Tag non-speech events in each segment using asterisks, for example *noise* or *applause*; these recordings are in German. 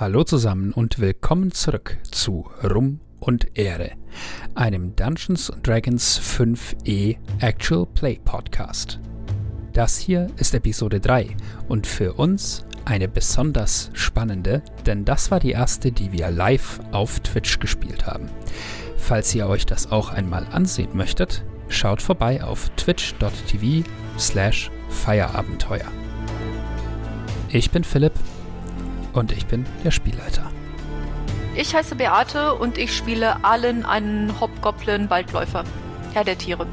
Hallo zusammen und willkommen zurück zu Rum und Ehre, einem Dungeons Dragons 5e Actual Play Podcast. Das hier ist Episode 3 und für uns eine besonders spannende, denn das war die erste, die wir live auf Twitch gespielt haben. Falls ihr euch das auch einmal ansehen möchtet, schaut vorbei auf twitch.tv slash Feierabenteuer. Ich bin Philipp und ich bin der Spielleiter. Ich heiße Beate und ich spiele Allen, einen Hobgoblin Waldläufer, Herr der Tiere.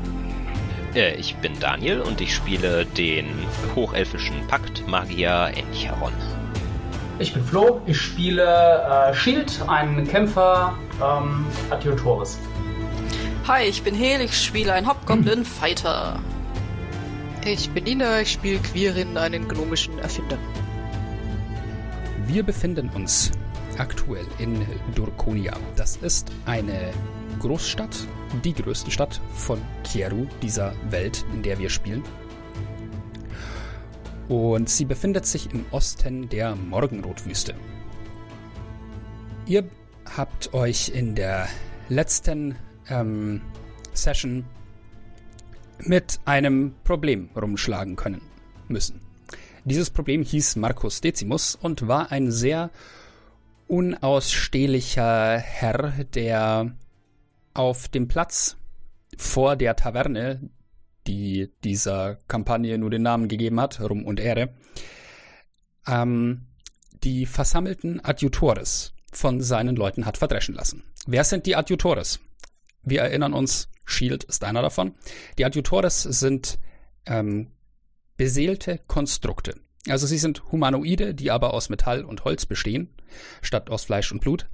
Äh, ich bin Daniel und ich spiele den hochelfischen Pakt Magier Encharon. Ich bin Flo, ich spiele äh, Shield, einen Kämpfer ähm, Adiotoris. Hi, ich bin Hel, ich spiele einen Hobgoblin Fighter. Ich bin Nina, ich spiele Quirin, einen gnomischen Erfinder. Wir befinden uns aktuell in Durkonia. Das ist eine Großstadt, die größte Stadt von Kieru, dieser Welt, in der wir spielen. Und sie befindet sich im Osten der Morgenrotwüste. Ihr habt euch in der letzten ähm, Session mit einem Problem rumschlagen können müssen. Dieses Problem hieß Marcus Decimus und war ein sehr unausstehlicher Herr, der auf dem Platz vor der Taverne, die dieser Kampagne nur den Namen gegeben hat, Rum und Ehre, ähm, die versammelten Adjutores von seinen Leuten hat verdreschen lassen. Wer sind die Adjutores? Wir erinnern uns, Shield ist einer davon. Die Adjutores sind ähm, beseelte Konstrukte. Also sie sind Humanoide, die aber aus Metall und Holz bestehen, statt aus Fleisch und Blut,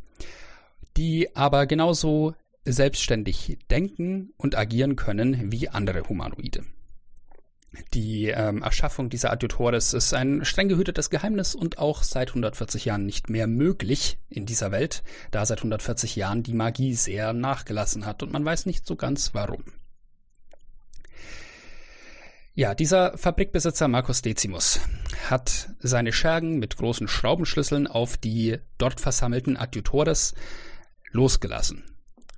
die aber genauso selbstständig denken und agieren können wie andere Humanoide. Die ähm, Erschaffung dieser Adjutores ist ein streng gehütetes Geheimnis und auch seit 140 Jahren nicht mehr möglich in dieser Welt, da seit 140 Jahren die Magie sehr nachgelassen hat und man weiß nicht so ganz warum. Ja, dieser Fabrikbesitzer Markus Decimus hat seine Schergen mit großen Schraubenschlüsseln auf die dort versammelten Adjutores losgelassen.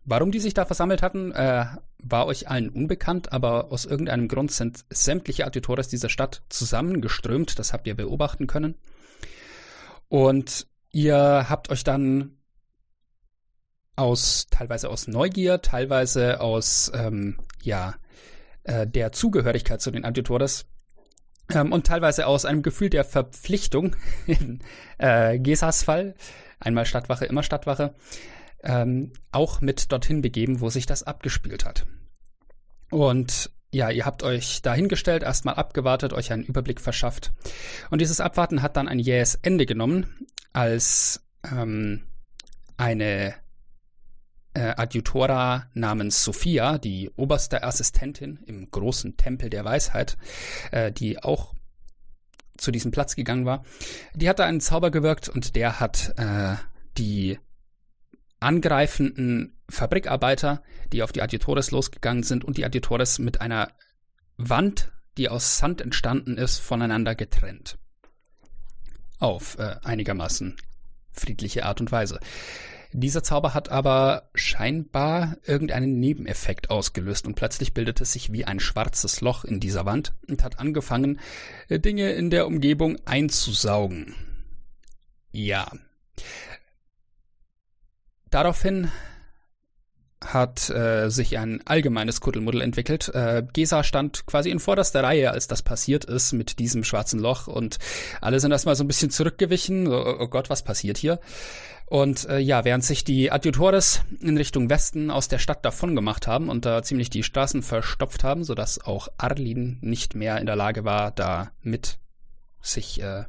Warum die sich da versammelt hatten, äh, war euch allen unbekannt, aber aus irgendeinem Grund sind sämtliche Adjutores dieser Stadt zusammengeströmt. Das habt ihr beobachten können. Und ihr habt euch dann aus teilweise aus Neugier, teilweise aus ähm, ja äh, der Zugehörigkeit zu den Adjutores ähm, und teilweise aus einem Gefühl der Verpflichtung *laughs* in äh, Gesas Fall, einmal Stadtwache, immer Stadtwache, ähm, auch mit dorthin begeben, wo sich das abgespielt hat. Und ja, ihr habt euch dahingestellt, erstmal abgewartet, euch einen Überblick verschafft. Und dieses Abwarten hat dann ein jähes Ende genommen, als ähm, eine äh, Adjutora namens Sophia, die oberste Assistentin im großen Tempel der Weisheit, äh, die auch zu diesem Platz gegangen war, die hat da einen Zauber gewirkt und der hat äh, die angreifenden Fabrikarbeiter, die auf die Adjutores losgegangen sind und die Adjutores mit einer Wand, die aus Sand entstanden ist, voneinander getrennt. Auf äh, einigermaßen friedliche Art und Weise. Dieser Zauber hat aber scheinbar irgendeinen Nebeneffekt ausgelöst und plötzlich bildete sich wie ein schwarzes Loch in dieser Wand und hat angefangen, äh, Dinge in der Umgebung einzusaugen. Ja. Daraufhin hat äh, sich ein allgemeines Kuddelmuddel entwickelt. Äh, Gesa stand quasi in vorderster Reihe, als das passiert ist mit diesem schwarzen Loch und alle sind erstmal so ein bisschen zurückgewichen. Oh, oh Gott, was passiert hier? Und äh, ja, während sich die Adjutores in Richtung Westen aus der Stadt davon gemacht haben und da ziemlich die Straßen verstopft haben, sodass auch Arlin nicht mehr in der Lage war, da mit sich äh,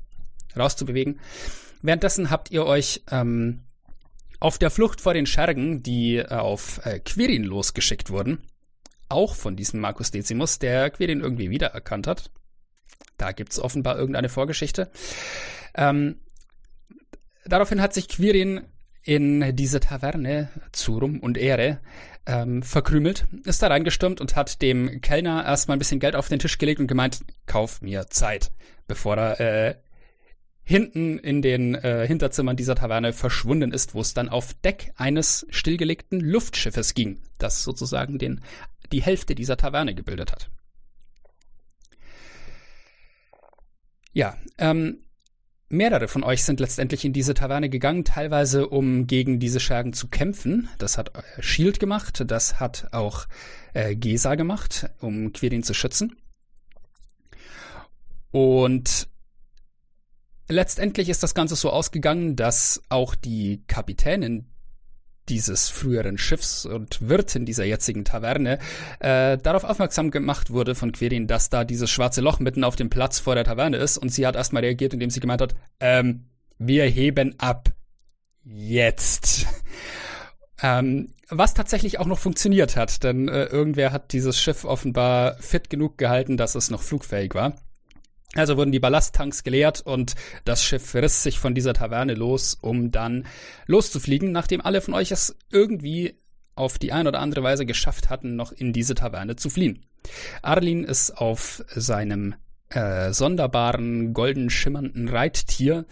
rauszubewegen. Währenddessen habt ihr euch ähm, auf der Flucht vor den Schergen, die äh, auf äh, Quirin losgeschickt wurden, auch von diesem Markus Decimus, der Quirin irgendwie wiedererkannt hat. Da gibt's offenbar irgendeine Vorgeschichte. Ähm, daraufhin hat sich Quirin in diese Taverne zu Rum und Ehre ähm, verkrümelt, ist da reingestürmt und hat dem Kellner erstmal ein bisschen Geld auf den Tisch gelegt und gemeint, kauf mir Zeit, bevor er äh, hinten in den äh, Hinterzimmern dieser Taverne verschwunden ist, wo es dann auf Deck eines stillgelegten Luftschiffes ging, das sozusagen den, die Hälfte dieser Taverne gebildet hat. Ja, ähm, mehrere von euch sind letztendlich in diese Taverne gegangen, teilweise um gegen diese Schergen zu kämpfen. Das hat äh, Shield gemacht, das hat auch äh, Gesa gemacht, um Quirin zu schützen. Und letztendlich ist das Ganze so ausgegangen, dass auch die Kapitänin dieses früheren Schiffs und Wirtin dieser jetzigen Taverne äh, darauf aufmerksam gemacht wurde von Quirin, dass da dieses schwarze Loch mitten auf dem Platz vor der Taverne ist und sie hat erstmal reagiert, indem sie gemeint hat, ähm, wir heben ab. Jetzt. Ähm, was tatsächlich auch noch funktioniert hat, denn äh, irgendwer hat dieses Schiff offenbar fit genug gehalten, dass es noch flugfähig war. Also wurden die Ballasttanks geleert und das Schiff riss sich von dieser Taverne los, um dann loszufliegen, nachdem alle von euch es irgendwie auf die eine oder andere Weise geschafft hatten, noch in diese Taverne zu fliehen. Arlin ist auf seinem äh, sonderbaren, golden schimmernden Reittier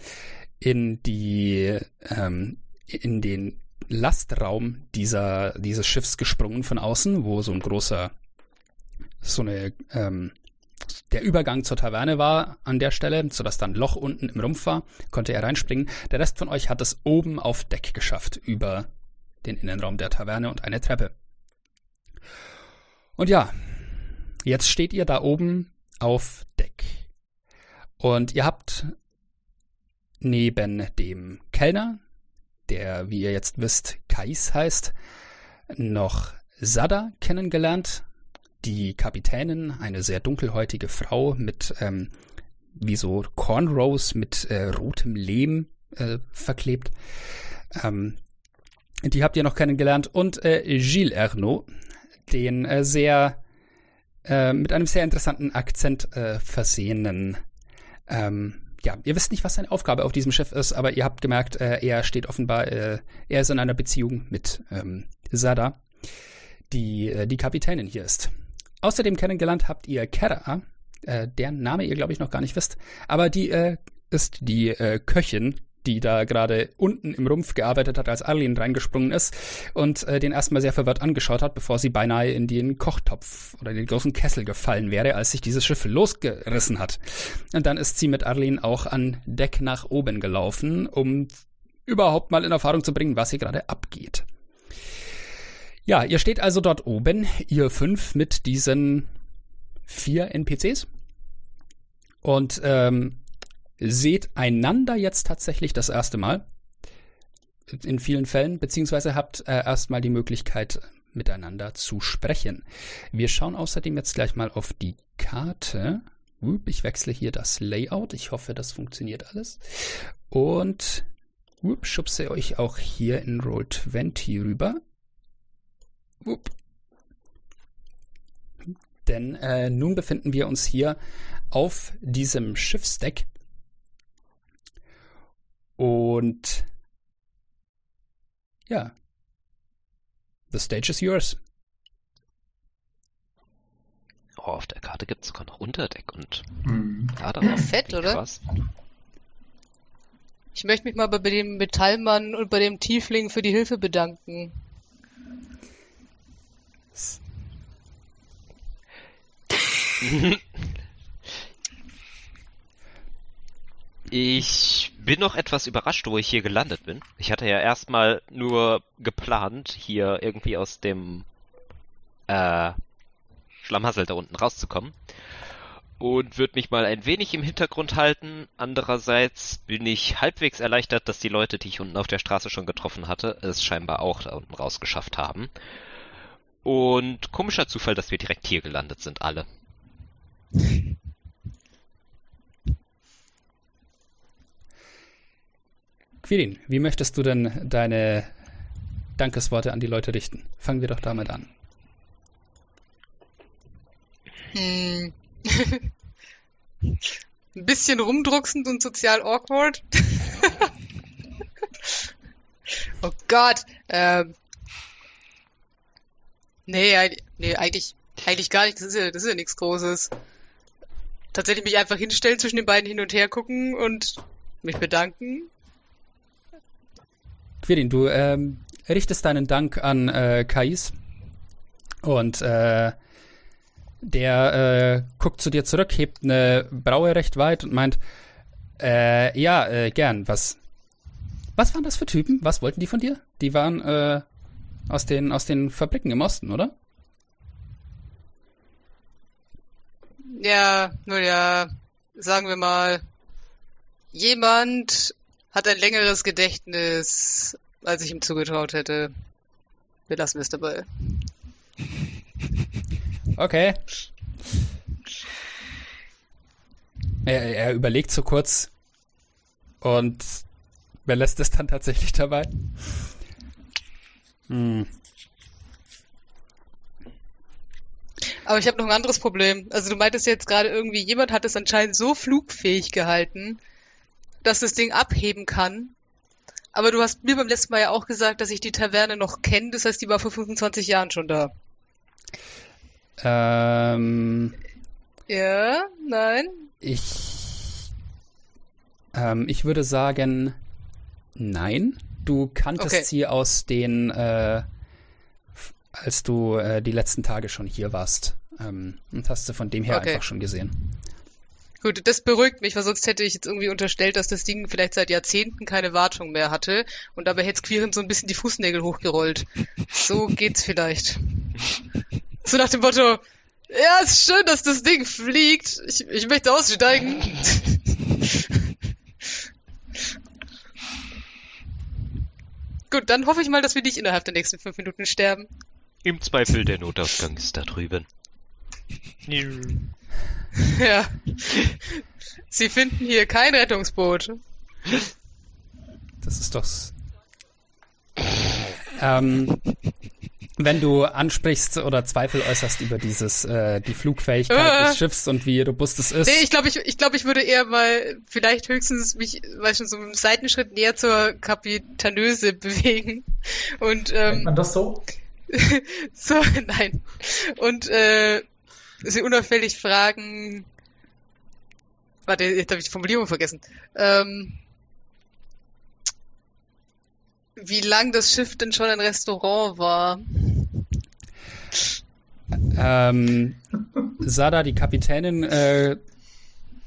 in die, ähm, in den Lastraum dieser, dieses Schiffs gesprungen von außen, wo so ein großer, so eine, ähm, der Übergang zur Taverne war an der Stelle, sodass dann Loch unten im Rumpf war, konnte er reinspringen. Der Rest von euch hat es oben auf Deck geschafft, über den Innenraum der Taverne und eine Treppe. Und ja, jetzt steht ihr da oben auf Deck. Und ihr habt neben dem Kellner, der, wie ihr jetzt wisst, Kais heißt, noch Sada kennengelernt, die Kapitänin, eine sehr dunkelhäutige Frau mit ähm, wie so Cornrows mit äh, rotem Lehm äh, verklebt. Ähm, die habt ihr noch kennengelernt. Und äh, Gilles Ernaud, den äh, sehr äh, mit einem sehr interessanten Akzent äh, versehenen ähm, ja, ihr wisst nicht, was seine Aufgabe auf diesem Schiff ist, aber ihr habt gemerkt, er steht offenbar, er ist in einer Beziehung mit ähm, Sada, die die Kapitänin hier ist. Außerdem kennengelernt habt ihr Kera, äh, deren Name ihr, glaube ich, noch gar nicht wisst, aber die äh, ist die äh, Köchin, die da gerade unten im Rumpf gearbeitet hat, als Arlene reingesprungen ist und äh, den erstmal sehr verwirrt angeschaut hat, bevor sie beinahe in den Kochtopf oder den großen Kessel gefallen wäre, als sich dieses Schiff losgerissen hat. Und dann ist sie mit Arlene auch an Deck nach oben gelaufen, um überhaupt mal in Erfahrung zu bringen, was hier gerade abgeht. Ja, ihr steht also dort oben, ihr fünf mit diesen vier NPCs und ähm, seht einander jetzt tatsächlich das erste Mal in vielen Fällen, beziehungsweise habt äh, erstmal die Möglichkeit, miteinander zu sprechen. Wir schauen außerdem jetzt gleich mal auf die Karte. Ich wechsle hier das Layout. Ich hoffe, das funktioniert alles. Und schubse euch auch hier in Roll20 rüber. Upp. Denn äh, nun befinden wir uns hier auf diesem Schiffsdeck. Und ja, the stage is yours. Oh, auf der Karte gibt es sogar noch Unterdeck und Mhm. Laderaum. Fett, Wie oder? krass. Ich möchte mich mal bei dem Metallmann und bei dem Tiefling für die Hilfe bedanken. Ich bin noch etwas überrascht, wo ich hier gelandet bin. Ich hatte ja erstmal nur geplant, hier irgendwie aus dem äh, Schlammhassel da unten rauszukommen. Und würde mich mal ein wenig im Hintergrund halten. Andererseits bin ich halbwegs erleichtert, dass die Leute, die ich unten auf der Straße schon getroffen hatte, es scheinbar auch da unten rausgeschafft haben. Und komischer Zufall, dass wir direkt hier gelandet sind, alle. *laughs* Quirin, wie möchtest du denn deine Dankesworte an die Leute richten? Fangen wir doch damit an. Hm. *laughs* Ein bisschen rumdrucksend und sozial awkward. *laughs* oh Gott. Ähm. Nee, nee, eigentlich, eigentlich gar nicht. Das ist ja, das ist ja nichts Großes. Tatsächlich mich einfach hinstellen, zwischen den beiden hin und her gucken und mich bedanken. Quirin, du ähm, richtest deinen Dank an äh, Kais und äh, der äh, guckt zu dir zurück, hebt eine Braue recht weit und meint, äh, ja, äh, gern, was, was waren das für Typen? Was wollten die von dir? Die waren äh, aus, den, aus den Fabriken im Osten, oder? Ja, nun ja, sagen wir mal, jemand hat ein längeres Gedächtnis, als ich ihm zugetraut hätte. Wir lassen es dabei. *laughs* Okay. Er, er überlegt so kurz und belässt es dann tatsächlich dabei. Hm. Aber ich habe noch ein anderes Problem. Also du meintest jetzt gerade irgendwie, jemand hat es anscheinend so flugfähig gehalten, dass das Ding abheben kann. Aber du hast mir beim letzten Mal ja auch gesagt, dass ich die Taverne noch kenne. Das heißt, die war vor 25 Jahren schon da. Ähm, Ja? Nein? ich, ähm, ich würde sagen, nein. Du kanntest Okay. sie aus den, äh, als du äh, die letzten Tage schon hier warst. Ähm, und hast sie von dem her Okay. einfach schon gesehen. Gut, das beruhigt mich, weil sonst hätte ich jetzt irgendwie unterstellt, dass das Ding vielleicht seit Jahrzehnten keine Wartung mehr hatte und dabei hätte Queeren so ein bisschen die Fußnägel hochgerollt. So *laughs* geht's vielleicht. So nach dem Motto, ja, ist schön, dass das Ding fliegt. Ich, ich möchte aussteigen. *laughs* Gut, dann hoffe ich mal, dass wir nicht innerhalb der nächsten fünf Minuten sterben. Im Zweifel, der Notausgang ist da drüben. Ja. Sie finden hier kein Rettungsboot. Das ist doch. Ähm, wenn du ansprichst oder Zweifel äußerst über dieses, äh, die Flugfähigkeit Äh. des Schiffs und wie robust es ist. Nee, ich glaube, ich, ich, glaub, ich würde eher mal vielleicht höchstens mich, weiß schon, so einen Seitenschritt näher zur Kapitanöse *laughs* bewegen. Und, Nennt ähm, man das so? *laughs* so, nein. Und, äh, sie unauffällig fragen, warte, jetzt habe ich die Formulierung vergessen. Ähm, wie lang das Schiff denn schon ein Restaurant war. Ähm, Sada, die Kapitänin, äh,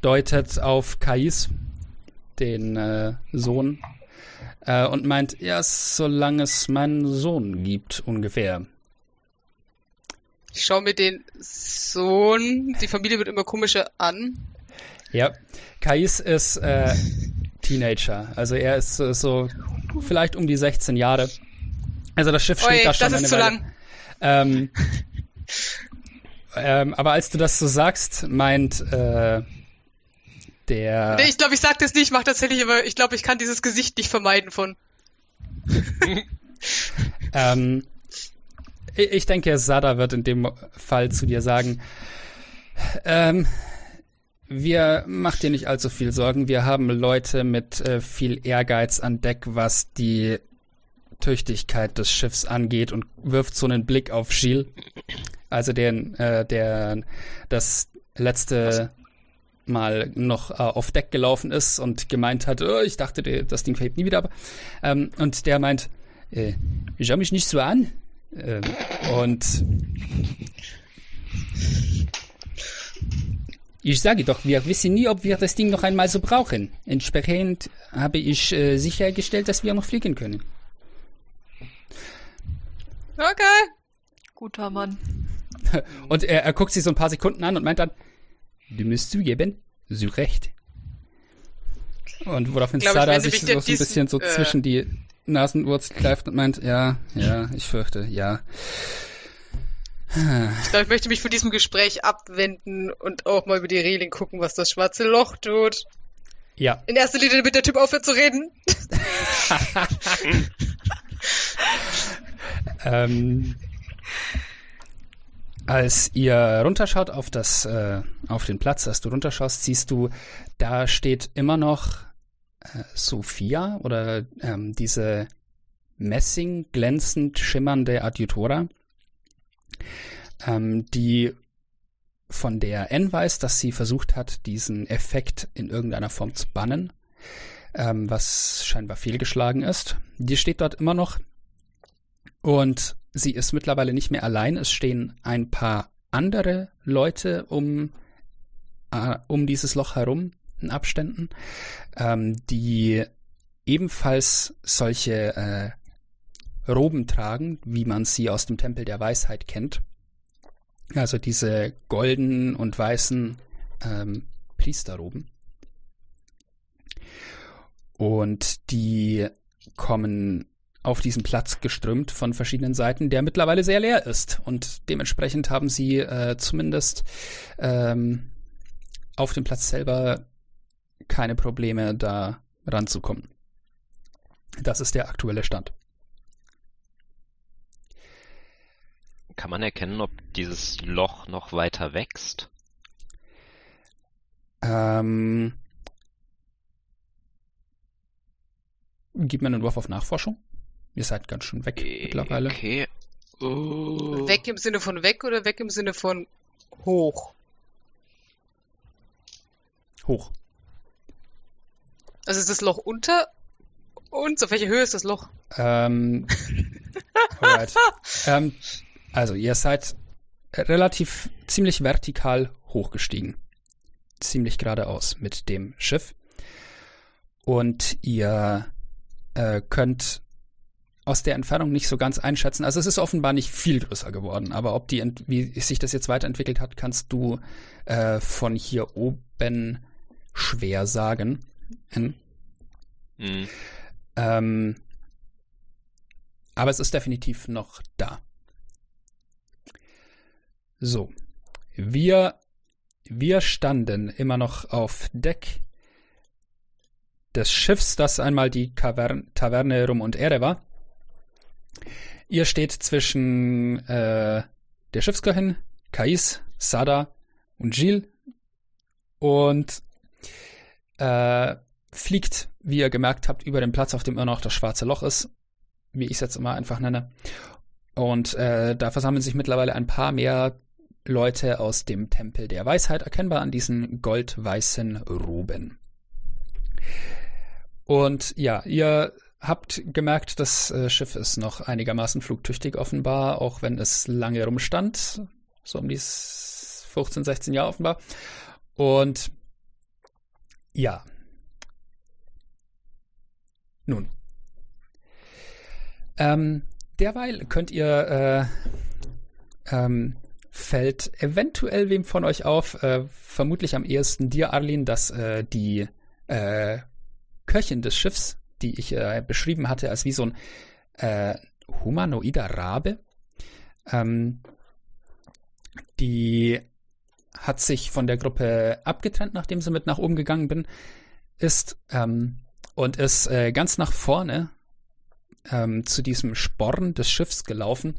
deutet auf Kais, den äh, Sohn, äh, und meint, ja, solange es meinen Sohn gibt, ungefähr. Ich schaue mir den Sohn, die Familie wird immer komischer an. Ja, Kais ist äh, Teenager, also er ist so vielleicht um die 16 Jahre. Also das Schiff steht Oi, da schon das eine ist zu Weile. lang. Ähm, *laughs* ähm, aber als du das so sagst, meint äh, der. Nee, ich glaube, ich sag das nicht, ich mach tatsächlich, aber ich glaube, ich kann dieses Gesicht nicht vermeiden von. *laughs* Ähm, ich denke, Sada wird in dem Fall zu dir sagen, ähm, wir macht dir nicht allzu viel Sorgen. Wir haben Leute mit äh, viel Ehrgeiz an Deck, was die Tüchtigkeit des Schiffs angeht und wirft so einen Blick auf Gilles, also den, äh, der das letzte Mal noch äh, auf Deck gelaufen ist und gemeint hat, oh, ich dachte, das Ding verhebt nie wieder ab. Ähm, und der meint, äh, schau mich nicht so an. Ähm, und ich sage doch, wir wissen nie, ob wir das Ding noch einmal so brauchen. Entsprechend habe ich äh, sichergestellt, dass wir noch fliegen können. Okay. Guter Mann. *laughs* Und er, er guckt sich so ein paar Sekunden an und meint dann, du musst zugeben, so recht. Und woraufhin Sada sich so, so ein diesen, bisschen so äh, zwischen die Nasenwurzel greift und meint, ja, ja, ich fürchte, ja. Ich glaube, ich möchte mich von diesem Gespräch abwenden und auch mal über die Reling gucken, was das schwarze Loch tut. Ja, In erster Linie, damit der Typ aufhört zu reden. *laughs* *laughs* Ähm, als ihr runterschaut auf das, äh, auf den Platz, als du runterschaust, siehst du, da steht immer noch äh, Sophia oder ähm, diese Messing glänzend schimmernde Adjutora, ähm, die von der N weiß, dass sie versucht hat, diesen Effekt in irgendeiner Form zu bannen. ähm, was scheinbar fehlgeschlagen ist. Die steht dort immer noch und sie ist mittlerweile nicht mehr allein. Es stehen ein paar andere Leute um, äh, um dieses Loch herum in Abständen, ähm, die ebenfalls solche äh, Roben tragen, wie man sie aus dem Tempel der Weisheit kennt. Also diese golden und weißen ähm, Priesterroben. Und die kommen auf diesen Platz geströmt von verschiedenen Seiten, der mittlerweile sehr leer ist. Und dementsprechend haben sie äh, zumindest ähm, auf dem Platz selber keine Probleme, da ranzukommen. Das ist der aktuelle Stand. Kann man erkennen, ob dieses Loch noch weiter wächst? Ähm, gib mir einen Wurf auf Nachforschung. Ihr seid ganz schön weg mittlerweile. Okay. Oh. Weg im Sinne von weg oder weg im Sinne von hoch? Hoch. Also ist das Loch unter uns? Auf welcher Höhe ist das Loch? Ähm, *laughs* alright. ähm, also, ihr seid relativ ziemlich vertikal hochgestiegen. Ziemlich geradeaus mit dem Schiff. Und ihr äh, könnt aus der Entfernung nicht so ganz einschätzen. Also es ist offenbar nicht viel größer geworden, aber ob die, wie sich das jetzt weiterentwickelt hat, kannst du äh, von hier oben schwer sagen. Hm? Mhm. Ähm, aber es ist definitiv noch da. So. Wir, wir standen immer noch auf Deck des Schiffs, das einmal die Kavern Taverne Rum und Ehre war. Ihr steht zwischen äh, der Schiffsköchin, Kais, Sada und Gilles und äh, fliegt, wie ihr gemerkt habt, über den Platz, auf dem immer noch das schwarze Loch ist, wie ich es jetzt immer einfach nenne. Und äh, da versammeln sich mittlerweile ein paar mehr Leute aus dem Tempel der Weisheit, erkennbar an diesen goldweißen Roben. Und ja, ihr habt gemerkt, das äh, Schiff ist noch einigermaßen flugtüchtig offenbar, auch wenn es lange rumstand, so um die 15, 16 Jahre offenbar. Und ja. Nun. Ähm, derweil könnt ihr äh, ähm, fällt eventuell wem von euch auf, äh, vermutlich am ehesten dir, Arlene, dass äh, die äh, Köchin des Schiffs, die ich äh, beschrieben hatte, als wie so ein äh, humanoider Rabe, ähm, die hat sich von der Gruppe abgetrennt, nachdem sie mit nach oben gegangen bin, ist ähm, und ist äh, ganz nach vorne ähm, zu diesem Sporn des Schiffs gelaufen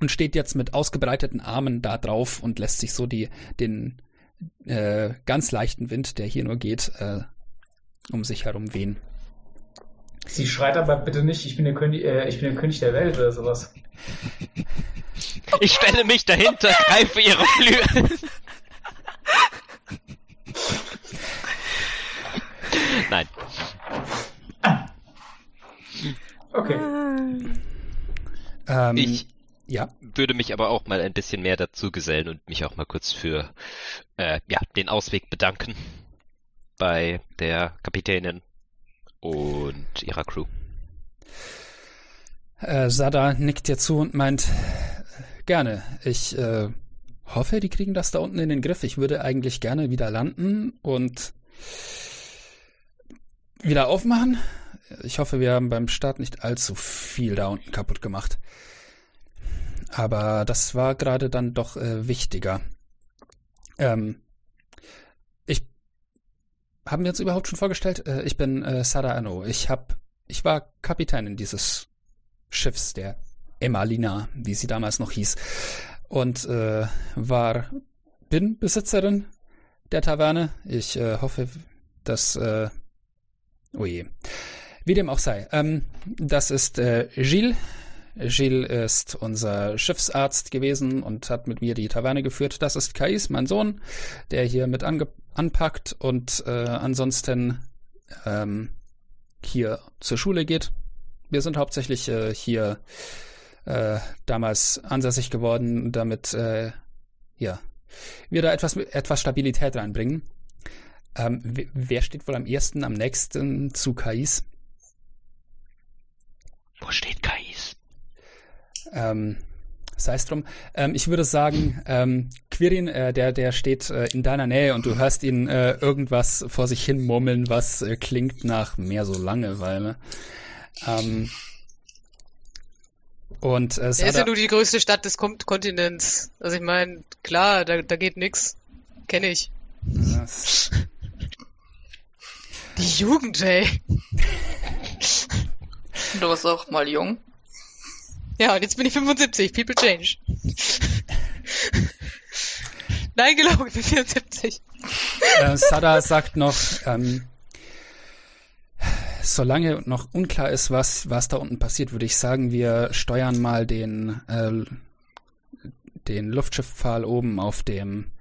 und steht jetzt mit ausgebreiteten Armen da drauf und lässt sich so die, den äh, ganz leichten Wind, der hier nur geht, äh, um sich herum wehen. Sie schreit aber bitte nicht, ich bin der König, äh, ich bin der König der Welt oder sowas. Ich stelle mich dahinter, greife ihre Flügel. Nein. Okay. Ähm, Ich ja, würde mich aber auch mal ein bisschen mehr dazu gesellen und mich auch mal kurz für äh, ja, den Ausweg bedanken bei der Kapitänin und ihrer Crew. äh, Sada nickt dir zu und meint, gerne, ich äh, hoffe, die kriegen das da unten in den Griff. Ich würde eigentlich gerne wieder landen und wieder aufmachen. Ich hoffe, wir haben beim Start nicht allzu viel da unten kaputt gemacht. Aber das war gerade dann doch äh, wichtiger. Ähm, haben wir uns überhaupt schon vorgestellt? Äh, ich bin äh, Sada Ano. Ich hab, ich war Kapitänin dieses Schiffs, der Emmalina, wie sie damals noch hieß, und äh, war, bin Besitzerin der Taverne. Ich äh, hoffe, dass, äh, oh je, wie dem auch sei. Ähm, das ist äh, Gilles. Gilles ist unser Schiffsarzt gewesen und hat mit mir die Taverne geführt. Das ist Kais, mein Sohn, der hier mit ange anpackt. Und äh, ansonsten ähm, hier zur Schule geht. Wir sind hauptsächlich äh, hier äh, damals ansässig geworden, damit äh, ja wir da etwas etwas Stabilität reinbringen. Ähm, wer steht wohl am ersten, am nächsten zu KIs? Wo steht KIs? Ähm, sei es drum. Ähm, ich würde sagen, ähm, Quirin, äh, der, der steht äh, in deiner Nähe und du hörst ihn äh, irgendwas vor sich hin murmeln, was äh, klingt nach mehr so Langeweile. Ähm, und äh, Er ist ja nur die größte Stadt des Kon Kontinents. Also ich meine, klar, da, da geht nix. Kenne ich. Das, Die Jugend, ey. Du bist auch mal jung. Ja, und jetzt bin ich 75. People change. *laughs* Nein, gelogen, ich bin 74. äh, Sada sagt noch, ähm, solange noch unklar ist, was, was da unten passiert, würde ich sagen, wir steuern mal den, äh, den Luftschifffpfahl oben auf dem,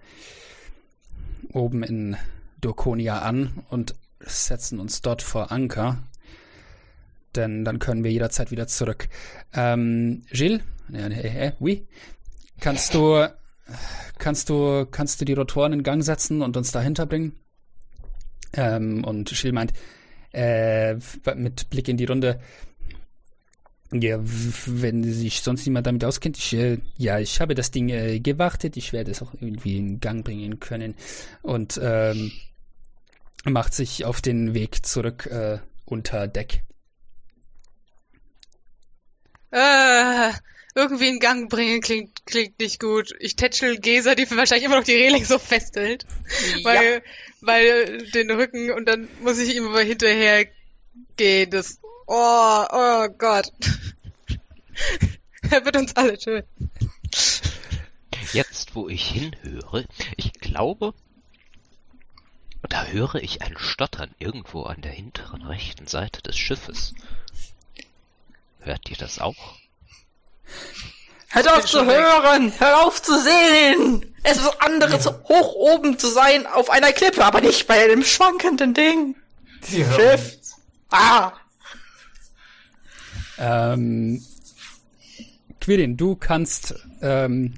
oben in Dorkonia an und setzen uns dort vor Anker. Denn dann können wir jederzeit wieder zurück. Ähm, Gilles? Ja, äh, äh, oui? Kannst du, kannst du, kannst du die Rotoren in Gang setzen und uns dahinter bringen? Ähm, und Gilles meint, äh, mit Blick in die Runde, ja, wenn sich sonst niemand damit auskennt, ich, äh, ja, ich habe das Ding äh, gewartet, ich werde es auch irgendwie in Gang bringen können und ähm, macht sich auf den Weg zurück äh, unter Deck. Äh, irgendwie in Gang bringen klingt, klingt nicht gut. Ich tätschel Gesa, die wahrscheinlich immer noch die Reling so festhält. Weil, weil den Rücken und dann muss ich ihm aber hinterher gehen. Das, oh, oh Gott. *laughs* er wird uns alle töten. Jetzt, wo ich hinhöre, ich glaube, da höre ich ein Stottern irgendwo an der hinteren rechten Seite des Schiffes. Hört ihr das auch? Hört auf zu hören! Hör auf zu sehen! Es ist anderes, hoch oben zu sein auf einer Klippe, aber nicht bei einem schwankenden Ding. Hören Schiff. Ah! Ähm, Quirin, du kannst ähm,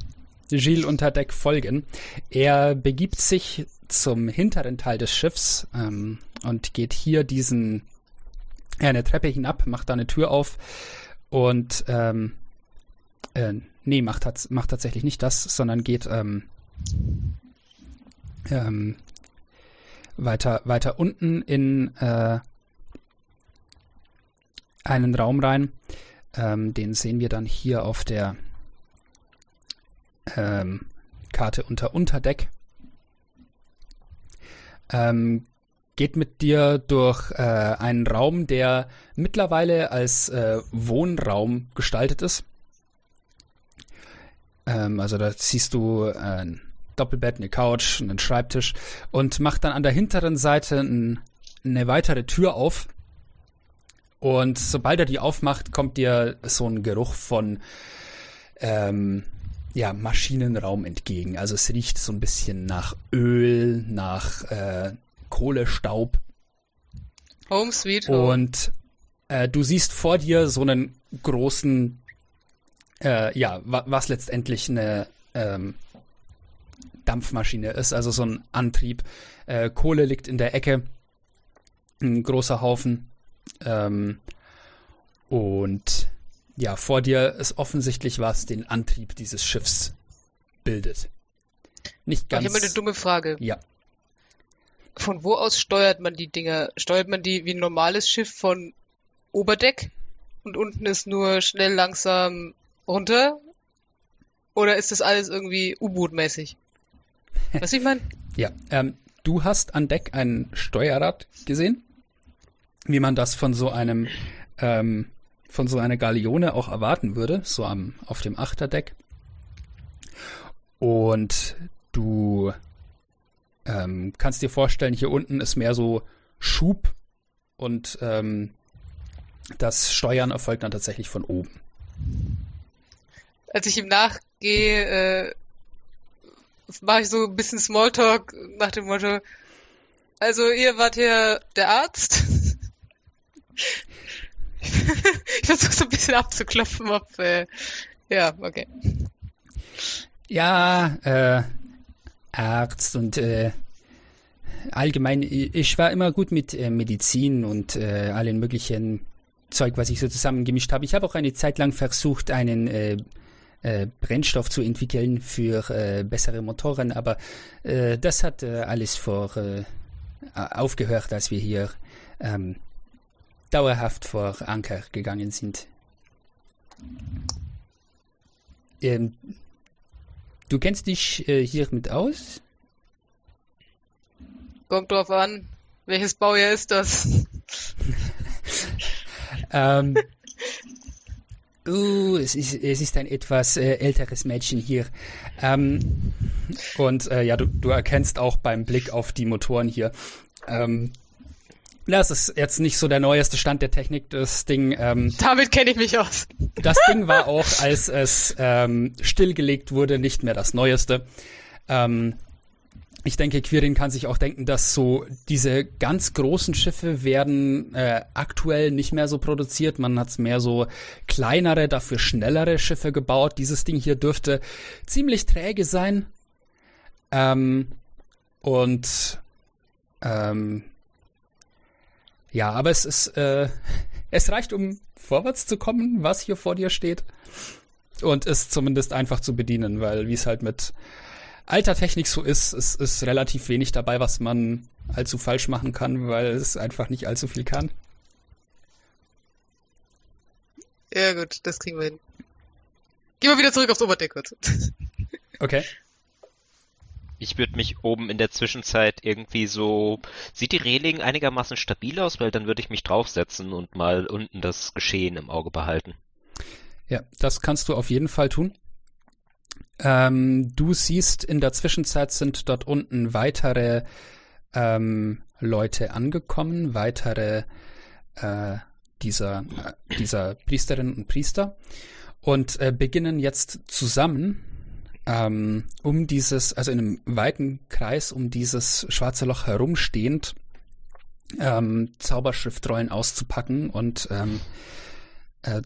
Gilles unter Deck folgen. Er begibt sich zum hinteren Teil des Schiffs ähm, und geht hier diesen ja, eine Treppe hinab, macht da eine Tür auf und ähm, äh, nee, macht, macht tatsächlich nicht das, sondern geht ähm, ähm, weiter, weiter unten in äh, einen Raum rein. Ähm, den sehen wir dann hier auf der ähm, Karte unter Unterdeck. Ähm, geht mit dir durch äh, einen Raum, der mittlerweile als äh, Wohnraum gestaltet ist. Ähm, also da siehst du ein Doppelbett, eine Couch, einen Schreibtisch und macht dann an der hinteren Seite ein, eine weitere Tür auf. Und sobald er die aufmacht, kommt dir so ein Geruch von ähm, ja, Maschinenraum entgegen. Also es riecht so ein bisschen nach Öl, nach äh, Kohlestaub. Home sweet home. Und äh, du siehst vor dir so einen großen, äh, ja, wa was letztendlich eine ähm, Dampfmaschine ist, also so ein Antrieb. Äh, Kohle liegt in der Ecke, ein großer Haufen. Ähm, und ja, vor dir ist offensichtlich was den Antrieb dieses Schiffs bildet. Nicht ich habe ganz. mal eine dumme Frage. ja, Von wo aus steuert man die Dinger? Steuert man die wie ein normales Schiff von Oberdeck? Und unten ist nur schnell langsam runter? Oder ist das alles irgendwie U-Boot-mäßig? *laughs* Was ich meine? Ja, ähm, du hast an Deck ein Steuerrad gesehen, wie man das von so einem ähm, von so einer Galeone auch erwarten würde, so am auf dem Achterdeck. Und du ähm, kannst dir vorstellen, hier unten ist mehr so Schub und ähm, das Steuern erfolgt dann tatsächlich von oben. Als ich ihm nachgehe, äh, mache ich so ein bisschen Smalltalk nach dem Motto, Also ihr wart hier der Arzt? *laughs* ich versuche so ein bisschen abzuklopfen, ob... Äh, ja, okay. Ja, äh, Arzt und äh, allgemein, ich war immer gut mit äh, Medizin und äh, allen möglichen Zeug, was ich so zusammengemischt habe. Ich habe auch eine Zeit lang versucht, einen äh, äh, Brennstoff zu entwickeln für äh, bessere Motoren, aber äh, das hat äh, alles vor äh, aufgehört, als wir hier ähm, dauerhaft vor Anker gegangen sind. Ähm, du kennst dich äh, hier mit aus? Kommt drauf an. Welches Baujahr ist das? *laughs* ähm, uh, es ist, es ist ein etwas äh, älteres Mädchen hier. Ähm, und äh, ja, du, du erkennst auch beim Blick auf die Motoren hier. Ähm, das ist jetzt nicht so der neueste Stand der Technik, das Ding. Ähm, Damit kenne ich mich aus. Das Ding war auch, als es ähm, stillgelegt wurde, nicht mehr das Neueste. Ähm, ich denke, Quirin kann sich auch denken, dass so diese ganz großen Schiffe werden äh, aktuell nicht mehr so produziert. Man hat mehr so kleinere, dafür schnellere Schiffe gebaut. Dieses Ding hier dürfte ziemlich träge sein. Ähm, und ähm, ja, aber es ist, äh, *laughs* es reicht, um vorwärts zu kommen, was hier vor dir steht. Und es zumindest einfach zu bedienen, weil wie es halt mit alter Technik so ist, es ist relativ wenig dabei, was man allzu falsch machen kann, weil es einfach nicht allzu viel kann. Ja gut, das kriegen wir hin. Gehen wir wieder zurück aufs Oberdeck kurz. Okay. *laughs* Ich würde mich oben in der Zwischenzeit irgendwie so. Sieht die Reling einigermaßen stabil aus, weil dann würde ich mich draufsetzen und mal unten das Geschehen im Auge behalten. Ja, das kannst du auf jeden Fall tun. Ähm, du siehst, in der Zwischenzeit sind dort unten weitere ähm, Leute angekommen, weitere äh, dieser, äh, dieser Priesterinnen und Priester und äh, beginnen jetzt zusammen ähm, um dieses, also in einem weiten Kreis um dieses schwarze Loch herumstehend, ähm, Zauberschriftrollen auszupacken und ähm, äh,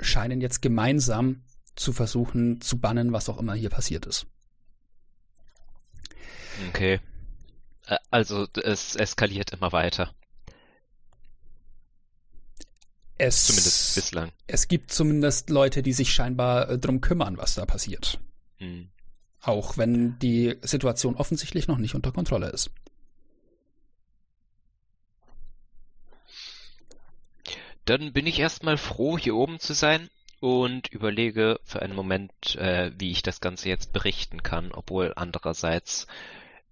scheinen jetzt gemeinsam zu versuchen zu bannen, was auch immer hier passiert ist. Okay. Also es eskaliert immer weiter. Es, zumindest bislang. Es gibt zumindest Leute, die sich scheinbar äh, drum kümmern, was da passiert. Hm. Auch wenn die Situation offensichtlich noch nicht unter Kontrolle ist. Dann bin ich erstmal froh, hier oben zu sein und überlege für einen Moment, äh, wie ich das Ganze jetzt berichten kann, obwohl andererseits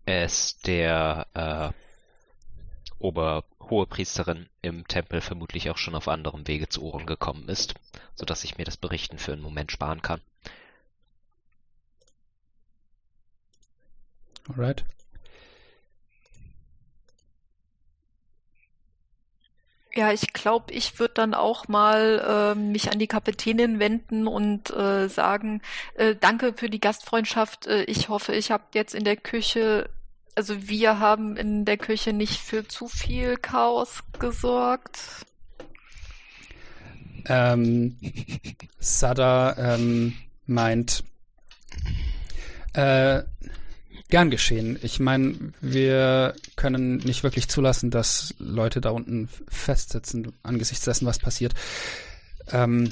es der äh, Oberhohepriesterin im Tempel vermutlich auch schon auf anderem Wege zu Ohren gekommen ist, so dass ich mir das Berichten für einen Moment sparen kann. Alright. Ja, ich glaube, ich würde dann auch mal äh, mich an die Kapitänin wenden und äh, sagen, äh, danke für die Gastfreundschaft. Äh, ich hoffe, ich habe jetzt in der Küche, also wir haben in der Küche nicht für zu viel Chaos gesorgt. Ähm, Sada ähm, meint, äh, Gern geschehen. Ich meine, wir können nicht wirklich zulassen, dass Leute da unten festsitzen angesichts dessen, was passiert. Ähm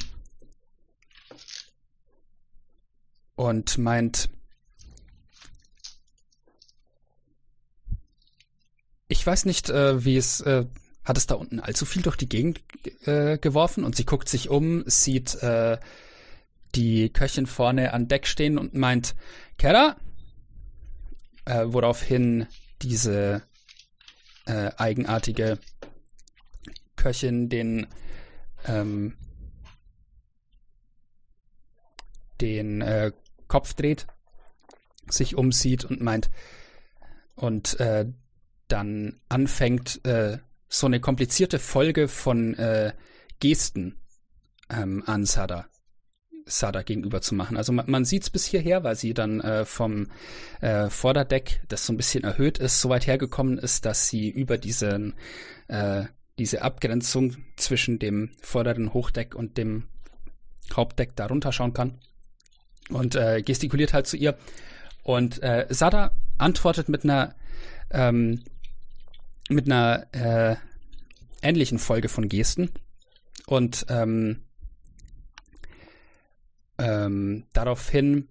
und meint, ich weiß nicht, äh, wie es, äh, hat es da unten allzu viel durch die Gegend äh, geworfen und sie guckt sich um, sieht äh, die Köchin vorne an Deck stehen und meint, Kera, äh, woraufhin diese äh, eigenartige Köchin den ähm, den äh, Kopf dreht, sich umsieht und meint und äh, dann anfängt äh, so eine komplizierte Folge von äh, Gesten ähm, an Sada Sada gegenüber zu machen. Also man, man sieht es bis hierher, weil sie dann äh, vom äh, Vorderdeck, das so ein bisschen erhöht ist, so weit hergekommen ist, dass sie über diesen, äh, diese Abgrenzung zwischen dem vorderen Hochdeck und dem Hauptdeck da runterschauen kann. Und äh, gestikuliert halt zu ihr. Und äh, Sada antwortet mit einer ähm, mit einer äh, ähnlichen Folge von Gesten. Und ähm, ähm, daraufhin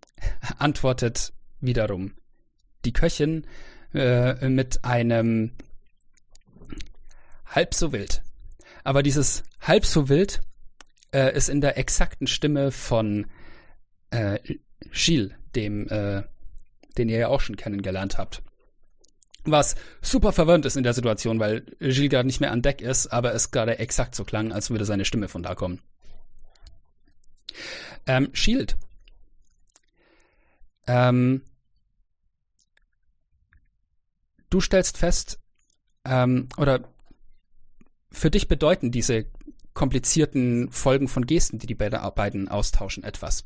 *laughs* antwortet wiederum die Köchin äh, mit einem halb so wild. Aber dieses halb so wild äh, ist in der exakten Stimme von äh, Gilles, dem, äh, den ihr ja auch schon kennengelernt habt. Was super verwirrend ist in der Situation, weil Gilles gerade nicht mehr an Deck ist, aber es gerade exakt so klang, als würde seine Stimme von da kommen. Ähm, Shield. Ähm, du stellst fest, ähm, oder für dich bedeuten diese komplizierten Folgen von Gesten, die die beiden austauschen, etwas.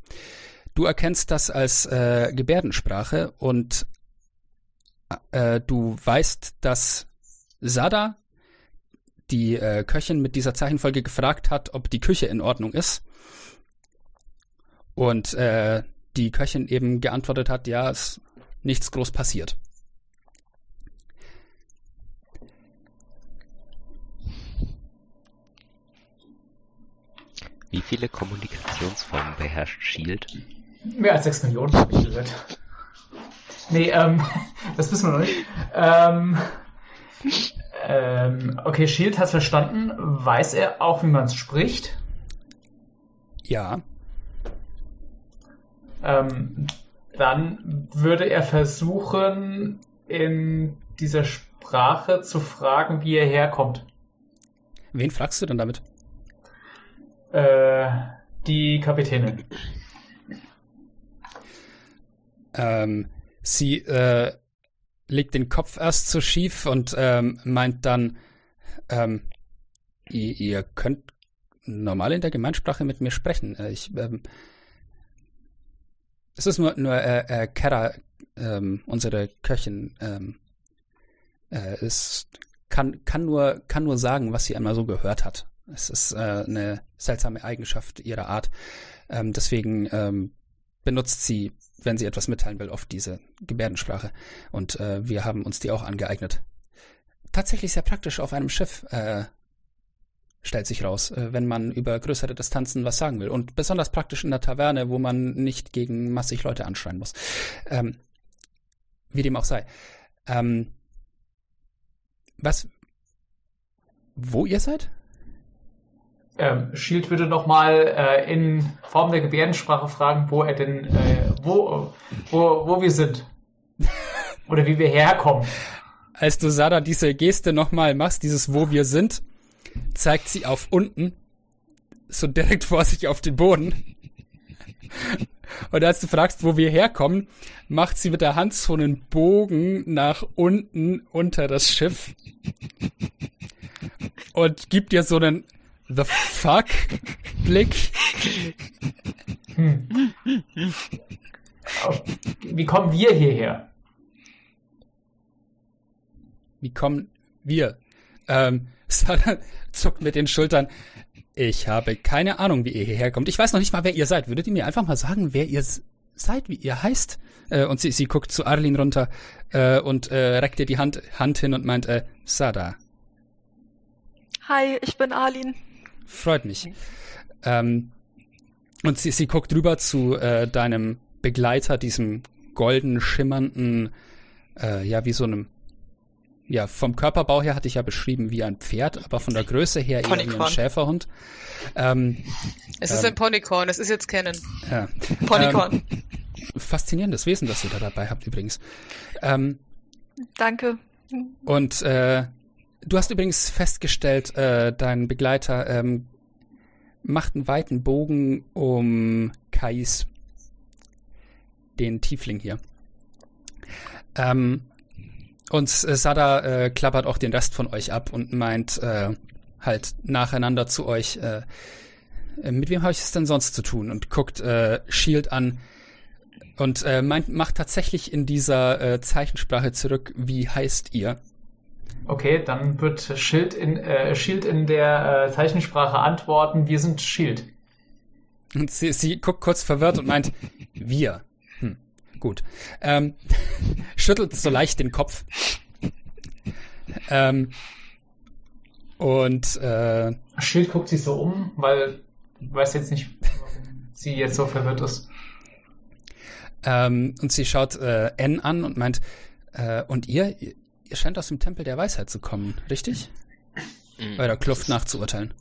Du erkennst das als äh, Gebärdensprache und äh, du weißt, dass Sada die äh, Köchin mit dieser Zeichenfolge gefragt hat, ob die Küche in Ordnung ist. Und äh, die Köchin eben geantwortet hat, ja, ist nichts groß passiert. Wie viele Kommunikationsformen beherrscht Shield? Mehr als 6 Millionen, habe ich gehört. Nee, ähm, *laughs* das wissen wir noch nicht. Ähm, ähm, okay, Shield hat verstanden. Weiß er auch, wie man es spricht? Ja. Ähm, dann würde er versuchen, in dieser Sprache zu fragen, wie er herkommt. Wen fragst du denn damit? Äh, die Kapitänin. Ähm, sie äh, legt den Kopf erst so schief und ähm, meint dann, ähm, ihr, ihr, könnt normal in der Gemeinsprache mit mir sprechen. Äh, ich, ähm, es ist nur, nur äh, äh, Kara, ähm, unsere Köchin, ähm, äh, ist, kann, kann, nur, kann nur sagen, was sie einmal so gehört hat. Es ist äh, eine seltsame Eigenschaft ihrer Art. Ähm, deswegen ähm, benutzt sie, wenn sie etwas mitteilen will, oft diese Gebärdensprache. Und äh, wir haben uns die auch angeeignet. Tatsächlich sehr praktisch auf einem Schiff, äh, stellt sich raus, äh, wenn man über größere Distanzen was sagen will. Und besonders praktisch in der Taverne, wo man nicht gegen massig Leute anschreien muss. Ähm, wie dem auch sei. Ähm, was, wo ihr seid? Ähm, Shield würde nochmal äh, in Form der Gebärdensprache fragen, wo er denn, äh, wo, wo, wo wir sind. *laughs* Oder wie wir herkommen. Als du Sada diese Geste nochmal machst, dieses wo wir sind, zeigt sie auf unten, so direkt vor sich auf den Boden. Und als du fragst, wo wir herkommen, macht sie mit der Hand so einen Bogen nach unten unter das Schiff und gibt dir so einen The fuck Blick. Hm. Wie kommen wir hierher? Wie kommen wir? Ähm, *laughs* zuckt mit den Schultern. Ich habe keine Ahnung, wie ihr hierher kommt. Ich weiß noch nicht mal, wer ihr seid. Würdet ihr mir einfach mal sagen, wer ihr seid, wie ihr heißt? Äh, und sie, sie guckt zu Arlin runter äh, und äh, reckt ihr die Hand, Hand hin und meint, äh, Sada. Hi, ich bin Arlin. Freut mich. Ähm, und sie, sie guckt rüber zu äh, deinem Begleiter, diesem golden schimmernden, äh, ja, wie so einem, ja, vom Körperbau her hatte ich ja beschrieben wie ein Pferd, aber von der Größe her eher wie ein Schäferhund. Ähm, es ist ähm, ein Ponycorn, es ist jetzt Canon. Ja. Ponycorn. Ähm, faszinierendes Wesen, das ihr da dabei habt übrigens. Ähm, Danke. Und äh, Du hast übrigens festgestellt, äh, dein Begleiter ähm, macht einen weiten Bogen um Kais, den Tiefling hier. Ähm, und Sada äh, klappert auch den Rest von euch ab und meint äh, halt nacheinander zu euch, äh, äh, mit wem habe ich es denn sonst zu tun? Und guckt äh, Shield an und äh, meint, macht tatsächlich in dieser äh, Zeichensprache zurück, wie heißt ihr? Okay, dann wird Shield in, äh, Shield in der äh, Zeichensprache antworten, wir sind Shield. Und sie, sie guckt kurz verwirrt und meint, wir. Gut. Ähm, *laughs* schüttelt so leicht den Kopf. Ähm, und äh, Shield guckt sich so um, weil weiß jetzt nicht, warum *laughs* sie jetzt so verwirrt ist. Ähm, und sie schaut äh, N an und meint, äh, und ihr, ihr scheint aus dem Tempel der Weisheit zu kommen, richtig? Mhm. Bei der Kluft nachzuurteilen.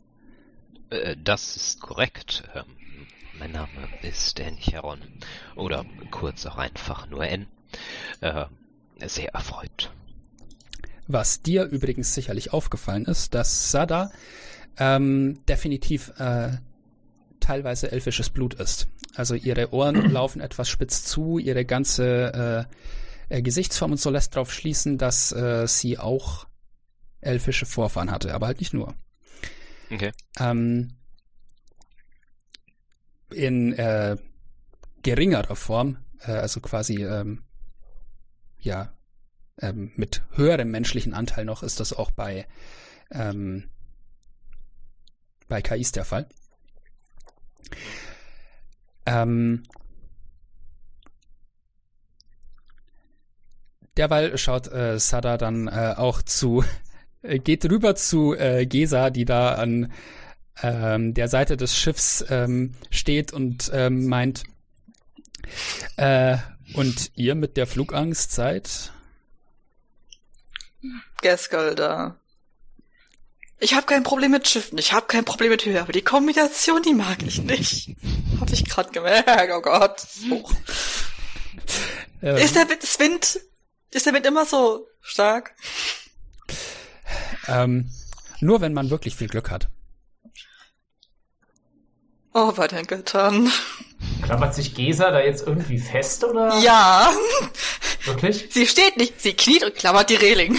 Äh, das ist korrekt. Mein Name ist N. Charon. Oder kurz auch einfach nur N. Äh, sehr erfreut. Was dir übrigens sicherlich aufgefallen ist, dass Sada ähm, definitiv äh, teilweise elfisches Blut ist. Also ihre Ohren *clears throat* laufen etwas spitz zu, ihre ganze äh, äh, Gesichtsform und so lässt darauf schließen, dass äh, sie auch elfische Vorfahren hatte, aber halt nicht nur. Okay. Ähm, in äh, geringerer Form, äh, also quasi ähm, ja ähm, mit höherem menschlichen Anteil noch, ist das auch bei ähm, bei KIs der Fall. Ähm, derweil schaut äh, Sada dann äh, auch zu, äh, *laughs* geht rüber zu äh, Gesa, die da an ähm, der Seite des Schiffs ähm, steht und ähm, meint, äh, und ihr mit der Flugangst seid? Gaskelder. Ich habe kein Problem mit Schiffen, ich habe kein Problem mit Höhe, aber die Kombination, die mag ich nicht. *laughs* Hab ich gerade gemerkt, oh Gott. Hoch. Ähm, Ist der Wind, ist Wind, ist der Wind immer so stark? ähm, nur wenn man wirklich viel Glück hat. Oh, bei den Göttern. Klammert sich Gesa da jetzt irgendwie fest oder? Ja, Wirklich? sie steht nicht, sie kniet und klammert die Reling.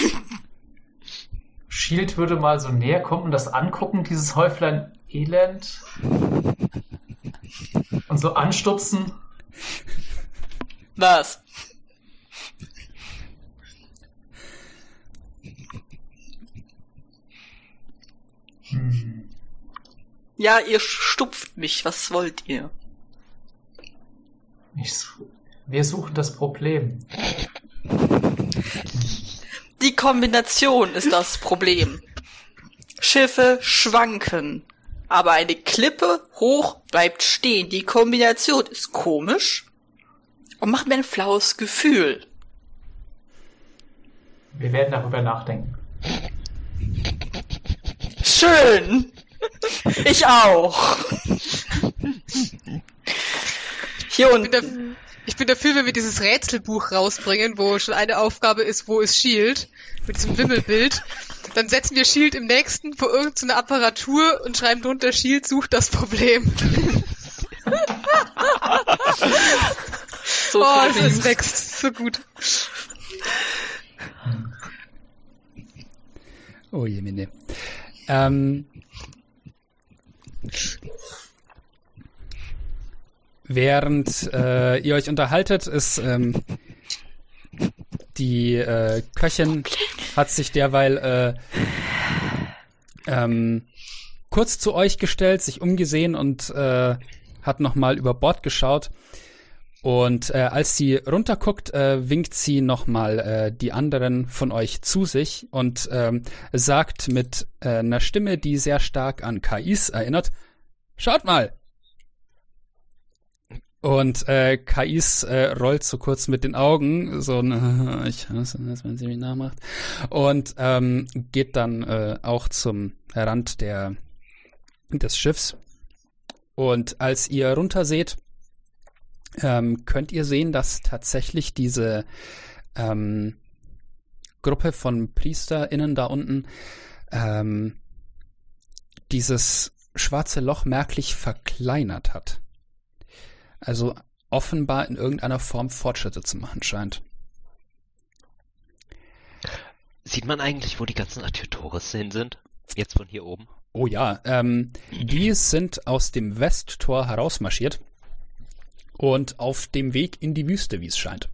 Shield würde mal so näher kommen und das angucken, dieses Häuflein Elend. Und so anstupsen. Was? Hm. Ja, ihr stupft mich, was wollt ihr? Ich su wir suchen das Problem. Die Kombination ist das Problem. Schiffe schwanken, aber eine Klippe hoch bleibt stehen. Die Kombination ist komisch und macht mir ein flaues Gefühl. Wir werden darüber nachdenken. Schön. Ich auch. Hier Ich und bin, da, ich bin dafür, wenn wir dieses Rätselbuch rausbringen, wo schon eine Aufgabe ist, wo ist Shield, mit diesem Wimmelbild, dann setzen wir Shield im nächsten vor irgendeine Apparatur und schreiben drunter Shield sucht das Problem. so oh, das wächst so gut. Oh je, Mine. Ähm, während äh, ihr euch unterhaltet, ist ähm, die äh, Köchin hat sich derweil äh, ähm, kurz zu euch gestellt, sich umgesehen und äh, hat nochmal über Bord geschaut. Und äh, als sie runterguckt, äh, winkt sie nochmal äh, die anderen von euch zu sich und ähm, sagt mit äh, einer Stimme, die sehr stark an KIs erinnert, schaut mal! Und äh, KIs äh, rollt so kurz mit den Augen, so ein, *laughs* ich hasse das, wenn sie mich nachmacht, und ähm, geht dann äh, auch zum Rand der, des Schiffs. Und als ihr runter seht, ähm, könnt ihr sehen, dass tatsächlich diese ähm, Gruppe von PriesterInnen da unten ähm, dieses schwarze Loch merklich verkleinert hat. Also offenbar in irgendeiner Form Fortschritte zu machen scheint. Sieht man eigentlich, wo die ganzen Adjutores hin sind? Jetzt von hier oben? Oh ja, ähm, die sind aus dem Westtor herausmarschiert und auf dem Weg in die Wüste, wie es scheint.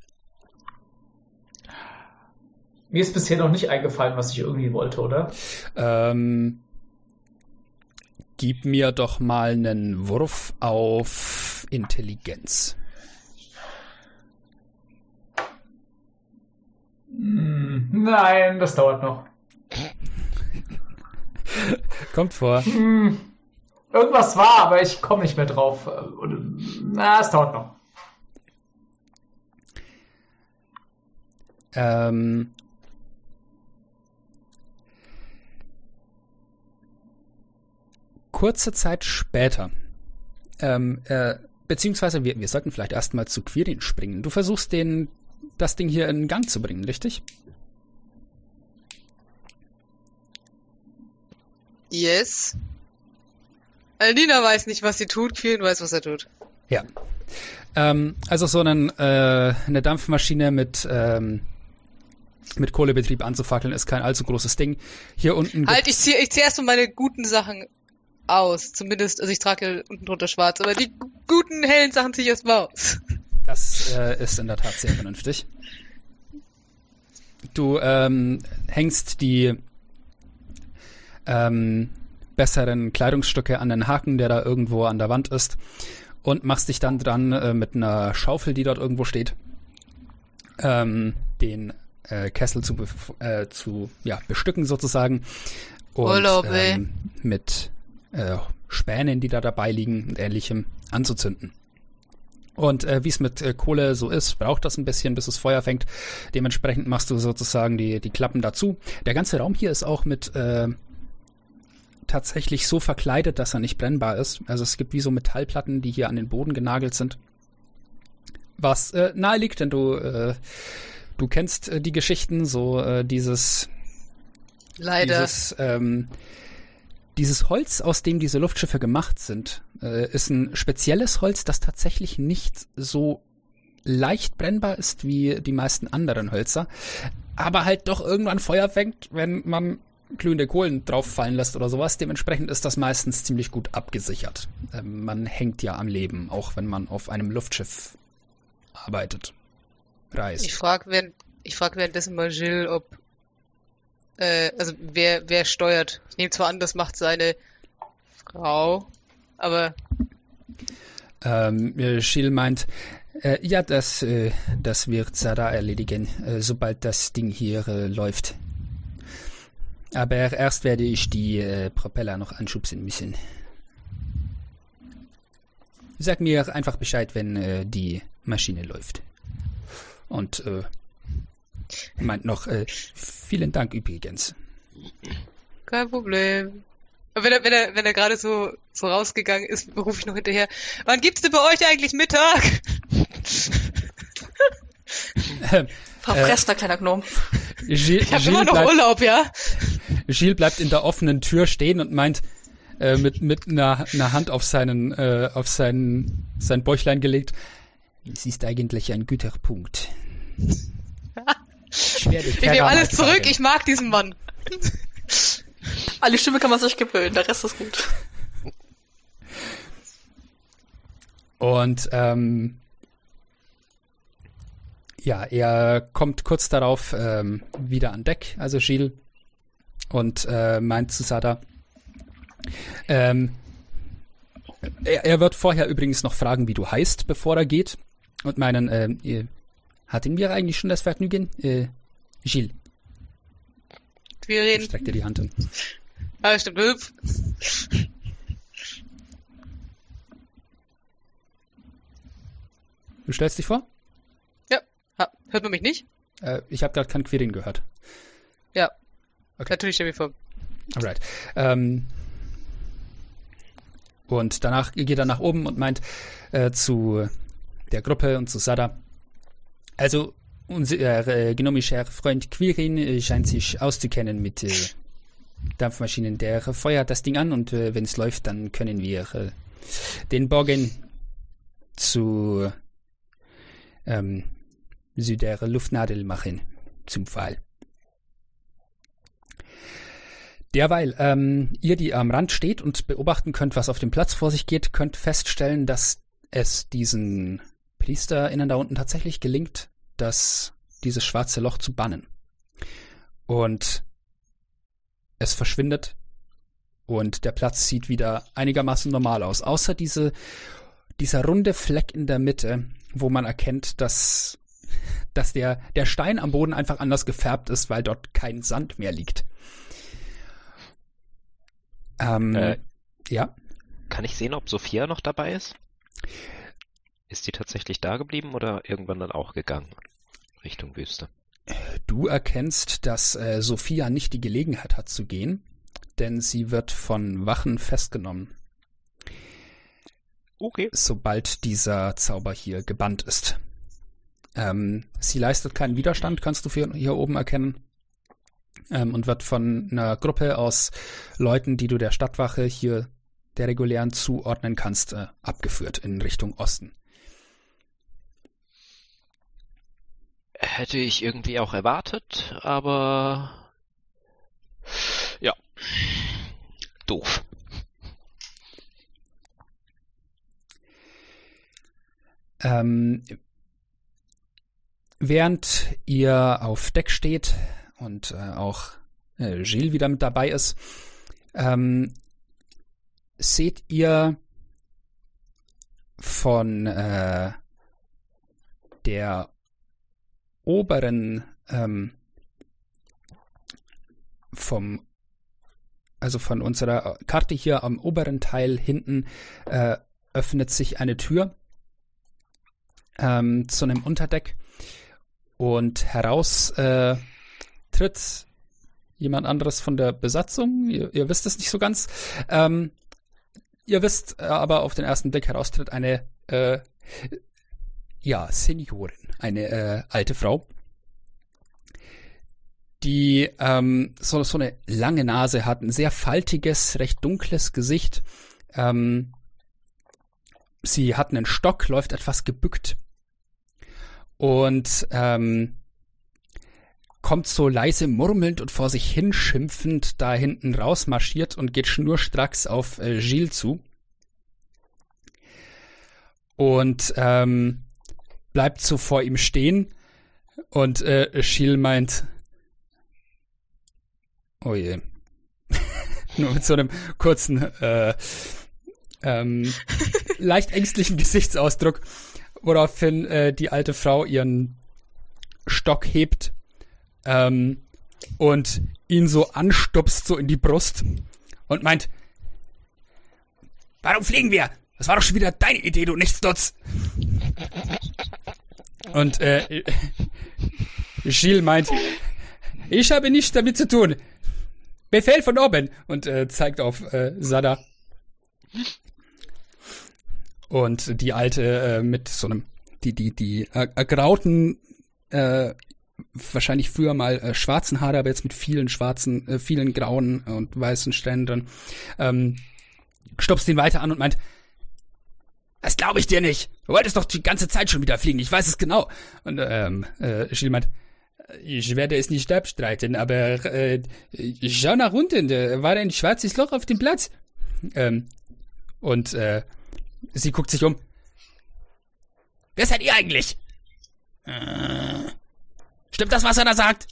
Mir ist bisher noch nicht eingefallen, was ich irgendwie wollte, oder? Ähm, gib mir doch mal einen Wurf auf Intelligenz. Hm, Nein, das dauert noch. *laughs* Kommt vor. Hm, Irgendwas war, aber ich komme nicht mehr drauf. Na, es dauert noch. Ähm, kurze Zeit später, ähm, äh, beziehungsweise wir, wir sollten vielleicht erstmal zu Quirin springen. Du versuchst den, das Ding hier in Gang zu bringen, richtig? Yes. Alina weiß nicht, was sie tut, Quirin weiß, was er tut. Ja. Ähm, also so einen, äh, eine Dampfmaschine mit, ähm, mit Kohlebetrieb anzufackeln ist kein allzu großes Ding. Hier unten. Halt, ich ziehe ich zieh erstmal meine guten Sachen aus. Zumindest, also ich trage unten drunter schwarz, aber die gu- guten, hellen Sachen ziehe ich erstmal aus. Das äh, ist in der Tat sehr vernünftig. Du ähm, hängst die ähm, besseren Kleidungsstücke an den Haken, der da irgendwo an der Wand ist, und machst dich dann dran äh, mit einer Schaufel, die dort irgendwo steht, ähm, den äh, Kessel zu, äh, zu ja, bestücken sozusagen. Und Urlaub, ähm, mit äh, Spänen, die da dabei liegen und ähnlichem anzuzünden. Und äh, wie es mit äh, Kohle so ist, braucht das ein bisschen, bis es Feuer fängt. Dementsprechend machst du sozusagen die, die Klappen dazu. Der ganze Raum hier ist auch mit äh, tatsächlich so verkleidet, dass er nicht brennbar ist. Also es gibt wie so Metallplatten, die hier an den Boden genagelt sind. Was äh, nahe liegt, denn du, äh, du kennst äh, die Geschichten, so äh, dieses Leider. dieses, ähm, dieses Holz, aus dem diese Luftschiffe gemacht sind, äh, ist ein spezielles Holz, das tatsächlich nicht so leicht brennbar ist wie die meisten anderen Hölzer, aber halt doch irgendwann Feuer fängt, wenn man glühende Kohlen drauf fallen lässt oder sowas. Dementsprechend ist das meistens ziemlich gut abgesichert. Ähm, man hängt ja am Leben, auch wenn man auf einem Luftschiff arbeitet, reist. Ich frage währenddessen mal Jill, ob äh, also wer wer steuert. Ich nehme zwar an, das macht seine Frau, aber Ähm, äh, Schill meint, äh, ja, das, äh, das wird Sarah erledigen, äh, sobald das Ding hier äh, läuft. Aber erst werde ich die Propeller noch anschubsen müssen. Sag mir einfach Bescheid, wenn die Maschine läuft. Und meint noch, äh, vielen Dank übrigens. kein Problem. Wenn er, wenn er, wenn er gerade so, so rausgegangen ist, rufe ich noch hinterher. Wann gibt's denn bei euch eigentlich Mittag? Verfressener kleiner Gnome. Gilles, Ich habe immer noch bleibt, Urlaub, ja? Gilles bleibt in der offenen Tür stehen und meint äh, mit, mit einer, einer Hand auf seinen, äh, auf seinen, sein Bäuchlein gelegt. Es ist eigentlich ein guter Punkt. *laughs* Ich, Ich nehme alles zurück, ich mag diesen Mann. An die Stimme kann man sich gewöhnen, der Rest ist gut. Und ähm, ja, er kommt kurz darauf ähm, wieder an Deck, also Gilles, und äh, meint zu Sada, ähm, er, er wird vorher übrigens noch fragen, wie du heißt, bevor er geht, und meinen, ähm, äh, hatten wir eigentlich schon das Vergnügen? Äh, Gilles, Wir reden. streckt dir die Hand hin. Ah, stimmt. Du stellst dich vor? Ja. Hört man mich nicht? Äh, ich habe gerade kein Quirin gehört. Ja. Okay. Natürlich stell mir vor. Alright. Ähm, und danach geht er nach oben und meint äh, zu der Gruppe und zu Sada. Also, unser äh, gnomischer Freund Quirin äh, scheint sich auszukennen mit äh, Dampfmaschinen. Der feuert das Ding an und äh, wenn es läuft, dann können wir äh, den Bogen zu ähm, Süder Luftnadel machen zum Fall. Derweil, ähm, ihr, die am Rand steht und beobachten könnt, was auf dem Platz vor sich geht, könnt feststellen, dass es diesen PriesterInnen da unten tatsächlich gelingt, das, dieses schwarze Loch zu bannen. Und es verschwindet und der Platz sieht wieder einigermaßen normal aus, außer diese, dieser runde Fleck in der Mitte, wo man erkennt, dass, dass der, der Stein am Boden einfach anders gefärbt ist, weil dort kein Sand mehr liegt. Ähm, Äh. ja. Kann ich sehen, ob Sophia noch dabei ist? Ist die tatsächlich da geblieben oder irgendwann dann auch gegangen? Richtung Wüste. Du erkennst, dass äh, Sophia nicht die Gelegenheit hat zu gehen, denn sie wird von Wachen festgenommen, Okay. sobald dieser Zauber hier gebannt ist. Ähm, sie leistet keinen Widerstand, kannst du hier, hier oben erkennen, ähm, und wird von einer Gruppe aus Leuten, die du der Stadtwache hier der regulären zuordnen kannst, äh, abgeführt in Richtung Osten. Hätte ich irgendwie auch erwartet, aber ja. Doof. Ähm, während ihr auf Deck steht und äh, auch äh, Gilles wieder mit dabei ist, ähm, seht ihr von äh, der oberen, ähm, vom, also von unserer Karte hier am oberen Teil hinten äh, öffnet sich eine Tür ähm, zu einem Unterdeck und heraus äh, tritt jemand anderes von der Besatzung. Ihr, ihr wisst es nicht so ganz. Ähm, ihr wisst äh, aber auf den ersten Blick heraustritt eine äh, ja Seniorin, eine äh, alte Frau, die ähm, so, so eine lange Nase hat, ein sehr faltiges, recht dunkles Gesicht. Ähm, sie hat einen Stock, läuft etwas gebückt und ähm, kommt so leise murmelnd und vor sich hin schimpfend da hinten rausmarschiert und geht schnurstracks auf äh, Gilles zu. Und ähm, bleibt so vor ihm stehen und äh, Gilles meint, oh je. *laughs* Nur mit so einem kurzen, äh, ähm, *laughs* leicht ängstlichen Gesichtsausdruck, woraufhin äh, die alte Frau ihren Stock hebt ähm, und ihn so anstupst, so in die Brust und meint, warum fliegen wir? Das war doch schon wieder deine Idee, du Nichtsnutz. Und äh, *laughs* Gilles meint, ich habe nichts damit zu tun. Befehl von oben und äh, zeigt auf äh, Sada. Und die alte äh, mit so einem, die, die, die äh, ergrauten, äh, wahrscheinlich früher mal äh, schwarzen Haare, aber jetzt mit vielen schwarzen, äh, vielen grauen und weißen Stellen drin, ähm, stupst ihn weiter an und meint, das glaube ich dir nicht. Du wolltest doch die ganze Zeit schon wieder fliegen, ich weiß es genau. Und ähm, äh, Gilles meint, ich werde es nicht abstreiten, aber äh, schau nach unten, da war ein schwarzes Loch auf dem Platz. Ähm, und äh, sie guckt sich um. Wer seid ihr eigentlich? Äh, stimmt das, was er da sagt?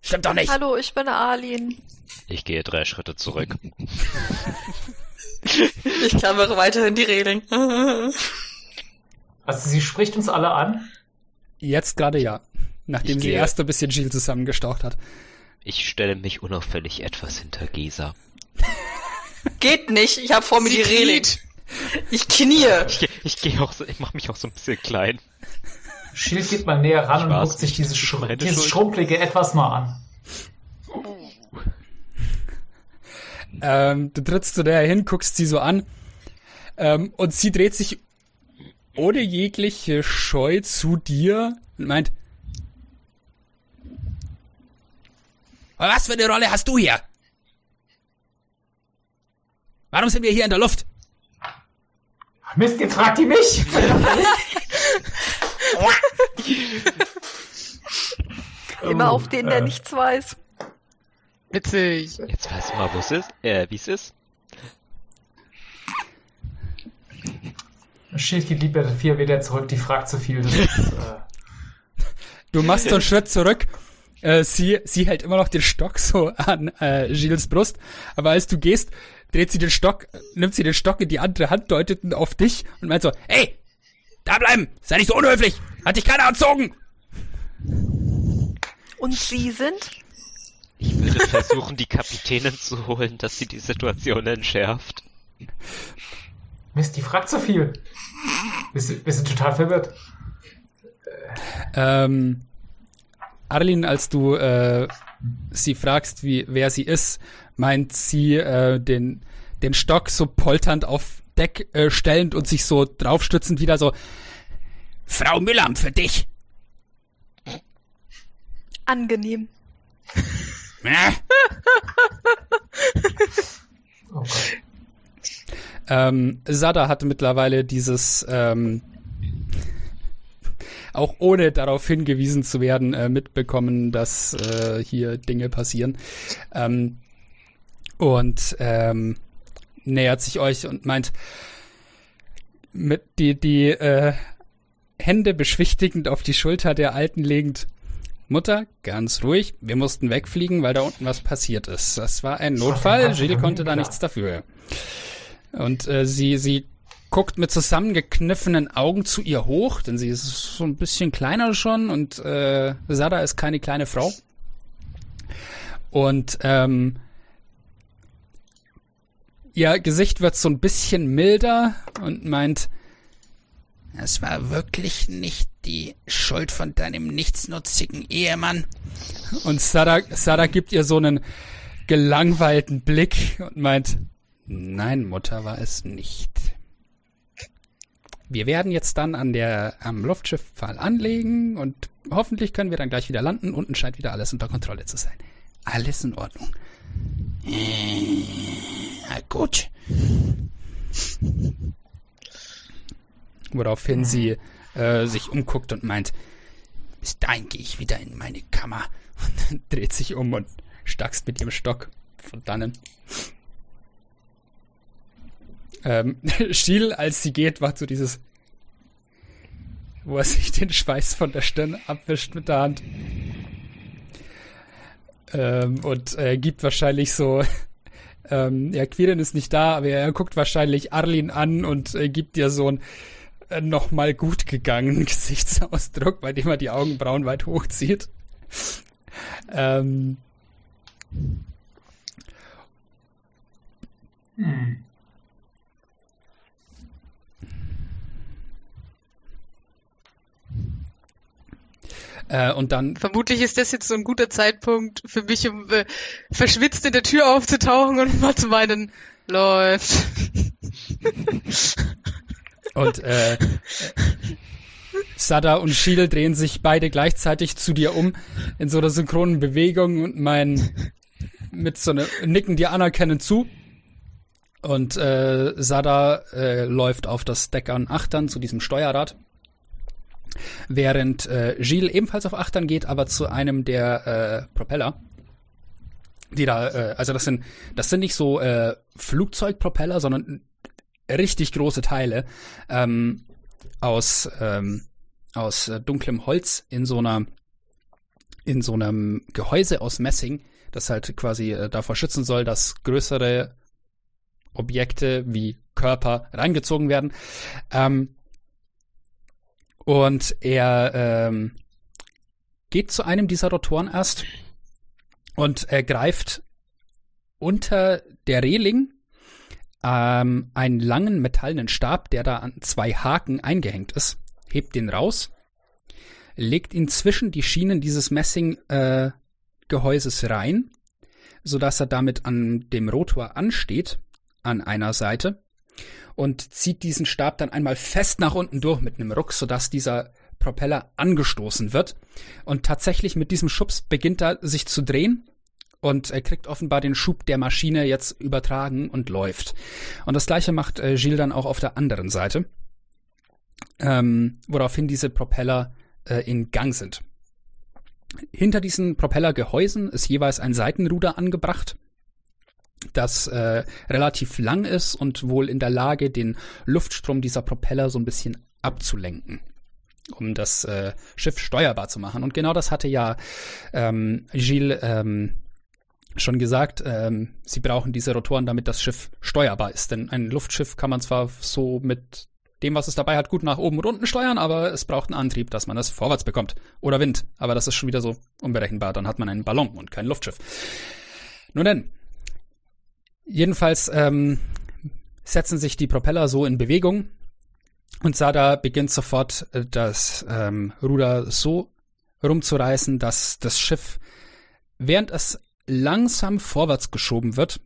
Stimmt doch nicht. Hallo, ich bin Arlin. Ich gehe drei Schritte zurück. *laughs* Ich klammere weiterhin die Regeln. Also sie spricht uns alle an. Jetzt gerade ja. Nachdem Ich sie gehe- erst ein bisschen Gilles zusammengestaucht hat. Ich stelle mich unauffällig etwas hinter Gesa. Geht nicht, ich habe vor mir Sie die Reling. kniet. Ich knie. Ich, ich gehe auch so, ich mache mich auch so ein bisschen klein. Schild geht mal näher ran und Spaß. guckt sich dieses, dieses Schuld. schrumpelige etwas mal an. Ähm, du trittst zu der hin, guckst sie so an ähm, und sie dreht sich ohne jegliche Scheu zu dir und meint, "Aber was für eine Rolle hast du hier? Warum sind wir hier in der Luft? Mist, jetzt fragt die mich. *laughs* Immer Oh, auf den, der äh. nichts weiß. Witzig. Jetzt weißt du mal, wo es ist, äh, wie es ist. Schild geht lieber vier Meter zurück, die fragt zu viel. Das ist, *laughs* äh, Du machst so einen Schritt zurück. Äh, sie, sie hält immer noch den Stock so an äh, Gilles Brust. Aber als du gehst, dreht sie den Stock, nimmt sie den Stock in die andere Hand, deutet ihn auf dich und meint so, hey, da bleiben, sei nicht so unhöflich, hat dich keiner erzogen. Und Sie sind? Ich würde versuchen, die Kapitänin zu holen, dass sie die Situation entschärft. Mist, die fragt zu viel. Wir sind, wir sind total verwirrt. Ähm, Arlin, als du äh, sie fragst, wie, wer sie ist, meint sie äh, den, den Stock so polternd auf Deck äh, stellend und sich so draufstützend wieder so, Frau Müllam, für dich. Angenehm. *laughs* *laughs* Oh. Ähm, Sada hat mittlerweile dieses, ähm, auch ohne darauf hingewiesen zu werden, äh, mitbekommen, dass äh, hier Dinge passieren. Ähm, und ähm, nähert sich euch und meint, mit die, die äh, Hände beschwichtigend auf die Schulter der Alten legend. Mutter, ganz ruhig, wir mussten wegfliegen, weil da unten was passiert ist. Das war ein Notfall, Gilles konnte da nichts dafür. Und äh, sie, sie guckt mit zusammengekniffenen Augen zu ihr hoch, denn sie ist so ein bisschen kleiner schon und äh, Sada ist keine kleine Frau. Und ähm, ihr Gesicht wird so ein bisschen milder und meint, es war wirklich nicht die Schuld von deinem nichtsnutzigen Ehemann. Und Sada, Sada gibt ihr so einen gelangweilten Blick und meint, nein, Mutter war es nicht. Wir werden jetzt dann an der, am Luftschiffpfahl anlegen und hoffentlich können wir dann gleich wieder landen. Unten scheint wieder alles unter Kontrolle zu sein. Alles in Ordnung. Äh, na gut. Woraufhin sie äh, sich umguckt und meint, bis dahin gehe ich wieder in meine Kammer. *laughs* Und dann dreht sich um und stackst mit ihrem Stock von dannen. Ähm, *laughs* Schiel, als sie geht, war so dieses, wo er sich den Schweiß von der Stirn abwischt mit der Hand. Ähm, und äh, gibt wahrscheinlich so, *laughs* ähm, ja, Quirin ist nicht da, aber er guckt wahrscheinlich Arlin an und äh, gibt ihr so ein nochmal gut gegangenen *laughs* Gesichtsausdruck, bei dem er die Augenbrauen weit hochzieht. Ähm, Hm. äh, und dann Vermutlich ist das jetzt so ein guter Zeitpunkt für mich, um äh, verschwitzt in der Tür aufzutauchen und mal zu meinen, läuft. *laughs* Und äh, Sada und Schiel drehen sich beide gleichzeitig zu dir um in so einer synchronen Bewegung und meinen mit so einer nicken dir anerkennend zu. Und äh, Sada äh, läuft auf das Deck an Achtern zu diesem Steuerrad. Während äh, Gilles ebenfalls auf Achtern geht, aber zu einem der äh, Propeller. Die da, äh, also das sind, das sind nicht so äh, Flugzeugpropeller, sondern richtig große Teile ähm, aus ähm, aus äh, dunklem Holz in so einer in so einem Gehäuse aus Messing, das halt quasi äh, davor schützen soll, dass größere Objekte wie Körper reingezogen werden. Ähm, und er ähm, geht zu einem dieser Rotoren erst und er greift unter der Reling ähm, einen langen metallenen Stab, der da an zwei Haken eingehängt ist, hebt den raus, legt ihn zwischen die Schienen dieses Messing-Gehäuses äh, rein, sodass er damit an dem Rotor ansteht, an einer Seite, und zieht diesen Stab dann einmal fest nach unten durch mit einem Ruck, sodass dieser Propeller angestoßen wird. Und tatsächlich mit diesem Schubs beginnt er sich zu drehen und er kriegt offenbar den Schub der Maschine jetzt übertragen und läuft. Und das gleiche macht äh, Gilles dann auch auf der anderen Seite, ähm, woraufhin diese Propeller äh, in Gang sind. Hinter diesen Propellergehäusen ist jeweils ein Seitenruder angebracht, das äh, relativ lang ist und wohl in der Lage, den Luftstrom dieser Propeller so ein bisschen abzulenken, um das äh, Schiff steuerbar zu machen. Und genau das hatte ja ähm, Gilles ähm, schon gesagt, ähm, sie brauchen diese Rotoren, damit das Schiff steuerbar ist. Denn ein Luftschiff kann man zwar so mit dem, was es dabei hat, gut nach oben und unten steuern, aber es braucht einen Antrieb, dass man das vorwärts bekommt. Oder Wind. Aber das ist schon wieder so unberechenbar. Dann hat man einen Ballon und kein Luftschiff. Nun denn. Jedenfalls ähm, setzen sich die Propeller so in Bewegung und Sada beginnt sofort äh, das ähm, Ruder so rumzureißen, dass das Schiff, während es langsam vorwärts geschoben wird,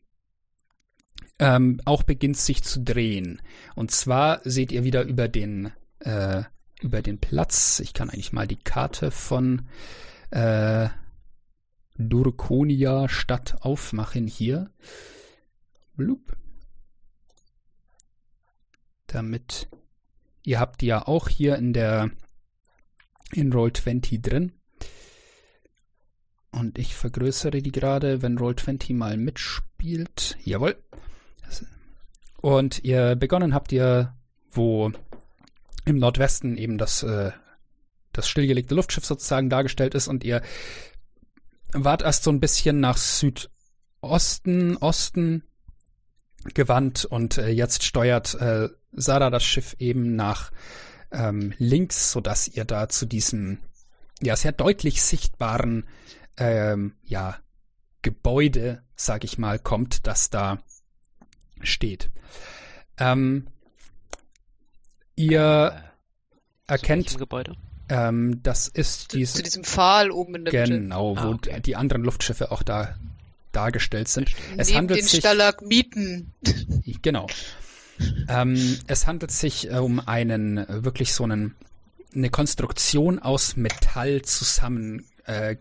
ähm, auch beginnt sich zu drehen. Und zwar seht ihr wieder über den, äh, über den Platz. Ich kann eigentlich mal die Karte von äh, Durkonia Stadt aufmachen hier. Blub. Damit ihr habt die ja auch hier in der in Roll20 drin. Und ich vergrößere die gerade, wenn Roll20 mal mitspielt. Jawohl. Und ihr begonnen habt ihr, wo im Nordwesten eben das, äh, das stillgelegte Luftschiff sozusagen dargestellt ist und ihr wart erst so ein bisschen nach Südosten, Osten gewandt und äh, jetzt steuert äh, Sada das Schiff eben nach ähm, links, sodass ihr da zu diesem ja sehr deutlich sichtbaren ähm, ja, Gebäude, sag ich mal, kommt, das da steht. Ähm, ihr äh, erkennt, Gebäude? ähm, das ist Zu, diese, zu diesem Pfahl oben in der Mitte. genau, wo Ah, okay. die anderen Luftschiffe auch da dargestellt sind. Es Neben handelt den sich Stalagmiten. *laughs* Genau. ähm, es handelt sich äh, um einen äh, wirklich so einen eine Konstruktion aus Metall zusammen äh,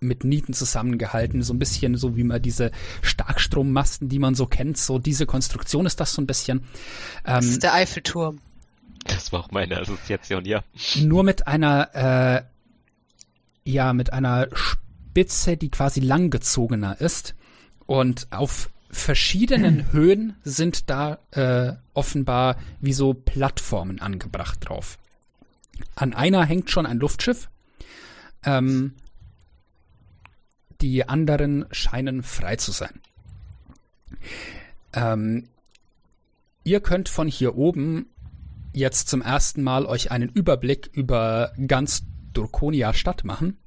mit Nieten zusammengehalten, so ein bisschen so wie man diese Starkstrommasten, die man so kennt, so diese Konstruktion ist das so ein bisschen. Das Ähm, ist der Eiffelturm. Das war auch meine Assoziation, ja. nur mit einer, äh, ja, mit einer Spitze, die quasi langgezogener ist. Und auf verschiedenen *clears throat* Höhen sind da äh, offenbar wie so Plattformen angebracht drauf. An einer hängt schon ein Luftschiff. Ähm, die anderen scheinen frei zu sein. Ähm, ihr könnt von hier oben jetzt zum ersten Mal euch einen Überblick über ganz Durkonia Stadt machen.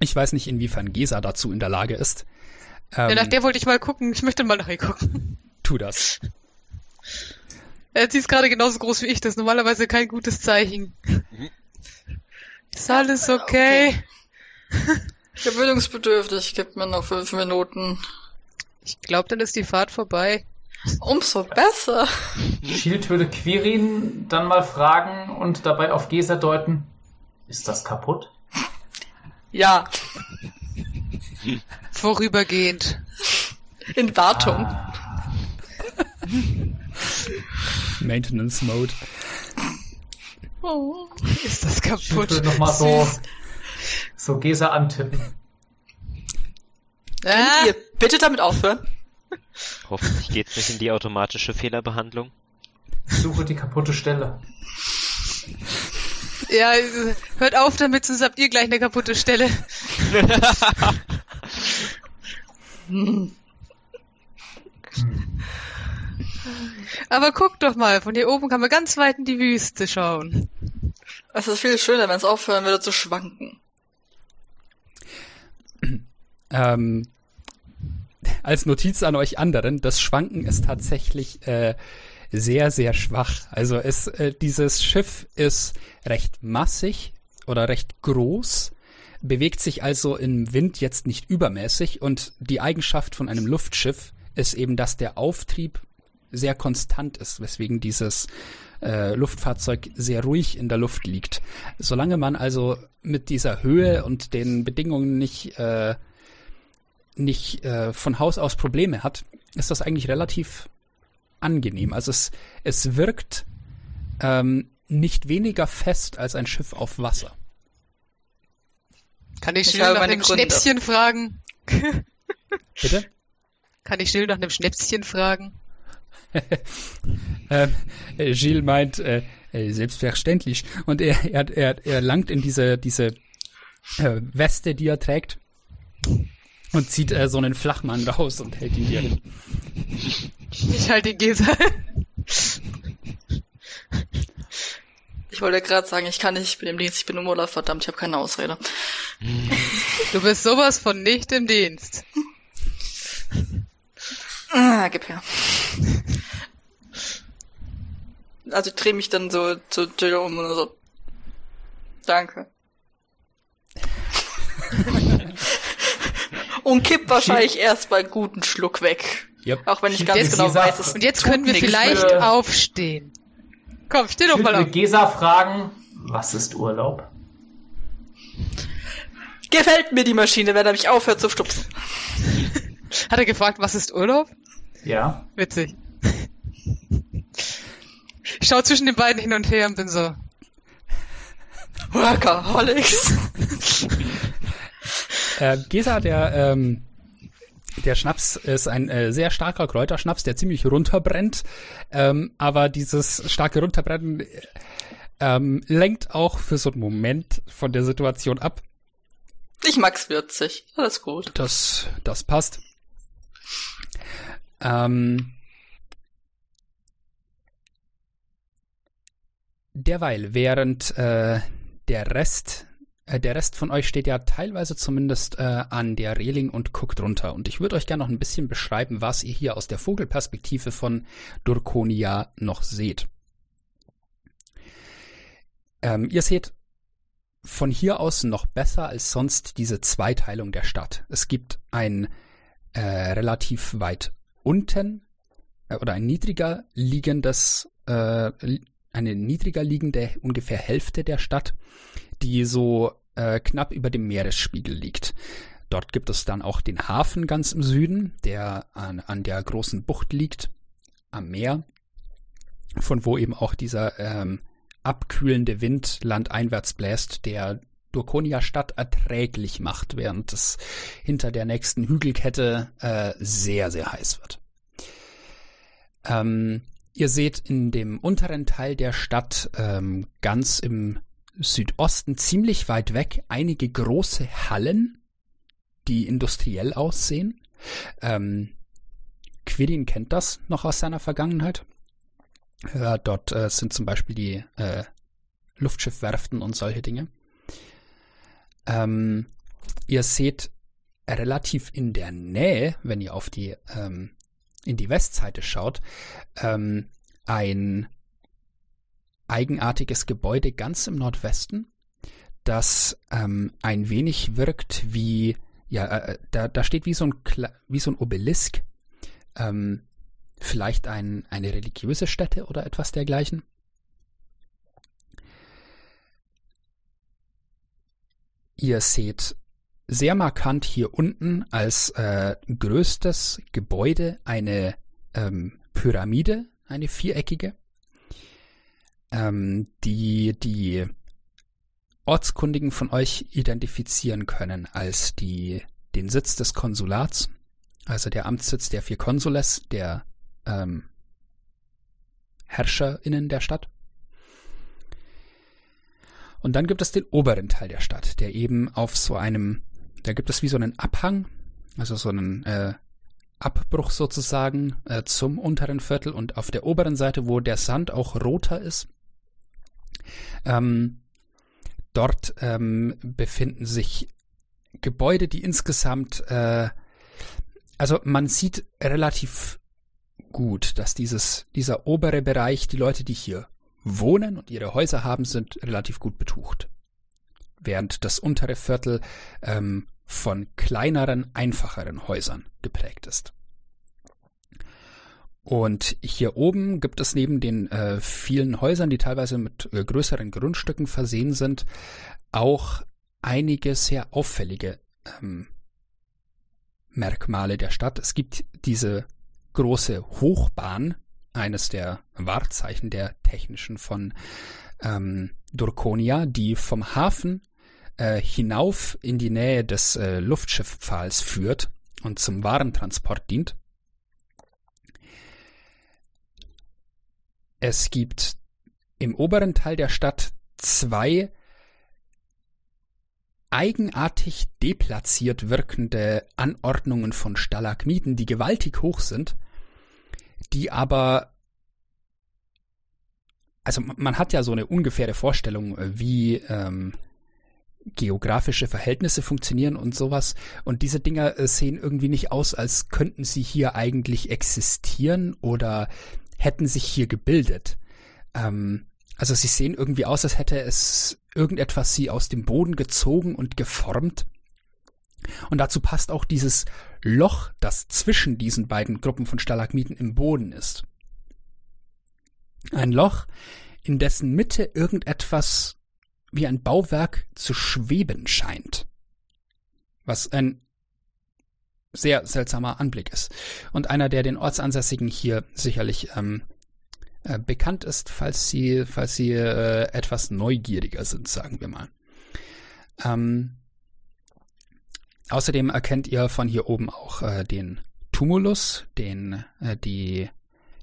Ich weiß nicht, inwiefern Gesa dazu in der Lage ist. Ähm, Ja, nach der wollte ich mal gucken. Ich möchte mal nachher gucken. tu das. Sie ist gerade genauso groß wie ich. Das ist normalerweise kein gutes Zeichen. Ist alles okay? *laughs* Gewöhnungsbedürftig, gib mir noch fünf Minuten. Ich glaube, dann ist die Fahrt vorbei. Umso besser. Shield würde Quirin dann mal fragen und dabei auf Gesa deuten. Ist das kaputt? Ja, Vorübergehend. in Wartung. Ah, Maintenance Mode. Oh. Ist das kaputt? würde nochmal so, Süß. So Gesa antippen. Ah, Könnt ihr bitte damit aufhören? Hoffentlich geht's nicht in die automatische Fehlerbehandlung. Suche die kaputte Stelle. ja, hört auf damit, sonst habt ihr gleich eine kaputte Stelle. Aber guck doch mal, von hier oben kann man ganz weit in die Wüste schauen. Es ist viel schöner, wenn es aufhören würde zu schwanken. Ähm, als Notiz an euch anderen, das Schwanken ist tatsächlich äh, sehr, sehr schwach. Also es, äh, dieses Schiff ist recht massig oder recht groß, bewegt sich also im Wind jetzt nicht übermäßig und die Eigenschaft von einem Luftschiff ist eben, dass der Auftrieb sehr konstant ist, weswegen dieses äh, Luftfahrzeug sehr ruhig in der Luft liegt. Solange man also mit dieser Höhe und den Bedingungen nicht äh, nicht äh, von Haus aus Probleme hat, ist das eigentlich relativ angenehm. Also es, es wirkt ähm, nicht weniger fest als ein Schiff auf Wasser. Kann ich *laughs* Ich Jill nach einem Gründe. Schnäpschen fragen? Bitte? Kann ich Jill nach einem Schnäpschen fragen? Ähm, äh, Gilles meint, äh, äh, selbstverständlich. Und er, er, er, er langt in diese, diese äh, Weste, die er trägt, und zieht äh, so einen Flachmann raus und hält ihn dir hin. Ich halte den Gesa. Ich wollte gerade sagen, ich kann nicht, ich bin im Dienst, ich bin im Urlaub, verdammt, ich habe keine Ausrede. Du bist sowas von nicht im Dienst. Ah, gib her. Also ich drehe mich dann so zu Jill um und so. Danke. Und kipp wahrscheinlich erst mal einen guten Schluck weg. Yep. Auch wenn ich ganz jetzt genau weiß, es Und jetzt können wir vielleicht für- aufstehen. Komm, steh doch Ich mal würde auf. Gesa fragen, was ist Urlaub? Gefällt mir die Maschine, wenn er mich aufhört zu stupsen. Hat er gefragt, was ist Urlaub? Ja. Witzig. Ich schau zwischen den beiden hin und her und bin so. Workaholics. Äh, Gesa, der, ähm, der Schnaps ist ein äh, sehr starker Kräuterschnaps, der ziemlich runterbrennt. Ähm, aber dieses starke Runterbrennen äh, ähm, lenkt auch für so einen Moment von der Situation ab. Ich mag's würzig. Alles gut. Das, das passt. Ähm, derweil, während äh, der Rest, der Rest von euch steht ja teilweise zumindest äh, an der Reling und guckt runter. Und ich würde euch gerne noch ein bisschen beschreiben, was ihr hier aus der Vogelperspektive von Durkonia noch seht. Ähm, ihr seht von hier aus noch besser als sonst diese Zweiteilung der Stadt. Es gibt ein äh, relativ weit unten äh, oder ein niedriger liegendes, äh, eine niedriger liegende ungefähr Hälfte der Stadt, die so äh, knapp über dem Meeresspiegel liegt. Dort gibt es dann auch den Hafen ganz im Süden, der an, an der großen Bucht liegt, am Meer, von wo eben auch dieser ähm, abkühlende Wind landeinwärts bläst, der Durkonia-Stadt erträglich macht, während es hinter der nächsten Hügelkette äh, sehr, sehr heiß wird. Ähm, ihr seht in dem unteren Teil der Stadt ähm, ganz im Südosten ziemlich weit weg einige große Hallen, die industriell aussehen. Ähm, Quirin kennt das noch aus seiner Vergangenheit. Ja, dort äh, sind zum Beispiel die äh, Luftschiffwerften und solche Dinge. Ähm, ihr seht relativ in der Nähe, wenn ihr auf die ähm, in die Westseite schaut, ähm, ein eigenartiges Gebäude ganz im Nordwesten, das ähm, ein wenig wirkt wie ja, äh, da, da steht wie so ein Kla wie so ein Obelisk. Ähm, vielleicht ein, eine religiöse Stätte oder etwas dergleichen. Ihr seht sehr markant hier unten als äh, größtes Gebäude eine ähm, Pyramide, eine viereckige, ähm, die die Ortskundigen von euch identifizieren können als die, den Sitz des Konsulats, also der Amtssitz der vier Konsules, der ähm, HerrscherInnen der Stadt. Und dann gibt es den oberen Teil der Stadt, der eben auf so einem, da gibt es wie so einen Abhang, also so einen äh, Abbruch sozusagen äh, zum unteren Viertel und auf der oberen Seite, wo der Sand auch roter ist, ähm, dort ähm, befinden sich Gebäude, die insgesamt, äh, also man sieht relativ gut, dass dieses, dieser obere Bereich, die Leute, die hier wohnen und ihre Häuser haben, sind relativ gut betucht. Während das untere Viertel ähm, von kleineren, einfacheren Häusern geprägt ist. Und hier oben gibt es neben den äh, vielen Häusern, die teilweise mit äh, größeren Grundstücken versehen sind, auch einige sehr auffällige ähm, Merkmale der Stadt. Es gibt diese große Hochbahn, eines der Wahrzeichen der technischen von ähm, Durkonia, die vom Hafen äh, hinauf in die Nähe des äh, Luftschifffahls führt und zum Warentransport dient. Es gibt im oberen Teil der Stadt zwei eigenartig deplatziert wirkende Anordnungen von Stalagmiten, die gewaltig hoch sind, die aber also man hat ja so eine ungefähre Vorstellung, äh, wie ähm, geografische Verhältnisse funktionieren und sowas. Und diese Dinger äh, sehen irgendwie nicht aus, als könnten sie hier eigentlich existieren oder hätten sich hier gebildet. Ähm, also sie sehen irgendwie aus, als hätte es irgendetwas sie aus dem Boden gezogen und geformt. Und dazu passt auch dieses Loch, das zwischen diesen beiden Gruppen von Stalagmiten im Boden ist. Ein Loch, in dessen Mitte irgendetwas wie ein Bauwerk zu schweben scheint. Was ein sehr seltsamer Anblick ist. Und einer, der den Ortsansässigen hier sicherlich ähm, äh, bekannt ist, falls sie, falls sie äh, etwas neugieriger sind, sagen wir mal. Ähm, außerdem erkennt ihr von hier oben auch äh, den Tumulus, den, äh, die,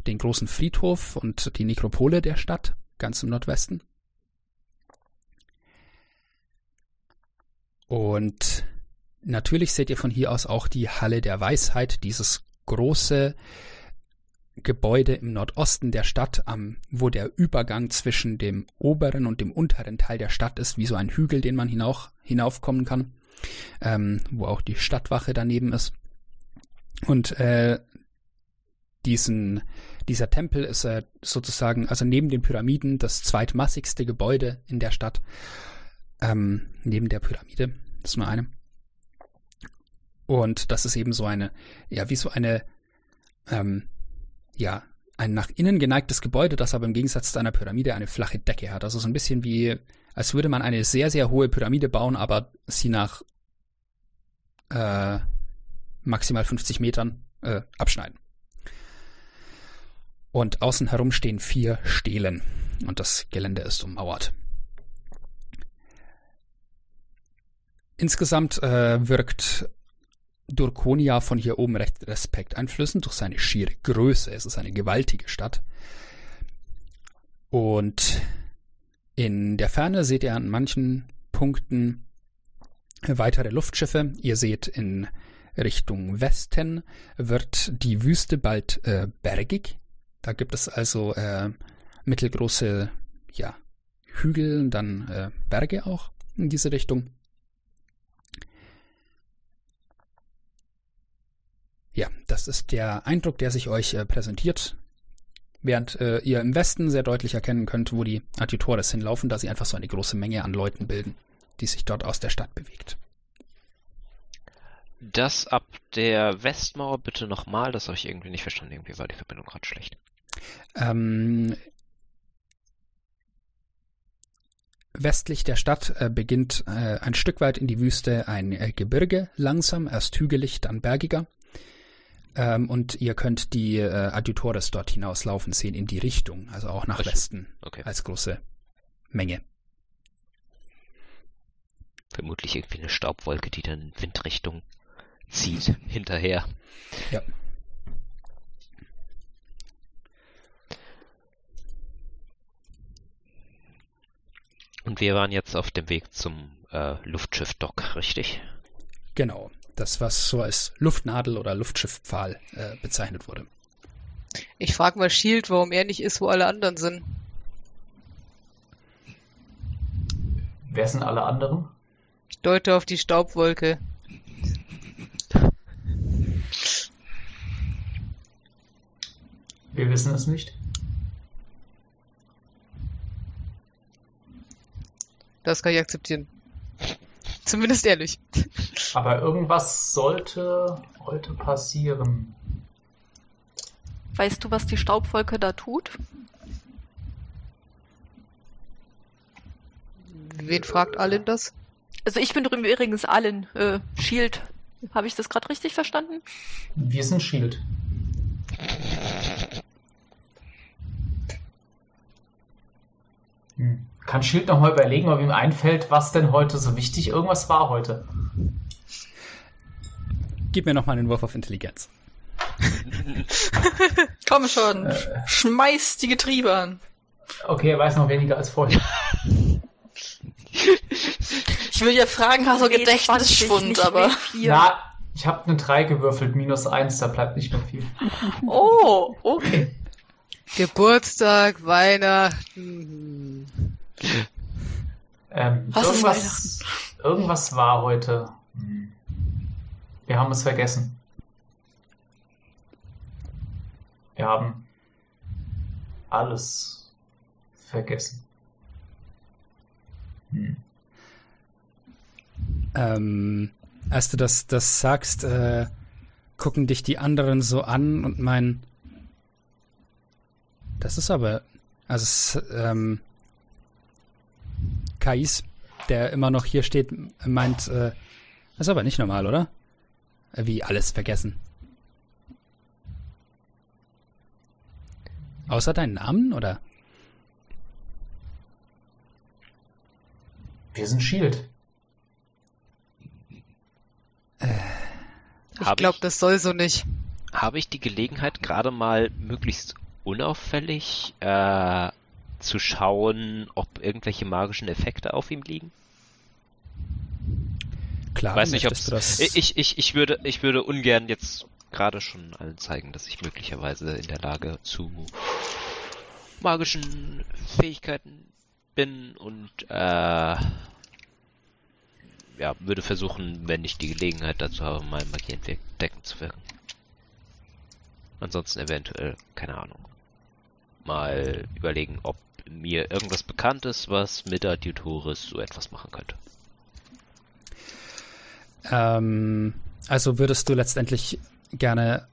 den großen Friedhof und die Nekropole der Stadt, ganz im Nordwesten. Und natürlich seht ihr von hier aus auch die Halle der Weisheit, dieses große Gebäude im Nordosten der Stadt, wo der Übergang zwischen dem oberen und dem unteren Teil der Stadt ist, wie so ein Hügel, den man hinauf, hinaufkommen kann, ähm, wo auch die Stadtwache daneben ist. Und äh, diesen, dieser Tempel ist äh, sozusagen, also neben den Pyramiden, das zweitmassigste Gebäude in der Stadt ähm, neben der Pyramide. Das ist nur eine. Und das ist eben so eine, ja, wie so eine, ähm, ja, ein nach innen geneigtes Gebäude, das aber im Gegensatz zu einer Pyramide eine flache Decke hat. Also so ein bisschen wie, als würde man eine sehr, sehr hohe Pyramide bauen, aber sie nach äh, maximal 50 Metern äh, abschneiden. Und außen herum stehen vier Stelen und das Gelände ist ummauert. Insgesamt äh, wirkt Durkonia von hier oben recht respekteinflößend durch seine schiere Größe. Es ist eine gewaltige Stadt. Und in der Ferne seht ihr an manchen Punkten weitere Luftschiffe. Ihr seht in Richtung Westen wird die Wüste bald äh, bergig. Da gibt es also äh, mittelgroße ja, Hügel, dann äh, Berge auch in diese Richtung. Ja, das ist der Eindruck, der sich euch äh, präsentiert, während äh, ihr im Westen sehr deutlich erkennen könnt, wo die Adjutores hinlaufen, da sie einfach so eine große Menge an Leuten bilden, die sich dort aus der Stadt bewegt. Das ab der Westmauer bitte nochmal, das habe ich irgendwie nicht verstanden, irgendwie war die Verbindung gerade schlecht. Ähm, westlich der Stadt äh, beginnt äh, ein Stück weit in die Wüste ein äh, Gebirge, langsam, erst hügelig, dann bergiger. Ähm, und ihr könnt die äh, Adjutores dort hinauslaufen sehen in die Richtung, also auch nach Ach, Westen Okay. als große Menge. Vermutlich irgendwie eine Staubwolke, die dann Windrichtung zieht *laughs* hinterher. Ja. Und wir waren jetzt auf dem Weg zum äh, Luftschiff-Dock, richtig? Genau. Das, was so als Luftnadel oder Luftschifffpfahl äh, bezeichnet wurde. Ich frage mal Shield, warum er nicht ist, wo alle anderen sind. Wer sind alle anderen? Ich deute auf die Staubwolke. Wir wissen es nicht. Das kann ich akzeptieren. Zumindest ehrlich. Aber irgendwas sollte heute passieren. Weißt du, was die Staubwolke da tut? Wen fragt Allen das? Also ich bin übrigens allen äh, Shield. Habe ich das gerade richtig verstanden? Wir sind Shield. Hm. Kann Schild noch mal überlegen, ob ihm einfällt, was denn heute so wichtig irgendwas war heute. Gib mir noch mal einen Wurf auf Intelligenz. *laughs* Komm schon, Äh. schmeiß die Getriebe an. Okay, er weiß noch weniger als vorher. *laughs* Ich will ja fragen, hast du Nee, 20, Gedächtnisschwund, aber. W4. Na, ich habe eine 3 gewürfelt, minus 1, da bleibt nicht mehr viel. Oh, okay. Geburtstag, Weihnachten. Ähm, Was ist irgendwas, irgendwas war heute. Hm. Wir haben es vergessen. Wir haben alles vergessen. Hm. Ähm, als du das, das sagst, äh, gucken dich die anderen so an und meinen, das ist aber, also es, ähm, Kais, der immer noch hier steht, meint, äh, das ist aber nicht normal, oder? Äh, Wie alles vergessen. Außer deinen Namen, oder? Wir sind Shield. Ich Hab glaube, ich- das soll so nicht. Habe ich die Gelegenheit, gerade mal möglichst unauffällig äh, zu schauen, ob irgendwelche magischen Effekte auf ihm liegen? Klar, Weiß nicht, ob das. ich, ich, ich würde ich würde ungern jetzt gerade schon allen zeigen, dass ich möglicherweise in der Lage zu magischen Fähigkeiten bin und äh, ja, würde versuchen, wenn ich die Gelegenheit dazu habe, meine Magie entdecken zu wirken. Ansonsten eventuell, keine Ahnung, mal überlegen, ob mir irgendwas bekannt ist, was mit Adjutoris so etwas machen könnte. Ähm, also würdest du letztendlich gerne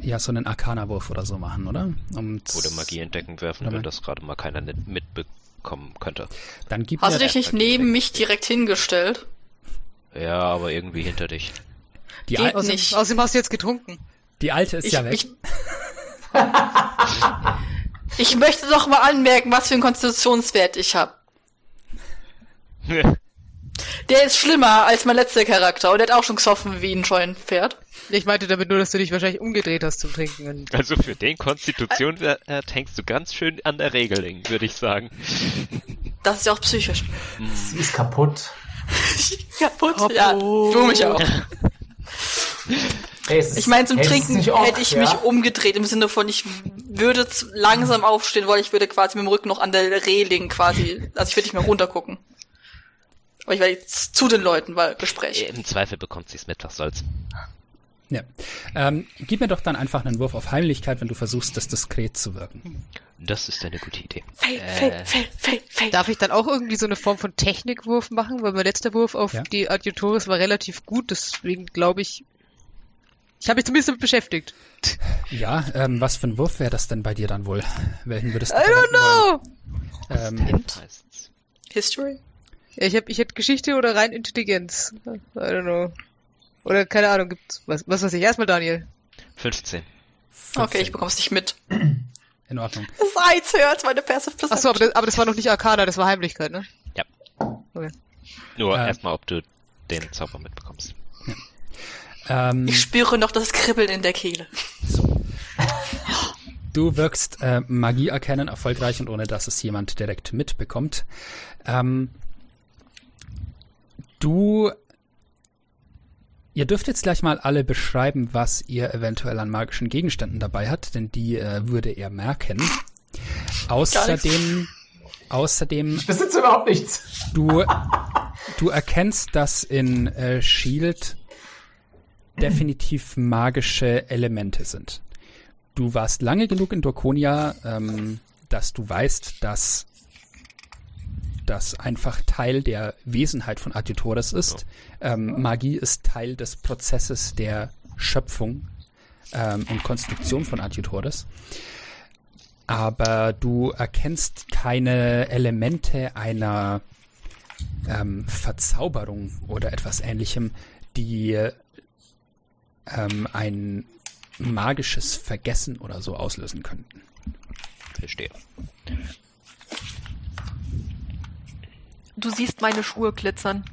ja so einen Arcana-Wurf oder so machen, oder? Um Oder Magie entdecken werfen, wenn das gerade mal keiner mitbekommen könnte. Dann gib Hast du dich nicht neben mich direkt hingestellt? Ja, aber irgendwie hinter dich. die, Geht Al Außerdem, Nicht. außerdem hast du jetzt getrunken. die alte ist Ich, ja weg. ich, *laughs* ich möchte doch mal anmerken, was für einen Konstitutionswert ich habe. Der ist schlimmer als mein letzter Charakter und der hat auch schon gesoffen wie ein Scheunenpferd. Ich meinte damit nur, dass du dich wahrscheinlich umgedreht hast zum Trinken. Und Also für den Konstitutionswert hängst du ganz schön an der Regeling, würde ich sagen. Das ist ja auch psychisch. Sie ist kaputt. *laughs* Kaputt. Hopp- Ja, du mich auch. *laughs* Hey, Ich meine, zum hey, Trinken oft, hätte ich ja? mich umgedreht im Sinne von, ich würde langsam aufstehen, weil ich würde quasi mit dem Rücken noch an der Reling quasi, also ich würde nicht mehr runtergucken. Aber ich werde jetzt zu den Leuten, weil Gespräch. Im Zweifel bekommt sie es mit, was soll's. Ja. Ähm, gib mir doch dann einfach einen Wurf auf Heimlichkeit, wenn du versuchst, das diskret zu wirken. Das ist eine gute Idee. Fail, Äh. fail, fail, fail, fail. darf ich dann auch irgendwie so eine Form von Technikwurf machen? Weil mein letzter Wurf auf Ja. die Adjutoris war relativ gut, deswegen glaube ich. Ich habe mich zumindest damit beschäftigt. Ja, ähm, was für ein Wurf wäre das denn bei dir dann wohl? Welchen würdest du I don't know! Ähm. History? Ja, ich, hab, ich hätte Geschichte oder rein Intelligenz. I don't know. Oder keine Ahnung, gibt's was, was weiß ich. Erstmal Daniel. 15. Okay, ich bekomm's nicht mit. in Ordnung. Das ist als meine Passive Perception. Achso, aber das, aber das war noch nicht Arcana, das war Heimlichkeit, ne? Nur Äh. erstmal, ob du den Zauber mitbekommst. Ähm, Ich spüre noch das Kribbeln in der Kehle. Du wirkst äh, Magie erkennen erfolgreich und ohne dass es jemand direkt mitbekommt. Ähm, du. Ihr dürft jetzt gleich mal alle beschreiben, was ihr eventuell an magischen Gegenständen dabei habt, denn die äh, würde er merken. Außerdem, außerdem Ich besitze überhaupt nichts. Du, du erkennst, dass in äh, Shield *clears throat* definitiv magische Elemente sind. Du warst lange genug in Dorkonia, ähm, dass du weißt, dass das einfach Teil der Wesenheit von Adjutores ist. Ähm, Magie ist Teil des Prozesses der Schöpfung ähm, und Konstruktion von Adjutores. Aber du erkennst keine Elemente einer ähm, Verzauberung oder etwas ähnlichem, die ähm, ein magisches Vergessen oder so auslösen könnten. Verstehe. du siehst meine Schuhe glitzern.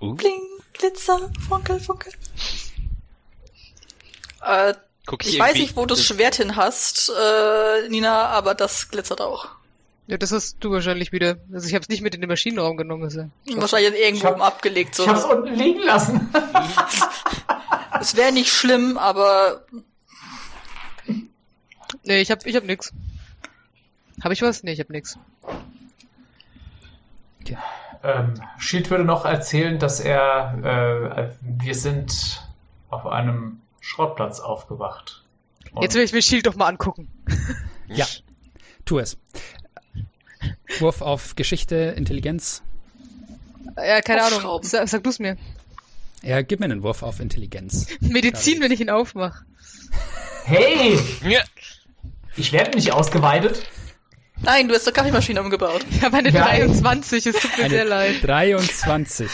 Uh, Bling, Glitzer, Funkel, Funkel. Äh, guck ich ich weiß nicht, wo du das Schwert hin hast, äh, Nina, aber das glitzert auch. Ja, das hast du wahrscheinlich wieder. Also ich habe es nicht mit in den Maschinenraum genommen. Also. Wahrscheinlich irgendwo Ich hab- oben abgelegt. So. Ich hab's unten liegen lassen. *laughs* Es wäre nicht schlimm, aber Nee, ich hab, ich hab nix. Hab ich was? Nee, ich hab nix. Ähm, Shield würde noch erzählen, dass er, äh, wir sind auf einem Schrottplatz aufgewacht. Und Jetzt will ich mir Shield doch mal angucken. Ja, tu es. Wurf auf Geschichte, Intelligenz. Ja, keine Ahnung. Sag, sag du's mir. Ja, gib mir einen Wurf auf Intelligenz. *laughs* Medizin, wenn ich ihn aufmache. hey, Ja. ich werde nicht ausgeweitet. nein, du hast doch Kaffeemaschine umgebaut. Ich habe eine Geil. 23, es tut mir sehr Eine leid. 23.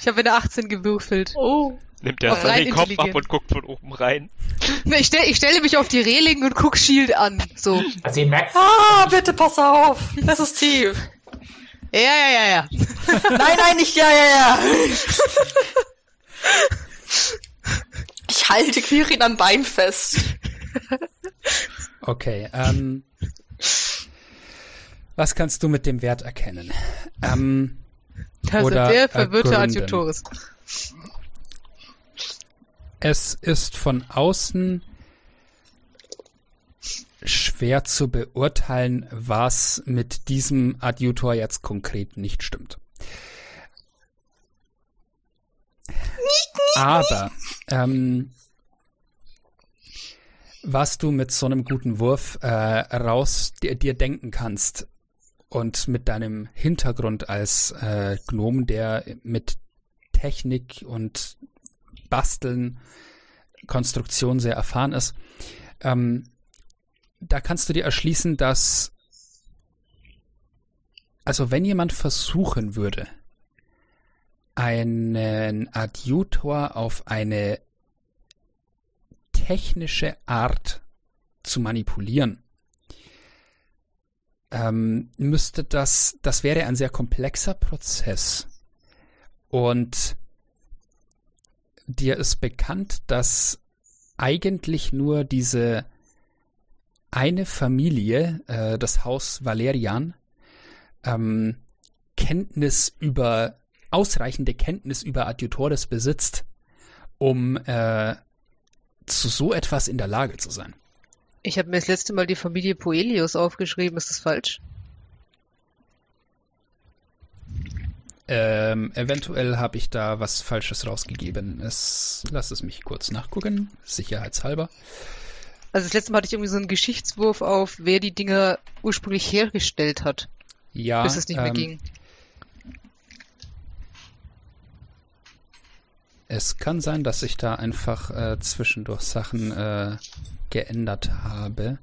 Ich habe eine 18 gewürfelt. Oh. Nimmt er den Kopf ab und guckt von oben rein. Nee, Ich, stell, ich stelle mich auf die Reling und guck Shield an. So. Also ihr merkt, Ah, bitte pass auf. Das ist tief. Ja, ja, ja, ja. Nein, nein, nicht ja, ja, ja. *laughs* Ich halte Quirin am Bein fest. Okay, ähm. Was kannst du mit dem Wert erkennen? Ähm, Also Oder der verwirrte ergründen. Adjutoris. es ist von außen schwer zu beurteilen, was mit diesem Adjutor jetzt konkret nicht stimmt. Aber ähm, was du mit so einem guten Wurf äh, raus dir, dir denken kannst und mit deinem Hintergrund als äh, Gnom, der mit Technik und Basteln, Konstruktion sehr erfahren ist, ähm, da kannst du dir erschließen, dass also wenn jemand versuchen würde, einen Adjutor auf eine technische Art zu manipulieren, ähm, müsste das, das wäre ein sehr komplexer Prozess. Und dir ist bekannt, dass eigentlich nur diese eine Familie, äh, das Haus Valerian, ähm, Kenntnis über, ausreichende Kenntnis über Adjutores besitzt, um äh, zu so etwas in der Lage zu sein. Ich habe mir das letzte Mal die Familie Poelius aufgeschrieben. Ist das falsch? Ähm, eventuell habe ich da was Falsches rausgegeben. Es, lass es mich kurz nachgucken, sicherheitshalber. Also das letzte Mal hatte ich irgendwie so einen Geschichtswurf auf, wer die Dinger ursprünglich hergestellt hat, Ja, bis es nicht mehr ähm, ging. Es kann sein, dass ich da einfach äh, zwischendurch Sachen äh, geändert habe,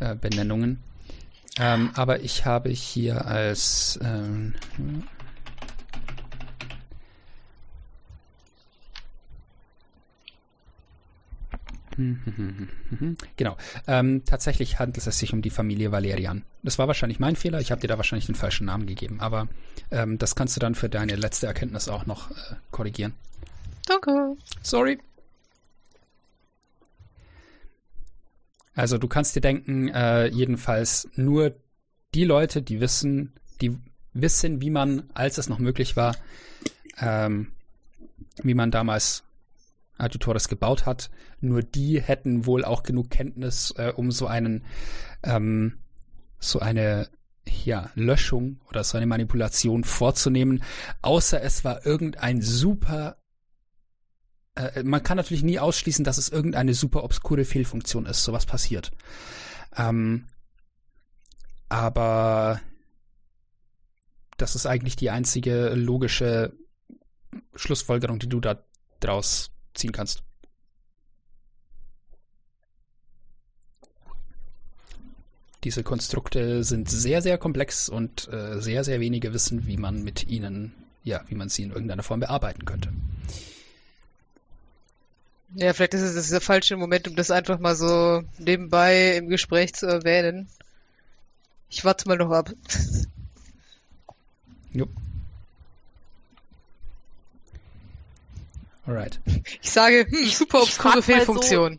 äh, Benennungen. Ähm, aber ich habe hier als ähm, Genau. Ähm, tatsächlich handelt es sich um die Familie Valerian. Das war wahrscheinlich mein Fehler. Ich habe dir da wahrscheinlich den falschen Namen gegeben. Aber ähm, das kannst du dann für deine letzte Erkenntnis auch noch äh, korrigieren. Danke. Sorry. Also du kannst dir denken, äh, jedenfalls nur die Leute, die wissen, die wissen, wie man, als es noch möglich war, ähm, wie man damals Adjutores gebaut hat, nur die hätten wohl auch genug Kenntnis, äh, um so einen, ähm, so eine ja, Löschung oder so eine Manipulation vorzunehmen, außer es war irgendein super äh, man kann natürlich nie ausschließen, dass es irgendeine super obskure Fehlfunktion ist. Sowas passiert. Ähm, aber das ist eigentlich die einzige logische Schlussfolgerung, die du da draus ziehen kannst. Diese Konstrukte sind sehr, sehr komplex und äh, sehr, sehr wenige wissen, wie man mit ihnen, ja, wie man sie in irgendeiner Form bearbeiten könnte. Ja, vielleicht ist es das der falsche Moment, um das einfach mal so nebenbei im Gespräch zu erwähnen. Ich warte mal noch ab. Jupp. Alright. Ich sage, hm, super obskure Fehlfunktion.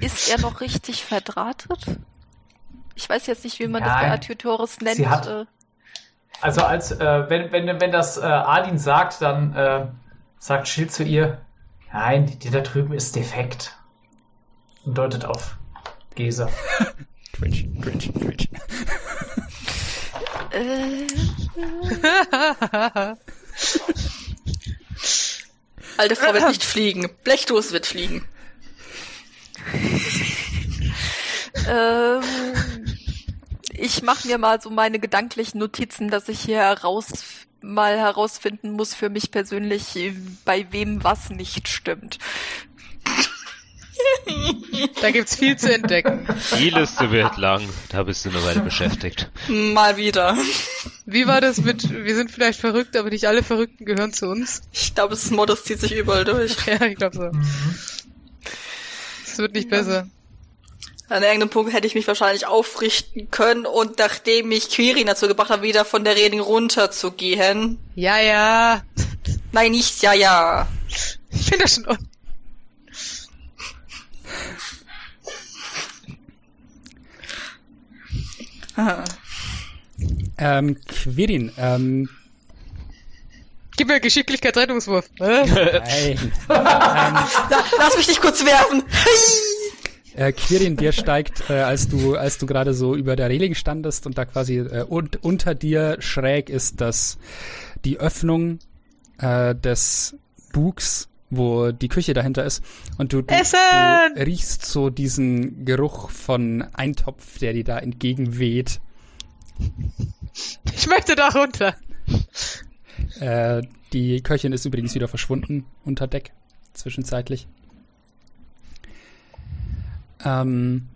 Ist er noch richtig verdrahtet? Ich weiß jetzt nicht, wie man das Nein. bei Artiotoris nennt. Sie hat- äh, Also als äh, wenn, wenn, wenn das äh, Adin sagt, dann äh, sagt Schild zu ihr, nein, die, da drüben ist defekt. Und deutet auf Gesa. *laughs* Cringe, cringe, cringe. äh, *laughs* Alte Frau wird nicht fliegen. Blechdos wird fliegen. *laughs* ähm, ich mache mir mal so meine gedanklichen Notizen, dass ich hier heraus mal herausfinden muss für mich persönlich, bei wem was nicht stimmt. Da gibt's viel zu entdecken. Die Liste wird lang, da bist du eine Weile beschäftigt. Mal wieder. Wie war das mit, wir sind vielleicht verrückt, aber nicht alle Verrückten gehören zu uns? Ich glaube, das Modus zieht sich überall durch. Ja, ich glaube so. Mhm. Es wird nicht besser. An irgendeinem Punkt hätte ich mich wahrscheinlich aufrichten können und nachdem ich Quirin dazu gebracht habe, wieder von der Reding runterzugehen. Ja, ja. *laughs* Nein, nicht ja, ja. Ich finde das schon un. *laughs* Ähm, Quirin, ähm, Gib mir Geschicklichkeitsrettungswurf. Äh? nein. *laughs* ähm, La lass mich nicht kurz werfen. Äh, Quirin, dir steigt, äh, als du, als du gerade so über der Reling standest und da quasi äh, und, unter dir schräg ist das die Öffnung äh, des Bugs, wo die Küche dahinter ist. Und du, du, du riechst so diesen Geruch von Eintopf, der dir da entgegenweht. Ich möchte da runter. Äh, die Köchin ist übrigens wieder verschwunden unter Deck, zwischenzeitlich. Ähm,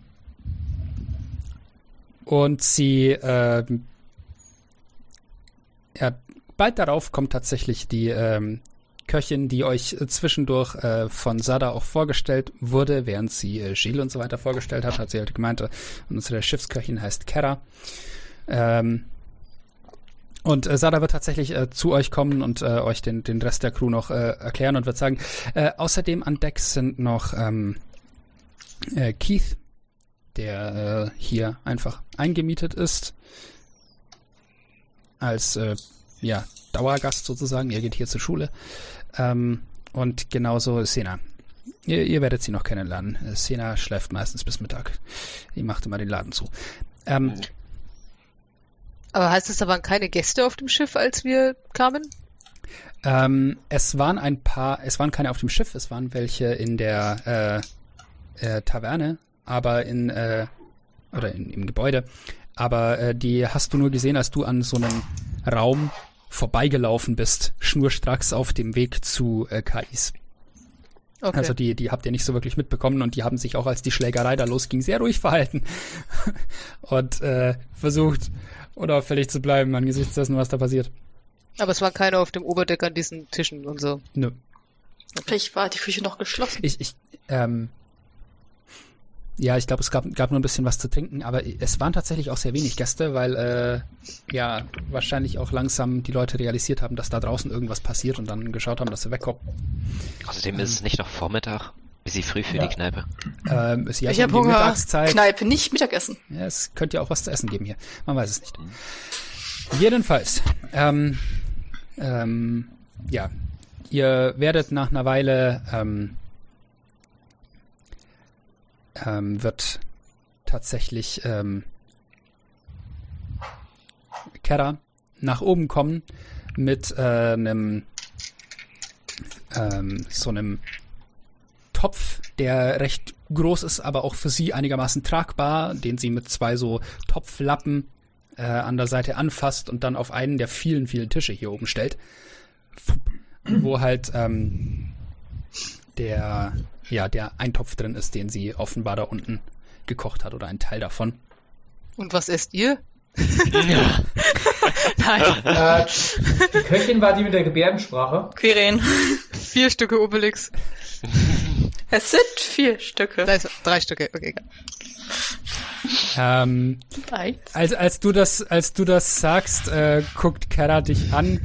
und sie, ähm, ja, bald darauf kommt tatsächlich die ähm, Köchin, die euch äh, zwischendurch äh, von Sada auch vorgestellt wurde, während sie äh, Gilles und so weiter vorgestellt hat, hat sie halt gemeint, äh, unsere Schiffsköchin heißt Kera. Ähm, und äh, Sada wird tatsächlich äh, zu euch kommen und äh, euch den, den Rest der Crew noch äh, erklären und wird sagen, äh, außerdem an Deck sind noch ähm, äh, Keith, der äh, hier einfach eingemietet ist. Als äh, ja, Dauergast sozusagen. Er geht hier zur Schule. Ähm, und genauso Sena. Ihr, ihr werdet sie noch kennenlernen. Äh, Sena schläft meistens bis Mittag. Die macht immer den Laden zu. Ähm, Aber heißt es, da waren keine Gäste auf dem Schiff, als wir kamen? Ähm, es waren ein paar, es waren keine auf dem Schiff, es waren welche in der äh, äh, Taverne, aber in, äh, oder in, im Gebäude. Aber äh, die hast du nur gesehen, als du an so einem Raum vorbeigelaufen bist, schnurstracks auf dem Weg zu äh, KIs. Okay. Also die, die habt ihr nicht so wirklich mitbekommen und die haben sich auch, als die Schlägerei da losging, sehr ruhig verhalten *laughs* und äh, versucht, unauffällig zu bleiben angesichts dessen, was da passiert. Aber es waren keine auf dem Oberdeck an diesen Tischen und so. Nö. Vielleicht war die Küche noch geschlossen. Ich, ich, ähm, ja, ich glaube, es gab, gab nur ein bisschen was zu trinken, aber es waren tatsächlich auch sehr wenig Gäste, weil äh, ja wahrscheinlich auch langsam die Leute realisiert haben, dass da draußen irgendwas passiert und dann geschaut haben, dass sie wegkommen. Außerdem ist es nicht noch Vormittag. Bisschen früh für Ja. die Kneipe. Ähm, ist ja Ich so hab die Hunger. Mittagszeit. Kneipe, nicht Mittagessen. Ja, es könnte ja auch was zu essen geben hier. Man weiß es nicht. Jedenfalls, ähm, ähm, ja, ihr werdet nach einer Weile, ähm, ähm, wird tatsächlich ähm, Kera nach oben kommen mit äh, einem ähm, so einem Topf, der recht groß ist, aber auch für sie einigermaßen tragbar, den sie mit zwei so Topflappen äh, an der Seite anfasst und dann auf einen der vielen, vielen Tische hier oben stellt, wo halt ähm, der, ja, der Eintopf drin ist, den sie offenbar da unten gekocht hat oder ein Teil davon. Und was esst ihr? *laughs* Ja. *laughs* Nein, Äh, die Köchin war die mit der Gebärdensprache. Quirin. vier Stücke Obelix. *laughs* Es sind vier Stücke. Ist drei Stücke. Okay, egal. ähm, als, als du das, als du das sagst, äh, guckt Kara dich an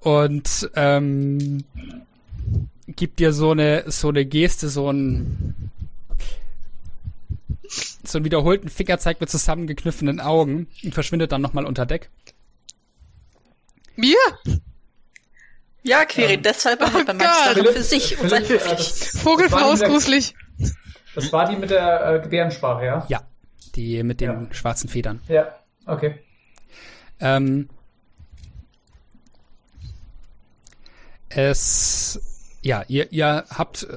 und ähm, gibt dir so eine, so eine Geste, so ein so einen wiederholten Fingerzeig mit zusammengekniffenen Augen und verschwindet dann nochmal unter Deck. Mir? Ja, Quirin, Ähm, deshalb oh behält man. Sachen Philipp, für sich und sei Philipp, äh, höflich. das- gruselig. der- Das war die mit der äh, Gebärdensprache, ja? Ja, die mit den Ja. schwarzen Federn. Ja, okay. Ähm, es, ja, ihr, ihr habt,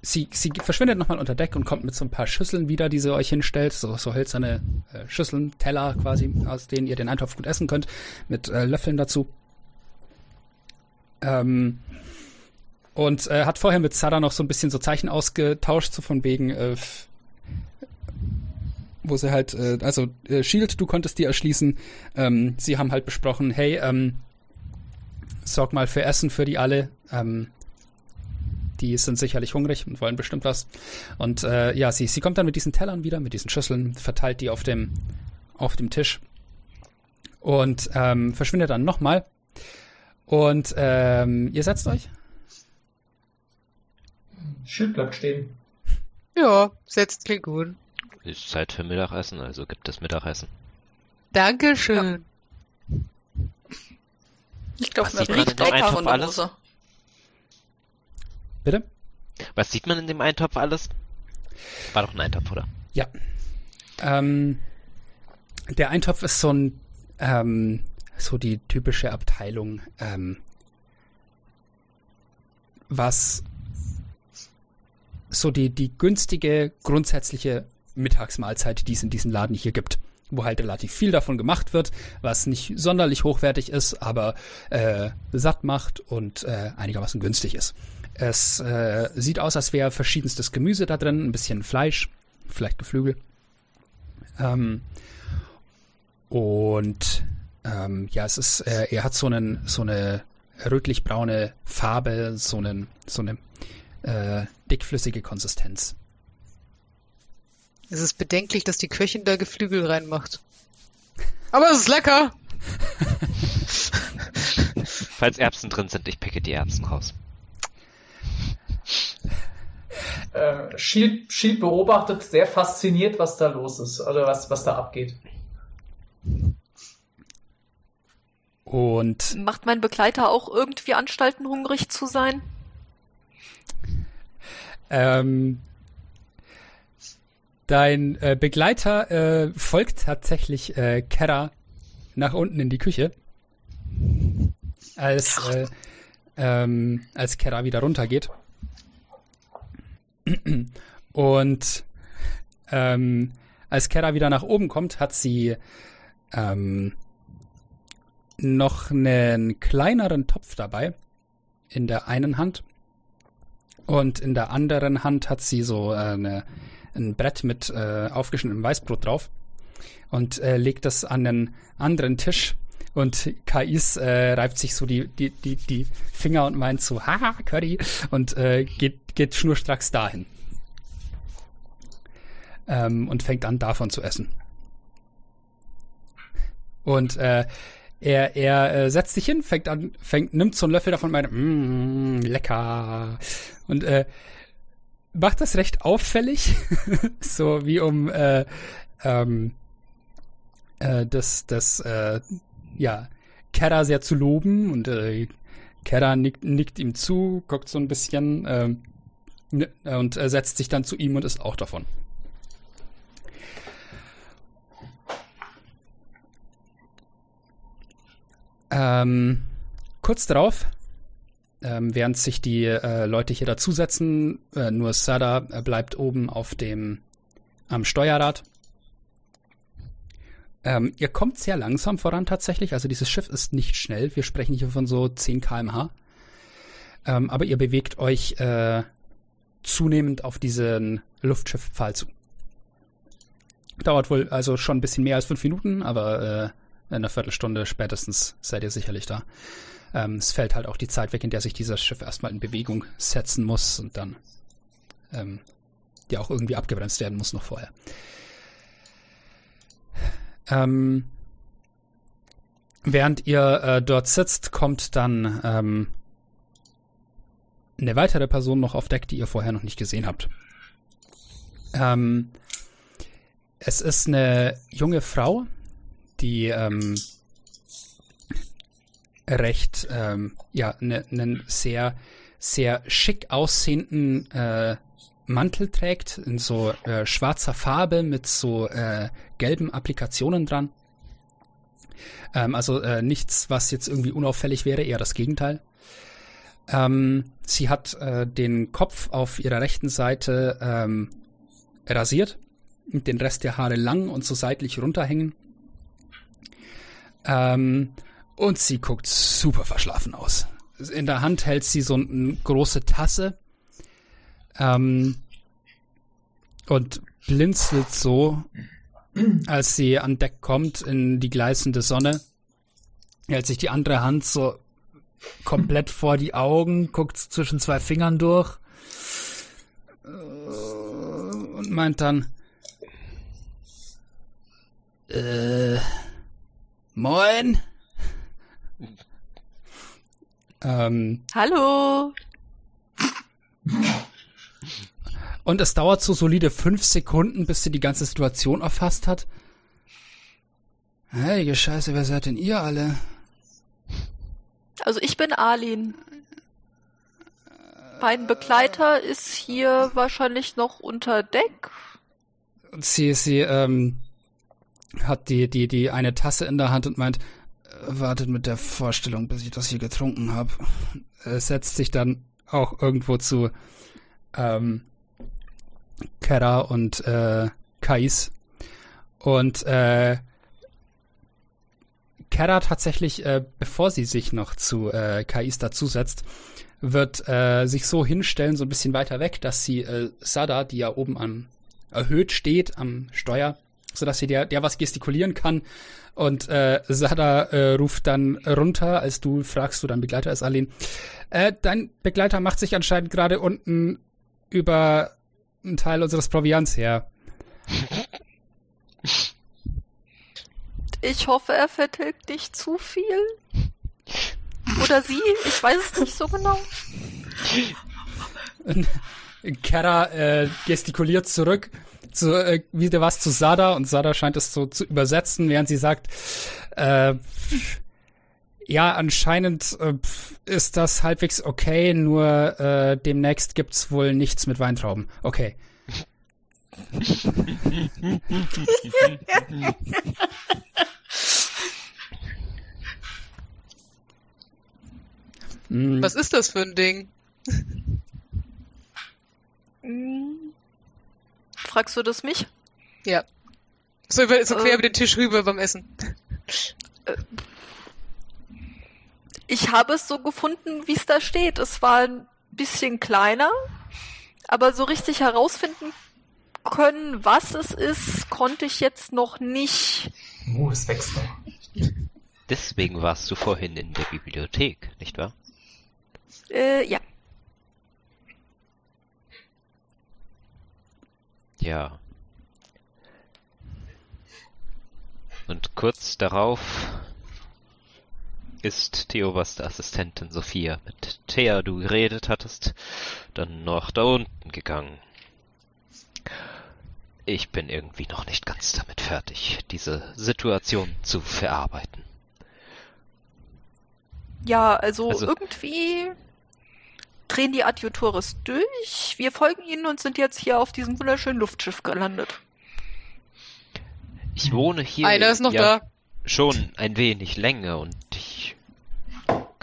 sie, sie verschwindet nochmal unter Deck und kommt mit so ein paar Schüsseln wieder, die sie euch hinstellt, so, so hölzerne äh, Schüsseln, Teller quasi, aus denen ihr den Eintopf gut essen könnt, mit äh, Löffeln dazu. Ähm, und äh, hat vorher mit Sada noch so ein bisschen so Zeichen ausgetauscht, so von wegen, äh, wo sie halt, äh, also äh, Shield, du konntest die erschließen. Ähm, sie haben halt besprochen, hey, ähm, sorg mal für Essen für die alle. Ähm, die sind sicherlich hungrig und wollen bestimmt was. Und äh, ja, sie, sie kommt dann mit diesen Tellern wieder, mit diesen Schüsseln, verteilt die auf dem, auf dem Tisch und ähm, verschwindet dann nochmal. Und ähm, ihr setzt euch? Schild bleibt stehen. Ja, setzt klingt gut. Ist Zeit für Mittagessen, also gibt es Mittagessen. Dankeschön. Ich glaube, mir riecht Eintopf von der? Hose. Bitte? Was sieht man in dem Eintopf alles? War doch ein Eintopf, oder? Ja. Ähm, der Eintopf ist so ein, ähm, so die typische Abteilung, ähm, was so die, die günstige, grundsätzliche Mittagsmahlzeit, die es in diesem Laden hier gibt. Wo halt relativ viel davon gemacht wird, was nicht sonderlich hochwertig ist, aber äh, satt macht und äh, einigermaßen günstig ist. Es äh, sieht aus, als wäre verschiedenstes Gemüse da drin, ein bisschen Fleisch, vielleicht Geflügel. Ähm, und ähm, ja, es ist, äh, er hat so, einen, so eine rötlich-braune Farbe, so, einen, so eine äh, dickflüssige Konsistenz. Es ist bedenklich, dass die Köchin da Geflügel reinmacht. Aber es ist lecker. *laughs* Falls Erbsen drin sind, ich picke die Erbsen raus. Äh, Shield, Shield beobachtet sehr fasziniert, was da los ist, oder was, was da abgeht. Und Macht mein Begleiter auch irgendwie Anstalten, hungrig zu sein? ähm, dein äh, Begleiter äh, folgt tatsächlich äh, Kera nach unten in die Küche, als, äh, ähm, als Kera wieder runtergeht. Und ähm, als Kera wieder nach oben kommt, hat sie ähm, noch einen kleineren Topf dabei in der einen Hand. Und in der anderen Hand hat sie so äh, eine, ein Brett mit äh, aufgeschnittenem Weißbrot drauf und äh, legt das an einen anderen Tisch und Kais äh, reibt sich so die, die, die, die Finger und meint so, haha, Curry und äh, geht, geht schnurstracks dahin. Ähm, und fängt an, davon zu essen. Und äh, er, er äh, setzt sich hin, fängt an, fängt, nimmt so einen Löffel davon und meint, mmm, lecker. Und äh, macht das recht auffällig, *laughs* so wie um äh, ähm, äh, das, das äh, ja, Kera sehr zu loben und äh, Kera nickt, nickt ihm zu, guckt so ein bisschen ähm, ne- und äh, setzt sich dann zu ihm und isst auch davon. Ähm, kurz darauf, ähm, während sich die äh, Leute hier dazusetzen, äh, nur Sada äh, bleibt oben auf dem am Steuerrad. Ähm, ihr kommt sehr langsam voran tatsächlich, also dieses Schiff ist nicht schnell. Wir sprechen hier von so 10 km/h. Ähm, aber ihr bewegt euch äh, zunehmend auf diesen Luftschifffall zu. Dauert wohl also schon ein bisschen mehr als fünf Minuten, aber äh, in einer Viertelstunde spätestens seid ihr sicherlich da. Ähm, es fällt halt auch die Zeit weg, in der sich dieses Schiff erstmal in Bewegung setzen muss und dann ähm, ja auch irgendwie abgebremst werden muss noch vorher. Ähm, während ihr äh, dort sitzt, kommt dann ähm, eine weitere Person noch auf Deck, die ihr vorher noch nicht gesehen habt. Ähm, es ist eine junge Frau, die ähm, recht, ähm, ja, einen ne, sehr, sehr schick aussehenden äh, Mantel trägt, in so äh, schwarzer Farbe mit so äh, gelben Applikationen dran. Ähm, also äh, nichts, was jetzt irgendwie unauffällig wäre, eher das Gegenteil. Ähm, sie hat äh, den Kopf auf ihrer rechten Seite ähm, rasiert, den Rest der Haare lang und so seitlich runterhängen. Ähm, und sie guckt super verschlafen aus. In der Hand hält sie so eine große Tasse ähm, und blinzelt so, als sie an Deck kommt in die gleißende Sonne. Hält sich die andere Hand so komplett vor die Augen, guckt zwischen zwei Fingern durch äh, und meint dann, äh, moin. ähm, Hallo. *laughs* und es dauert so solide fünf Sekunden, bis sie die ganze Situation erfasst hat. Heilige Scheiße, wer seid denn ihr alle? Also ich bin Arlin. Mein Begleiter ist hier wahrscheinlich noch unter Deck. Sie, sie, ähm, hat die, die, die eine Tasse in der Hand und meint, äh, wartet mit der Vorstellung, bis ich das hier getrunken habe. setzt sich dann auch irgendwo zu ähm, Kera und äh, Kais. Und äh, Kera tatsächlich, äh, bevor sie sich noch zu äh, Kais dazusetzt, wird äh, sich so hinstellen, so ein bisschen weiter weg, dass sie äh, Sada, die ja oben am erhöht steht am Steuer, sodass sie der, der was gestikulieren kann. Und äh, Sada äh, ruft dann runter, als du fragst, wo dein Begleiter ist, Arlene. Äh, dein Begleiter macht sich anscheinend gerade unten über einen Teil unseres Proviants her. Ich hoffe, er vertilgt nicht zu viel. Oder sie, ich weiß es nicht so genau. *laughs* Kera äh, gestikuliert zurück zu, äh, wieder was zu Sada und Sada scheint es so zu übersetzen, während sie sagt, äh, ja, anscheinend äh, ist das halbwegs okay, nur äh, demnächst gibt's wohl nichts mit Weintrauben. Okay. Mm. *laughs* Was ist das für ein Ding? Hm. Fragst du das mich? Ja. So, über, so quer Äh. über den Tisch rüber beim Essen. Ich habe es so gefunden, wie es da steht. Es war ein bisschen kleiner, aber so richtig herausfinden können, was es ist, konnte ich jetzt noch nicht. Uh, es wächst noch. Deswegen warst du vorhin in der Bibliothek, nicht wahr? Äh, ja. Ja. Und kurz darauf ist die oberste Assistentin Sophia, mit der du geredet hattest, dann noch da unten gegangen. Ich bin irgendwie noch nicht ganz damit fertig, diese Situation zu verarbeiten. Ja, also, Also- irgendwie drehen die Adjutores durch. Wir folgen ihnen und sind jetzt hier auf diesem wunderschönen Luftschiff gelandet. Ich wohne hier Einer ist noch ja da. schon ein wenig länger und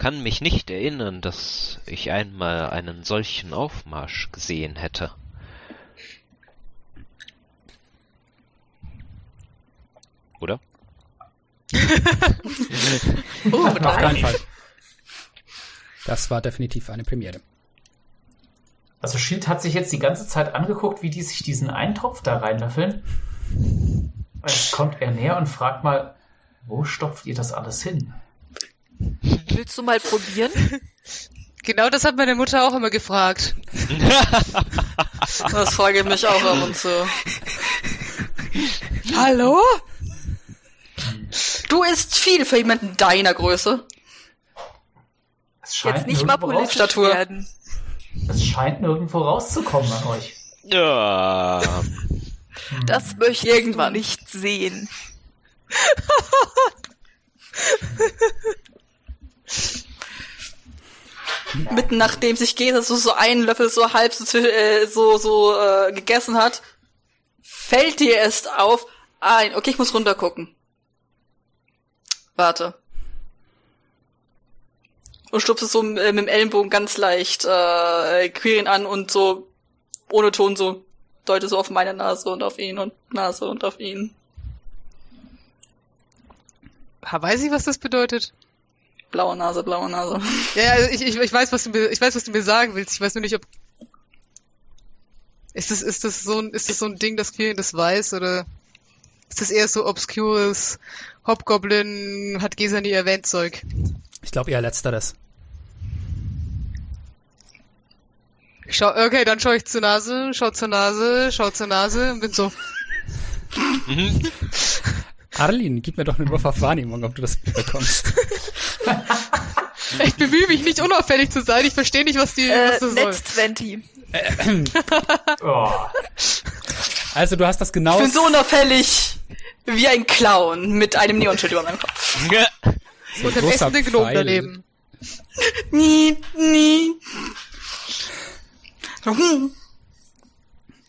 kann mich nicht erinnern, dass ich einmal einen solchen Aufmarsch gesehen hätte. Oder? *laughs* Oh, Auf keinen. Fall. Das war definitiv eine Premiere. Also Schild hat sich jetzt die ganze Zeit angeguckt, wie die sich diesen Eintopf da reinlöffeln. Jetzt kommt er näher und fragt mal, wo stopft ihr das alles hin? Willst du mal probieren? *laughs* Genau das hat meine Mutter auch immer gefragt. *laughs* Das frage ich mich auch ab und zu. Hallo? Du isst viel für jemanden deiner Größe. Es scheint Jetzt nicht mal nirgendwo politisch Statur. werden. Es scheint nirgendwo rauszukommen an euch. Ja. Hm. Das möchte Irgendwann. nicht sehen. *laughs* Mitten nachdem sich Gesa so, so einen Löffel so halb so, äh, so, so äh, gegessen hat, fällt dir erst auf, ein, okay, ich muss runtergucken. Warte. Und stupst es so äh, mit dem Ellenbogen ganz leicht äh, Quirin an und so ohne Ton so deute so auf meine Nase und auf ihn und Nase und auf ihn. Weiß ich, was das bedeutet? Blaue Nase, blaue Nase. Ja, ja, also ich, ich, ich weiß, was du mir, ich weiß, was du mir sagen willst. Ich weiß nur nicht, ob ist das, ist das so ein, ist das so ein Ding, dass Kirin das weiß oder ist das eher so obskures Hobgoblin hat Gesa nie erwähnt Zeug? Ich glaube eher letzteres. Ich schau, okay, dann schaue ich zur Nase, schau zur Nase, schau zur Nase und bin so, Arlin, gib mir doch einen Wurf auf Wahrnehmung, ob du das bekommst. ich bemühe mich nicht unauffällig zu sein, ich verstehe nicht, was die, Äh, was das soll. Net 20. Oh. Also du hast das genau. Ich bin so unauffällig wie ein Clown mit einem Neonschild über meinem Kopf. so Und dem großer essenden Gnom Pfeil. daneben. Nie, nie.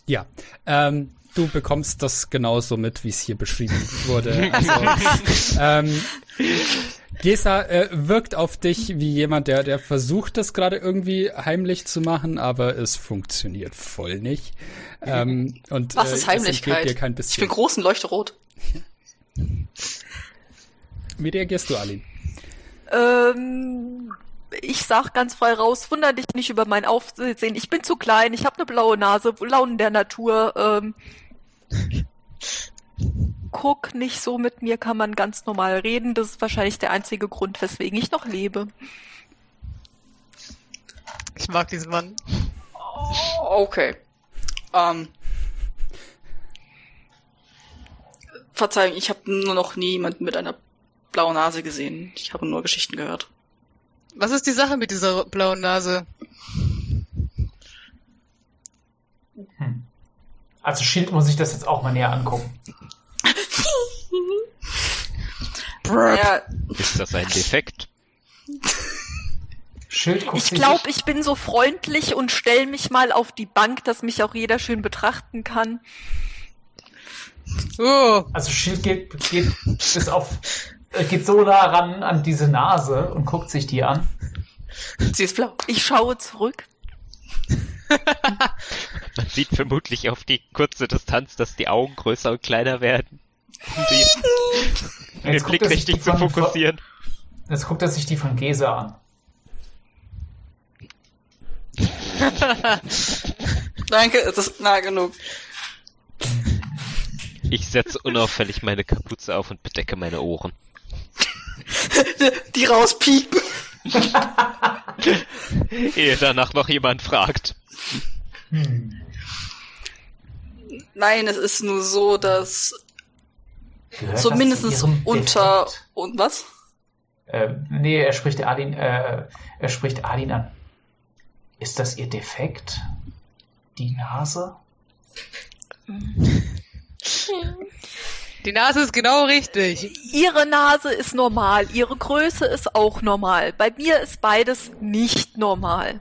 Ja. Ähm, du bekommst das genauso mit, wie es hier beschrieben *laughs* wurde. Also, ähm, Gesa äh, wirkt auf dich wie jemand, der, der versucht, das gerade irgendwie heimlich zu machen, aber es funktioniert voll nicht. Ähm, und, Was äh, ist es Heimlichkeit? dir kein Ich bin groß und leuchte rot. Wie reagierst du, Alin? Ähm, ich sag ganz frei raus, wunder dich nicht über mein Aufsehen. Ich bin zu klein, ich habe eine blaue Nase, Launen der Natur. Ähm, guck nicht so mit mir, kann man ganz normal reden. Das ist wahrscheinlich der einzige Grund, weswegen ich noch lebe. Ich mag diesen Mann. Okay. Ähm. Verzeihung, ich habe nur noch nie jemanden mit einer blauen Nase gesehen. Ich habe nur Geschichten gehört. Was ist die Sache mit dieser blauen Nase? Hm. Also Schild muss ich das jetzt auch mal näher angucken. Naja, Ist das ein Defekt? Schild guckt Ich glaube, ich bin so freundlich und stell mich mal auf die Bank, dass mich auch jeder schön betrachten kann. Oh, Also Schild geht, geht bis auf äh, geht so nah ran an diese Nase und guckt sich die an. sie ist blau. Ich schaue zurück. *laughs* Man sieht vermutlich auf die kurze Distanz, dass die Augen größer und kleiner werden. Um die, um *laughs* den Jetzt guckt Blick sich richtig die zu von- fokussieren. Jetzt guckt er sich die von Gesa an. *laughs* Danke, es ist nah genug. Ich setze unauffällig meine Kapuze auf und bedecke meine Ohren. Die rauspiepen. *laughs* Ehe danach noch jemand fragt. Hm. Nein, es ist nur so, dass Gehört das zumindest zu Ihrem unter Defekt? und was? Äh, nee, er spricht Adin, äh, er spricht Adin an. Ist das ihr Defekt? Die Nase? *laughs* die Nase ist genau richtig. Ihre Nase ist normal, ihre Größe ist auch normal. Bei mir ist beides nicht normal.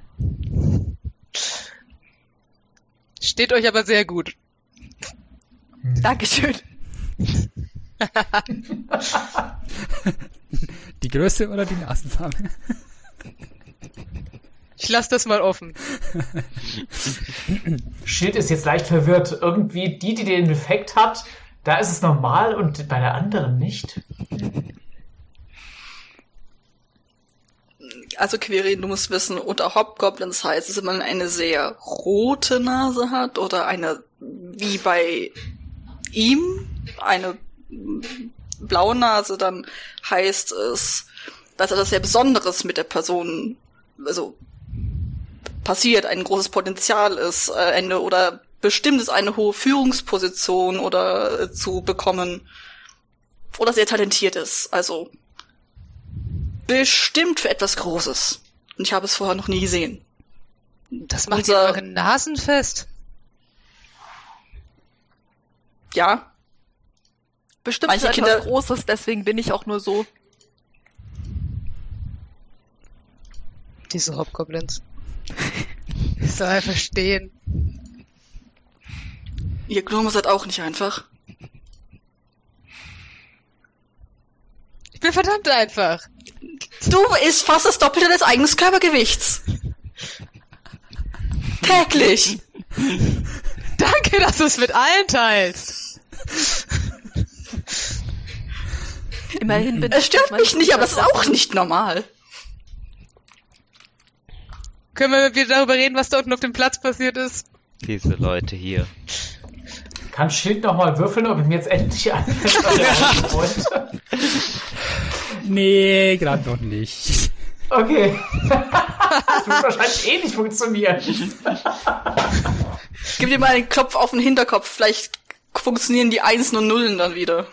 Steht euch aber sehr gut. Dankeschön. *laughs* Die Größe oder die Nasenfarbe? Ich lasse das mal offen. *laughs* Schild ist jetzt leicht verwirrt. Irgendwie die, die den Defekt hat, da ist es normal und bei der anderen nicht. Also Quirin, du musst wissen, unter Hobgoblins heißt es, wenn man eine sehr rote Nase hat oder eine, wie bei ihm, eine blaue Nase, dann heißt es, dass etwas sehr Besonderes mit der Person, also passiert, ein großes Potenzial ist, äh, eine oder bestimmt ist eine hohe Führungsposition oder äh, zu bekommen. Oder sehr talentiert ist. Also bestimmt für etwas Großes. Und ich habe es vorher noch nie gesehen. Das macht Unser- eure Nasen fest. Ja, Bestimmt Manche für Kinder- etwas Großes, deswegen bin ich auch nur so. Diese Hobgoblins. *laughs* Ich soll ja verstehen. Ihr Gnome seid auch nicht einfach. Ich bin verdammt einfach. Du isst fast das Doppelte des eigenen Körpergewichts. Täglich. Danke, dass du es mit allen teilst. Immerhin bin Es ich stört meine mich nicht, aber es ist auch nicht normal. Können wir wieder darüber reden, was da unten auf dem Platz passiert ist? Diese Leute hier. Kann Schild noch mal würfeln, ob ihm jetzt endlich einfällt, was *laughs* er? Nee, gerade noch nicht. Okay. *laughs* das wird wahrscheinlich eh nicht funktionieren. Gib dir mal einen Klopf auf den Hinterkopf. Vielleicht funktionieren die Einsen und Nullen dann wieder.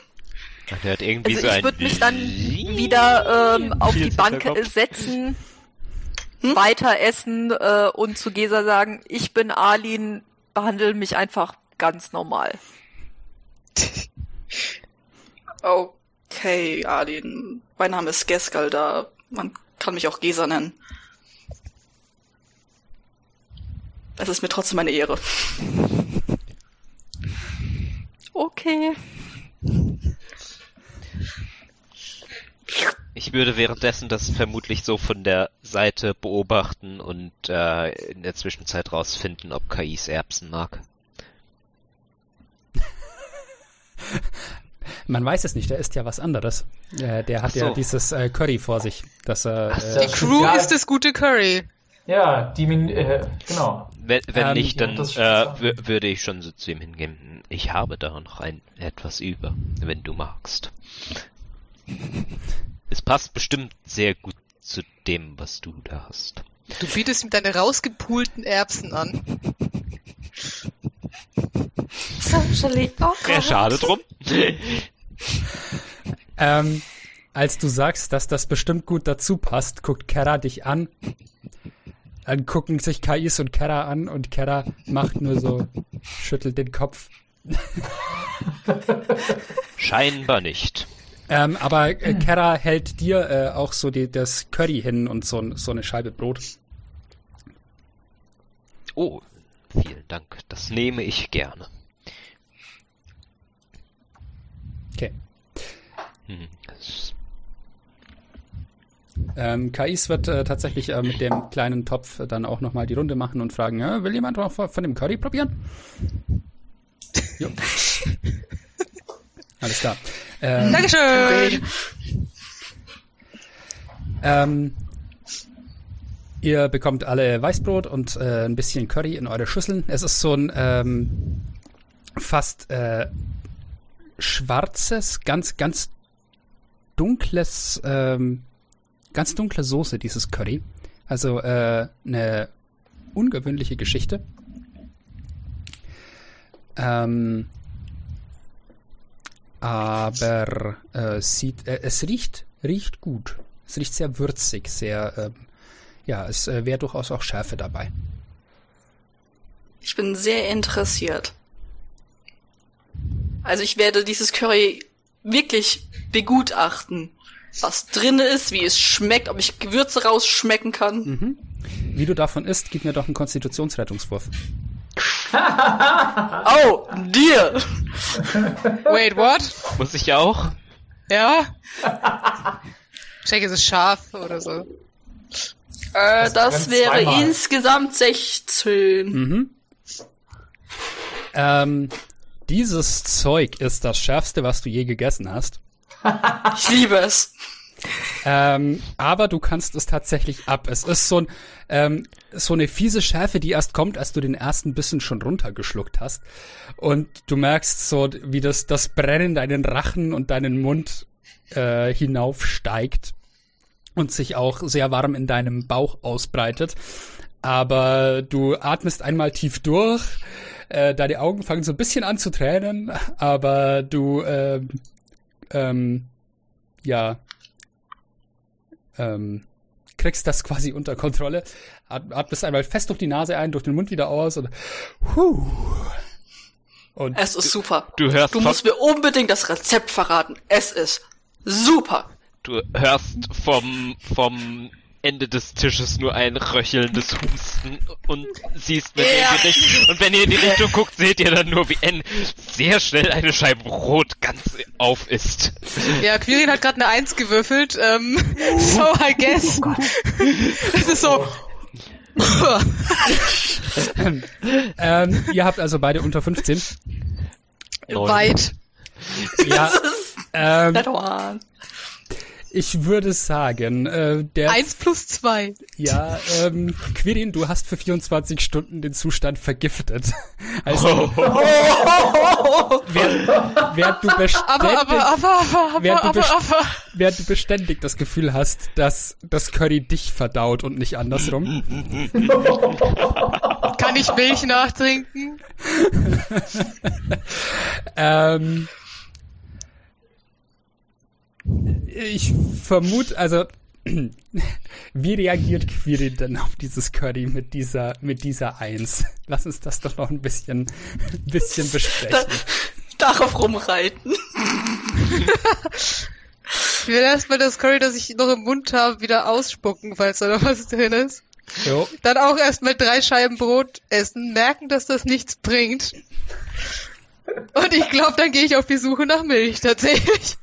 Man hört irgendwie Also so ein ich würde mich dann wieder ähm, auf die Bank setzen, Hm? weiter essen äh, und zu Gesa sagen, ich bin Arlin, behandle mich einfach ganz normal. *laughs* Okay, Adin. Mein Name ist Geskal, da man kann mich auch Gesa nennen. Es ist mir trotzdem eine Ehre. Okay. Ich würde währenddessen das vermutlich so von der Seite beobachten und äh, in der Zwischenzeit rausfinden, ob KIs Erbsen mag. Man weiß es nicht, der ist ja was anderes. Äh, der hat so. ja dieses äh, Curry vor sich. Das, äh, so. äh, Die Crew Ja. ist das gute Curry. Ja, die, Min äh, genau. Wenn, wenn Ähm, nicht, dann äh, würde ich schon so zu ihm hingehen. Ich habe da noch ein etwas über, wenn du magst. Es passt bestimmt sehr gut zu dem, was du da hast. Du bietest ihm deine rausgepulten Erbsen an. *laughs* Socially Ja, schade drum. *laughs* ähm, als du sagst, dass das bestimmt gut dazu passt, guckt Kera dich an. Dann gucken sich Kais und Kera an und Kera macht nur so, schüttelt den Kopf. Scheinbar nicht. Ähm, aber äh, Kera hält dir äh, auch so die, das Curry hin und so, so eine Scheibe Brot. Oh, vielen Dank. Das nehme ich gerne. Okay. Hm, Ähm, Kais wird äh, tatsächlich äh, mit dem kleinen Topf dann auch nochmal die Runde machen und fragen, ja, will jemand noch von von dem Curry probieren? Jo. *laughs* Alles klar. Ähm, Dankeschön! ähm, ihr bekommt alle Weißbrot und äh, ein bisschen Curry in eure Schüsseln. Es ist so ein ähm, fast äh, schwarzes, ganz, ganz dunkles, ähm, ganz dunkle Soße, dieses Curry. Also äh, eine ungewöhnliche Geschichte. Ähm, aber äh, sieht, äh, es riecht, riecht gut. Es riecht sehr würzig, sehr, ähm, ja, es äh, wäre durchaus auch Schärfe dabei. Ich bin sehr interessiert. Also ich werde dieses Curry wirklich begutachten. Was drin ist, wie es schmeckt, ob ich Gewürze rausschmecken kann. Mhm. Wie du davon isst, gib mir doch einen Konstitutionsrettungswurf. *laughs* Oh, dir! Wait, what? Muss ich auch? Ja? Check, ist es scharf oder so? Äh, das brennt wäre zweimal. insgesamt 16. Mhm. Ähm, dieses Zeug ist das schärfste, was du je gegessen hast. *laughs* Ich liebe es. Ähm, aber du kannst es tatsächlich ab. Es ist so, ein, ähm, so eine fiese Schärfe, die erst kommt, als du den ersten Bissen schon runtergeschluckt hast. Und du merkst so, wie das, das Brennen deinen Rachen und deinen Mund äh, hinaufsteigt und sich auch sehr warm in deinem Bauch ausbreitet. Aber du atmest einmal tief durch, äh, deine Augen fangen so ein bisschen an zu tränen, aber du äh, ähm, ja, ähm, kriegst das quasi unter Kontrolle, At- atmest einmal fest durch die Nase ein, durch den Mund wieder aus und, huh. und Es ist super. Du hörst Du musst mir unbedingt das Rezept verraten. Es ist super. Du hörst vom, vom Ende des Tisches nur ein röchelndes Husten und siehst, wenn ihr in die Richtung, und wenn ihr in die Richtung guckt, seht ihr dann nur, wie N sehr schnell eine Scheibe Brot ganz auf ist. Ja, Quirin hat gerade eine Eins gewürfelt. Ähm, *laughs* so, I guess. *laughs* Es ist so. *laughs* ähm, ihr habt also beide unter 15. Neun. weit. Ja, ähm, That one. Ich würde sagen, äh, der Eins plus zwei. Ja, ähm, Quirin, du hast für 24 Stunden den Zustand vergiftet. *laughs* Also, *laughs* während, während, du beständig, Aber, aber, aber, aber, Während du aber, aber. während du beständig das Gefühl hast, dass das Curry dich verdaut und nicht andersrum. Kann ich Milch nachtrinken? *laughs* Ähm, ich vermute, also, *clears throat* wie reagiert Quirin denn auf dieses Curry mit dieser, mit dieser Eins? Lass uns das doch noch ein bisschen, ein *laughs* bisschen besprechen. Darauf rumreiten. Ich will erstmal das Curry, das ich noch im Mund habe, wieder ausspucken, falls da noch was drin ist. Jo. Dann auch erstmal drei Scheiben Brot essen, merken, dass das nichts bringt. Und ich glaube, dann gehe ich auf die Suche nach Milch tatsächlich.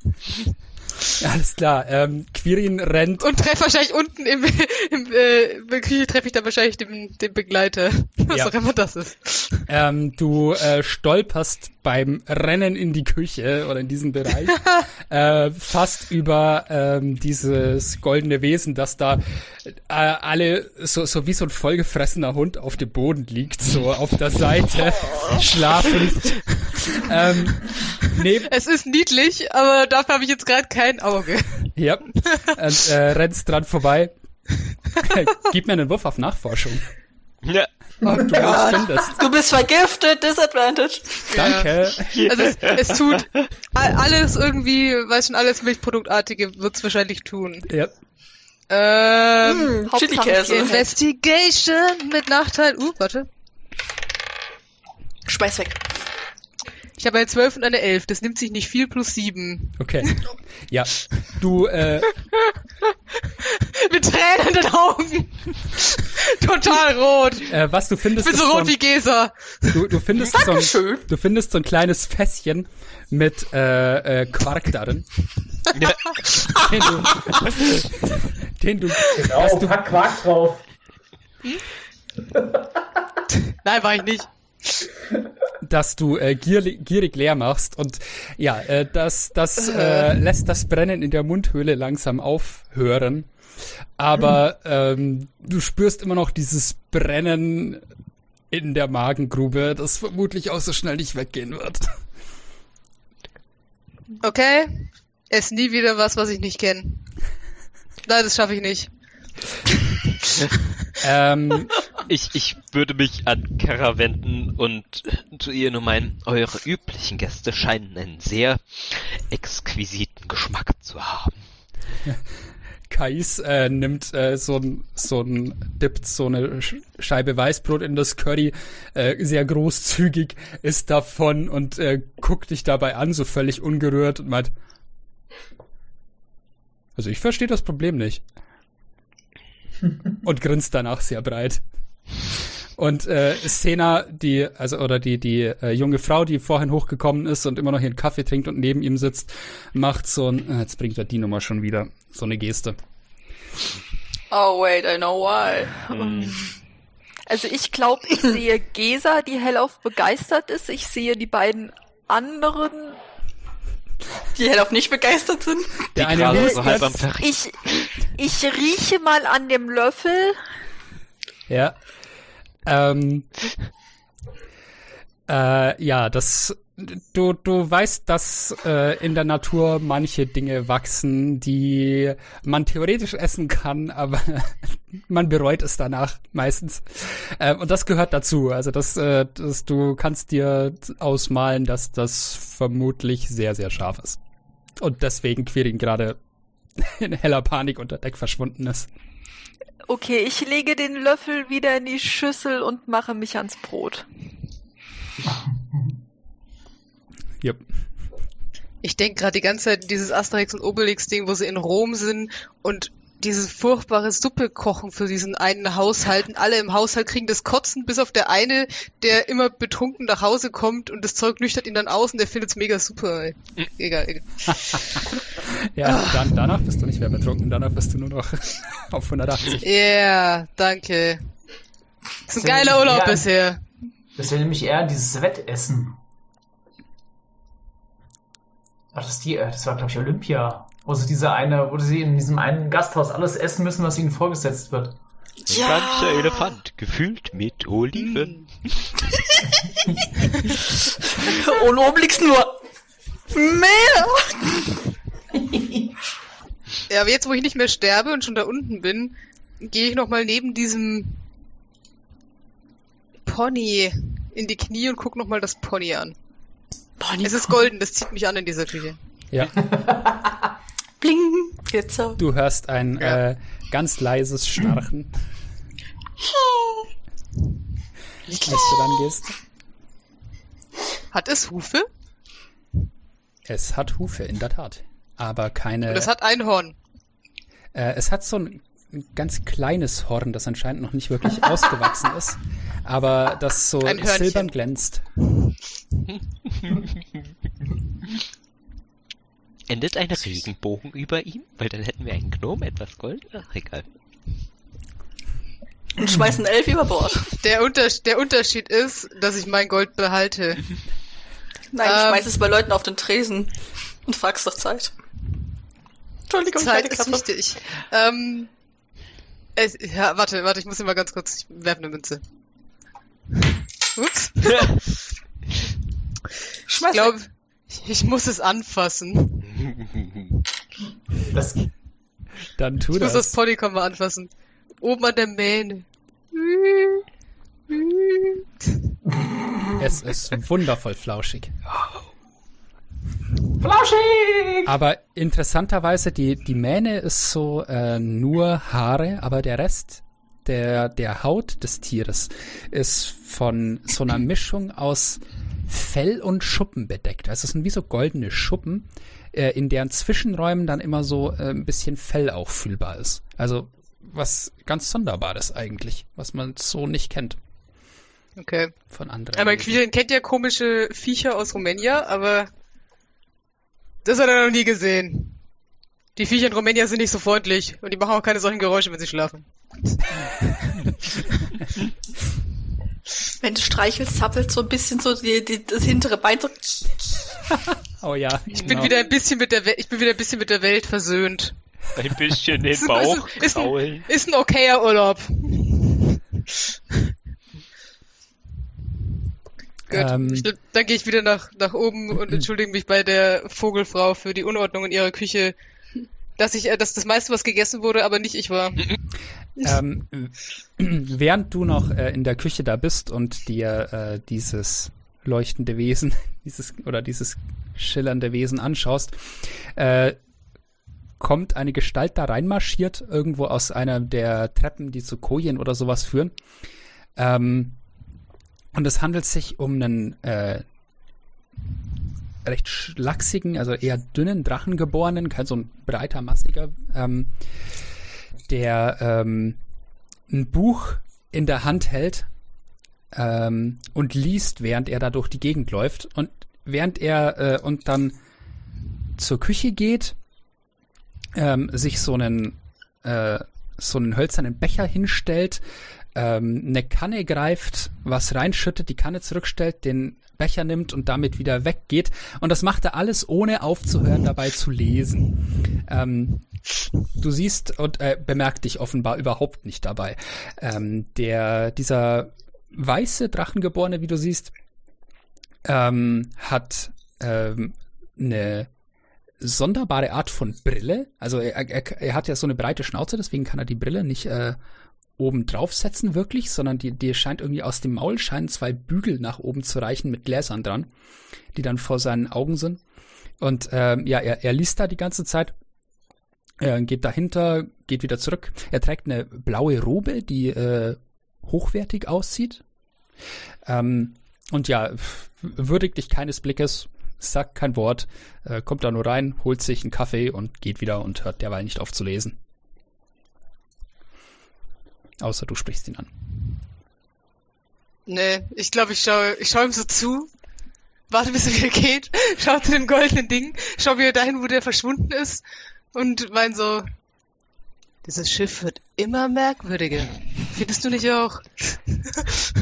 Alles klar. Ähm, Quirin rennt Und treffe wahrscheinlich unten im, *laughs* im äh, Küche treffe ich dann wahrscheinlich den, den Begleiter. *laughs* Was Ja. auch immer das ist. Ähm, du äh, stolperst beim Rennen in die Küche oder in diesen Bereich *laughs* äh, fast über ähm, dieses goldene Wesen, das da äh, alle so, so wie so ein vollgefressener Hund auf dem Boden liegt, so auf der Seite *laughs* schlafend. ähm, neben, Es ist niedlich, aber dafür habe ich jetzt gerade kein Auge. ja, und, äh, rennst dran vorbei. *laughs* Gib mir einen Wurf auf Nachforschung. Ja. Ob du. Du bist vergiftet, Disadvantage. Danke. Also es, es tut alles irgendwie, weiß schon, alles Milchproduktartige wird's wahrscheinlich tun. Ja. Ähm, Hm, Hauptsache Chili-Käse. Investigation mit Nachteil. Uh, warte. Speis weg. Ich habe eine 12 und eine 11. Das nimmt sich nicht viel plus 7. Okay. Ja. Du, äh, *laughs* Mit Tränen in den Augen. Total rot. äh, was du Ich findest, bin so rot wie Gesa. Du, du, findest so ein, Dankeschön. du findest so ein kleines Fässchen mit äh, äh, Quark darin, ja. den du, den du, Genau, du, pack Quark drauf. Nein, war ich nicht. Dass du äh, gierig, gierig leer machst und ja, äh, das, das äh, *laughs* lässt das Brennen in der Mundhöhle langsam aufhören. Aber ähm, du spürst immer noch dieses Brennen in der Magengrube, das vermutlich auch so schnell nicht weggehen wird. Okay. Ess nie wieder was, was ich nicht kenne. Nein, das schaffe ich nicht. Ähm, *laughs* Ich, ich würde mich an Kara wenden und zu ihr nur meinen, eure üblichen Gäste scheinen einen sehr exquisiten Geschmack zu haben. *laughs* Kais äh, nimmt äh, so ein, so ein, dippt so eine Sch- Scheibe Weißbrot in das Curry, äh, sehr großzügig, isst davon und äh, guckt dich dabei an, so völlig ungerührt und meint, also ich verstehe das Problem nicht. *laughs* und grinst danach sehr breit. Und äh, Sena, die, also oder die, die äh, junge Frau, die vorhin hochgekommen ist und immer noch ihren Kaffee trinkt und neben ihm sitzt, macht so ein, äh, jetzt bringt er die Nummer schon wieder, so eine Geste. Oh, wait, I know why. Also ich glaube, ich *laughs* sehe Gesa, die hellauf begeistert ist. Ich sehe die beiden anderen. Die hellauf nicht begeistert sind. Der eine hustet, so halb am. Ich, ich rieche mal an dem Löffel. Ja. Ähm, äh, ja, das. Du, du weißt, dass äh, in der Natur manche Dinge wachsen, die man theoretisch essen kann, *laughs* aber man bereut es danach meistens. Ähm, und das gehört dazu. Also das, äh, das, du kannst dir ausmalen, dass das vermutlich sehr, sehr scharf ist. und deswegen Quirin gerade *laughs* in heller Panik unter Deck verschwunden ist. Okay, ich lege den Löffel wieder in die Schüssel und mache mich ans Brot. Yep. Ich denke gerade die ganze Zeit dieses Asterix und Obelix-Ding, wo sie in Rom sind und dieses furchtbare Suppe kochen für diesen einen Haushalt. Und alle im Haushalt kriegen das Kotzen, bis auf der eine, der immer betrunken nach Hause kommt und das Zeug nüchtert ihn dann aus und der findet es mega super. Ey. Egal, egal. *laughs* *laughs* Ja, dann, danach bist du nicht mehr betrunken, danach bist du nur noch *laughs* auf 180. Ja, yeah, danke. Das ist ein geiler. Urlaub Ja. bisher. Das wäre nämlich eher dieses Wettessen. Ach, das ist die, äh, das war, glaube ich, Olympia. Wo sie diese eine, wo sie in diesem einen Gasthaus alles essen müssen, was ihnen vorgesetzt wird. Ein ganzer Elefant, gefüllt mit Oliven. *laughs* Und oben liegt's nur mehr. *laughs* Ja, aber jetzt, wo ich nicht mehr sterbe und schon da unten bin, gehe ich nochmal neben diesem Pony in die Knie und guck nochmal das Pony an. Pony Es ist golden, das zieht mich an in dieser Küche. Ja, *laughs* Bling. Glitzer. du hörst ein Ja. äh, ganz leises Schnarchen, als du rangehst. Hat es Hufe? Es hat Hufe, in der Tat. Aber keine. Und es hat ein Horn. Äh, es hat so ein ganz kleines Horn, das anscheinend noch nicht wirklich *laughs* ausgewachsen ist, aber das so silbern glänzt. *laughs* Endet ein Regenbogen über ihm? Weil dann hätten wir einen Gnom, etwas Gold. Ach, egal. Und schmeißen elf über Bord. Der, Unter der Unterschied ist, dass ich mein Gold behalte. Nein, ich Ähm. schmeiß es bei Leuten auf den Tresen. Und fragst nach Zeit. Entschuldigung, Zeit ist wichtig. Ähm, es, ja, warte, warte, ich muss immer ganz kurz, ich werfe eine Münze. Ups. *laughs* Ich Schmeiß glaube, ich muss es anfassen. Das, *laughs* Dann tu Ich muss das das. Polycom mal anfassen. Oben an der Mähne. Es ist wundervoll flauschig. Flauschig! Aber interessanterweise, die, die Mähne ist so äh, nur Haare, aber der Rest der, der Haut des Tieres ist von so einer Mischung aus Fell und Schuppen bedeckt. Also es sind wie so goldene Schuppen, äh, in deren Zwischenräumen dann immer so äh, ein bisschen Fell auch fühlbar ist. Also was ganz Sonderbares eigentlich, was man so nicht kennt Okay. von anderen. Aber. Quirin kennt ja komische Viecher aus Rumänien, aber das hat er noch nie gesehen. Die Viecher in Rumänien sind nicht so freundlich und die machen auch keine solchen Geräusche, wenn sie schlafen. Wenn du streichelst, zappelt so ein bisschen so die, die, das hintere Bein so. Oh ja, Ich bin wieder ein bisschen mit der Welt, ich bin wieder ein bisschen mit der Welt versöhnt. Ein bisschen den Bauch ist- ist ein-. Ist ein okayer Urlaub. Gut, Ähm. ich, dann gehe ich wieder nach, nach oben und entschuldige mich bei der Vogelfrau für die Unordnung in ihrer Küche, dass ich, äh, dass das meiste, was gegessen wurde, aber nicht ich war. ähm, während du noch äh, in der Küche da bist und dir äh, dieses leuchtende Wesen, *laughs* dieses oder dieses schillernde Wesen anschaust, äh, kommt eine Gestalt da reinmarschiert, irgendwo aus einer der Treppen, die zu Kojen oder sowas führen. Ähm, und es handelt sich um einen äh, recht schlachsigen, also eher dünnen Drachengeborenen, kein so ein breiter, massiger, ähm, der ähm, ein Buch in der Hand hält ähm, und liest, während er da durch die Gegend läuft. Und während er äh, und dann zur Küche geht, ähm, sich so einen äh, so einen hölzernen Becher hinstellt, ähm, eine Kanne greift, was reinschüttet, die Kanne zurückstellt, den Becher nimmt und damit wieder weggeht. Und das macht er alles, ohne aufzuhören, dabei zu lesen. Ähm, du siehst und äh, bemerkt dich offenbar überhaupt nicht dabei. Ähm, der, dieser weiße Drachengeborene, wie du siehst, ähm, hat ähm, eine sonderbare Art von Brille. Also er, er, er hat ja so eine breite Schnauze, deswegen kann er die Brille nicht äh, oben draufsetzen wirklich, sondern die, die scheint irgendwie aus dem Maul scheinen zwei Bügel nach oben zu reichen mit Gläsern dran, die dann vor seinen Augen sind. Und ähm, ja, er, er liest da die ganze Zeit. Er geht dahinter, geht wieder zurück. Er trägt eine blaue Robe, die äh, hochwertig aussieht. Ähm, und ja, würdigt dich keines Blickes, sagt kein Wort, äh, kommt da nur rein, holt sich einen Kaffee und geht wieder und hört derweil nicht auf zu lesen. Außer du sprichst ihn an. Nee, ich glaube, ich schaue ich schau ihm so zu, warte bis er *laughs* wieder geht, schau zu dem goldenen Ding, schau wieder dahin, wo der verschwunden ist und mein so, dieses Schiff wird immer merkwürdiger. Findest du nicht auch? *laughs*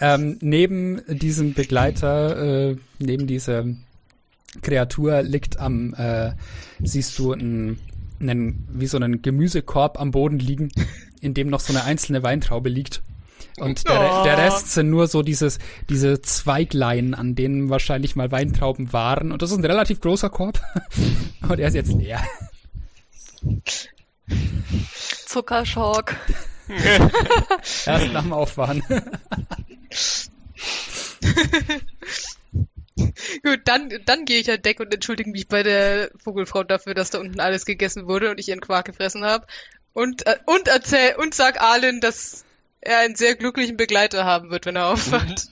ähm, neben diesem Begleiter, äh, neben dieser Kreatur liegt am, äh, siehst du einen, einen, wie so einen Gemüsekorb am Boden liegen, *laughs* in dem noch so eine einzelne Weintraube liegt. Und der, Oh. der Rest sind nur so dieses, diese Zweiglein, an denen wahrscheinlich mal Weintrauben waren. Und das ist ein relativ großer Korb. *laughs* Und er ist jetzt leer. Zuckerschock. Erst nach dem Aufwachen. *laughs* *laughs* Gut, dann, dann gehe ich an Deck und entschuldige mich bei der Vogelfrau dafür, dass da unten alles gegessen wurde und ich ihren Quark gefressen habe. Und, äh, und erzähl, und sag Arlen, dass er einen sehr glücklichen Begleiter haben wird, wenn er aufwacht.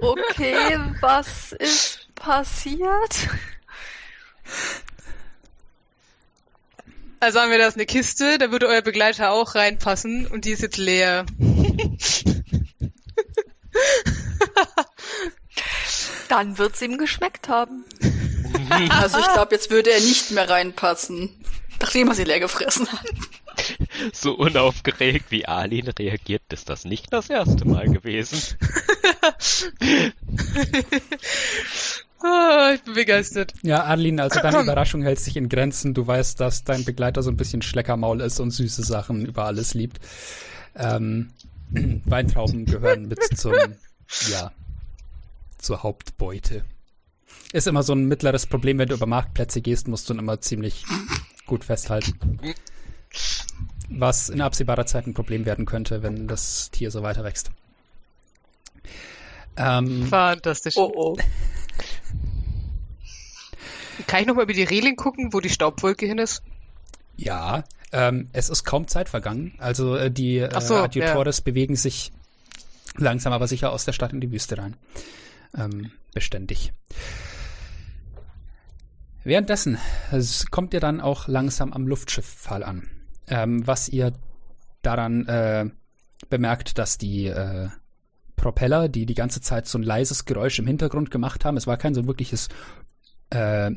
Okay, *laughs* was ist passiert? Also haben wir da ist eine Kiste, da würde euer Begleiter auch reinpassen und die ist jetzt leer. *laughs* Dann wird's ihm geschmeckt haben. *laughs* Also ich glaube, jetzt würde er nicht mehr reinpassen, nachdem er sie leer gefressen hat. So unaufgeregt wie Alin reagiert, ist das nicht das erste Mal gewesen. *laughs* Ah, ich bin begeistert. Ja, Adeline, also deine *clears throat* Überraschung hält sich in Grenzen. Du weißt, dass dein Begleiter so ein bisschen Schleckermaul ist und süße Sachen über alles liebt. Ähm, *clears throat* Weintrauben gehören mit zum, ja, zur Hauptbeute. Ist immer so ein mittleres Problem, wenn du über Marktplätze gehst, musst du ihn immer ziemlich gut festhalten. Was in absehbarer Zeit ein Problem werden könnte, wenn das Tier so weiter wächst. Ähm, Fantastisch. Oh oh. Kann ich nochmal über die Reling gucken, wo die Staubwolke hin ist? Ja, ähm, es ist kaum Zeit vergangen. Also äh, die äh, so, Adjutores bewegen sich langsam aber sicher aus der Stadt in die Wüste rein. Ähm, beständig. Währenddessen es kommt ihr dann auch langsam am Luftschifffall an. Ähm, was ihr daran äh, bemerkt, dass die äh, Propeller, die die ganze Zeit so ein leises Geräusch im Hintergrund gemacht haben, es war kein so wirkliches äh,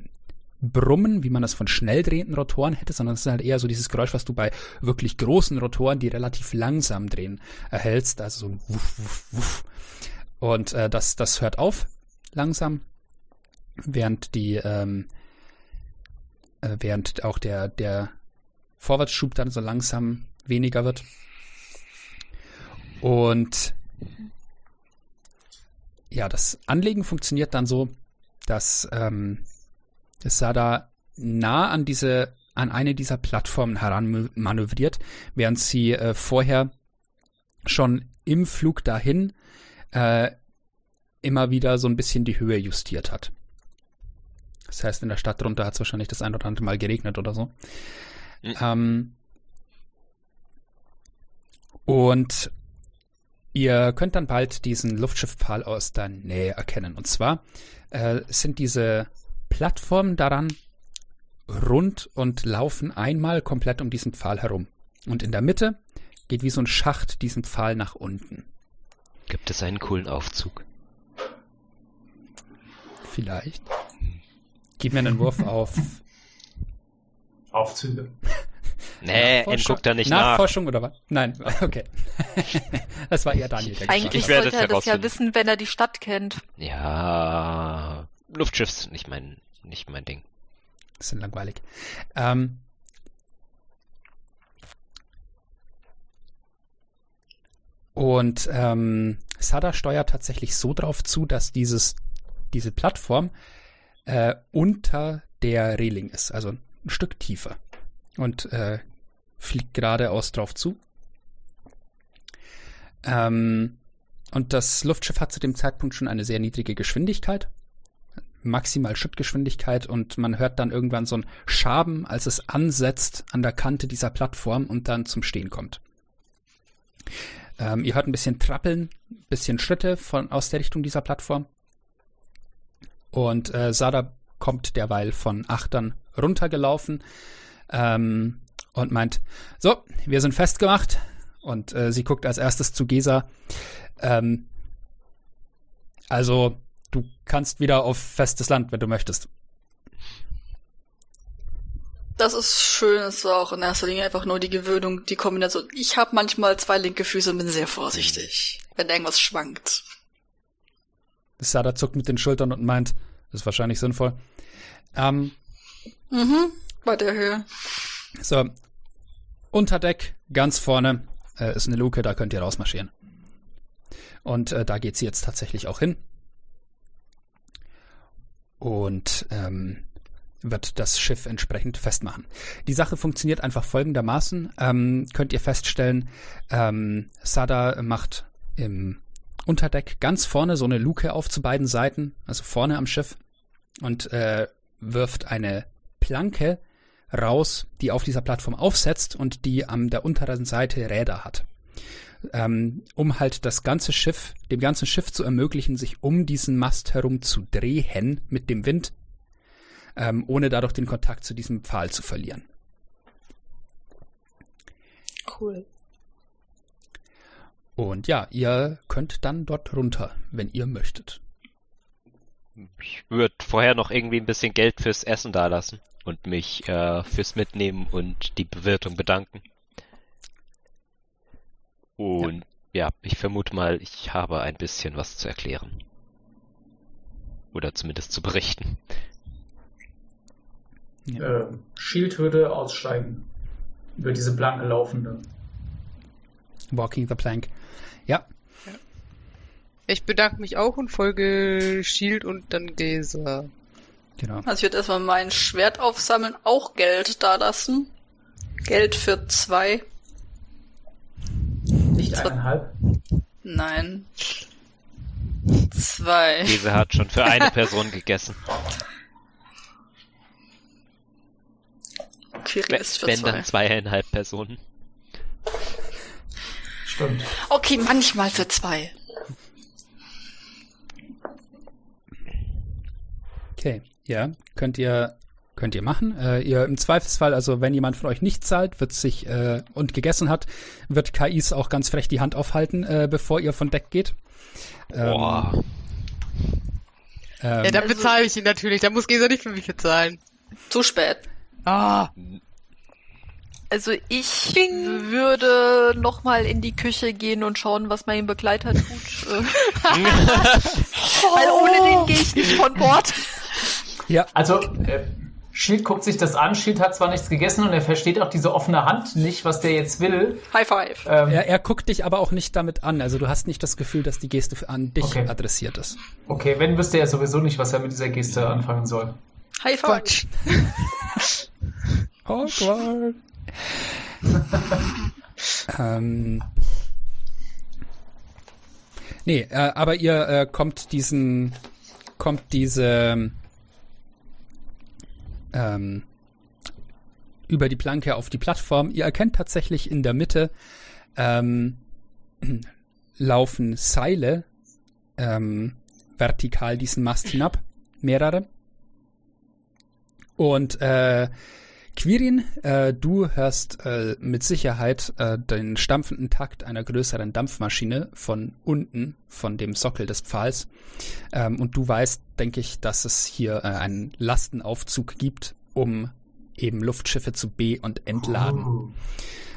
Brummen, wie man das von schnell drehenden Rotoren hätte, sondern es ist halt eher so dieses Geräusch, was du bei wirklich großen Rotoren, die relativ langsam drehen, erhältst. Also so ein Wuff, Wuff, Wuff. Und äh, das, das hört auf langsam, während die, ähm, äh, während auch der, der Vorwärtsschub dann so langsam weniger wird. Und ja, das Anlegen funktioniert dann so, dass ähm, Sada nah an diese, an eine dieser Plattformen heran manövriert, während sie äh, vorher schon im Flug dahin äh, immer wieder so ein bisschen die Höhe justiert hat. Das heißt, in der Stadt drunter hat es wahrscheinlich das ein oder andere Mal geregnet oder so. Mhm. Ähm, und ihr könnt dann bald diesen Luftschiffpfahl aus der Nähe erkennen. Und zwar äh, sind diese Plattformen daran rund und laufen einmal komplett um diesen Pfahl herum. Und in der Mitte geht wie so ein Schacht diesen Pfahl nach unten. Gibt es einen coolen Aufzug? Vielleicht. Gib mir einen Wurf auf Aufzüge. *laughs* Nee, Nachforschung- guckt da nicht nach. Nachforschung oder was? Nein, *laughs* okay. *laughs* das war eher Daniel. Der Eigentlich Ich werde sollte es er das ja wissen, wenn er die Stadt kennt. Ja, Luftschiff ist nicht mein, nicht mein Ding. Bisschen langweilig. Ähm, und ähm, Sada steuert tatsächlich so drauf zu, dass dieses, diese Plattform äh, unter der Reling ist, also ein Stück tiefer. Und äh, fliegt geradeaus drauf zu. Ähm, und das Luftschiff hat zu dem Zeitpunkt schon eine sehr niedrige Geschwindigkeit, maximal Schrittgeschwindigkeit und man hört dann irgendwann so ein Schaben, als es ansetzt an der Kante dieser Plattform und dann zum Stehen kommt. Ähm, ihr hört ein bisschen Trappeln, ein bisschen Schritte von, aus der Richtung dieser Plattform. Und äh, Sada kommt derweil von Achtern runtergelaufen ähm, und meint, so, wir sind festgemacht. Und äh, sie guckt als erstes zu Gesa. Ähm, also, du kannst wieder auf festes Land, wenn du möchtest. Das ist schön, es war auch in erster Linie einfach nur die Gewöhnung, die Kombination. Ich habe manchmal zwei linke Füße und bin sehr vorsichtig, wenn irgendwas schwankt. Sada zuckt mit den Schultern und meint, das ist wahrscheinlich sinnvoll. Ähm, Mhm, bei der Höhe. so, Unterdeck, ganz vorne, äh, ist eine Luke, da könnt ihr rausmarschieren. Und äh, da geht sie jetzt tatsächlich auch hin. Und ähm, wird das Schiff entsprechend festmachen. Die Sache funktioniert einfach folgendermaßen. Ähm, könnt ihr feststellen, ähm, Sada macht im Unterdeck ganz vorne so eine Luke auf zu beiden Seiten, also vorne am Schiff, und äh, wirft eine Planke raus, die auf dieser Plattform aufsetzt und die an der unteren Seite Räder hat. Ähm, um halt das ganze Schiff, dem ganzen Schiff zu ermöglichen, sich um diesen Mast herum zu drehen mit dem Wind, ähm, ohne dadurch den Kontakt zu diesem Pfahl zu verlieren. Cool. Und ja, ihr könnt dann dort runter, wenn ihr möchtet. Ich würde vorher noch irgendwie ein bisschen Geld fürs Essen dalassen und mich äh, fürs Mitnehmen und die Bewirtung bedanken. Und ja. ich vermute mal, ich habe ein bisschen was zu erklären. Oder zumindest zu berichten. Äh, Shield würde aussteigen. Über diese blanke laufende. Walking the Plank. Ja, Ich bedanke mich auch und folge Shield und dann Gesa. genau. Also ich würde erstmal mein Schwert aufsammeln, auch Geld da lassen. Geld für zwei. Nicht Das- eineinhalb. Nein. Zwei. Diese hat schon für eine Person gegessen. *laughs* Kiri ist für Wenn zwei. dann zweieinhalb Personen. Stimmt. Okay, manchmal für zwei. Okay, ja, könnt ihr könnt ihr machen. Äh, ihr im Zweifelsfall, also wenn jemand von euch nicht zahlt, wird sich äh, und gegessen hat, wird KIs auch ganz frech die Hand aufhalten, äh, bevor ihr von Deck geht. Ähm, Boah. ähm, Ja, dann bezahle ich ihn natürlich. Da muss Gesa nicht für mich bezahlen. Zu spät. Ah, Also ich würde noch mal in die Küche gehen und schauen, was mein Begleiter tut. *laughs* äh, *laughs* Weil ohne den gehe ich nicht von Bord. ja, Also, äh, Shield guckt sich das an. Shield hat zwar nichts gegessen und er versteht auch diese offene Hand nicht, was der jetzt will. High five. Ähm, er, er guckt dich aber auch nicht damit an. Also du hast nicht das Gefühl, dass die Geste an dich Okay. adressiert ist. Okay, wenn wüsste er sowieso nicht, was er mit dieser Geste anfangen soll. High five. *laughs* Awkward. *laughs* ähm. Nee, äh, aber ihr äh, kommt diesen, kommt diese, ähm, über die Planke auf die Plattform. Ihr erkennt tatsächlich in der Mitte ähm, *clears throat* laufen Seile ähm, vertikal diesen Mast hinab, mehrere. Und äh, Quirin, äh, du hörst äh, mit Sicherheit äh, den stampfenden Takt einer größeren Dampfmaschine von unten, von dem Sockel des Pfahls. Ähm, und du weißt, denke ich, dass es hier äh, einen Lastenaufzug gibt, um eben Luftschiffe zu be- und entladen. Oh.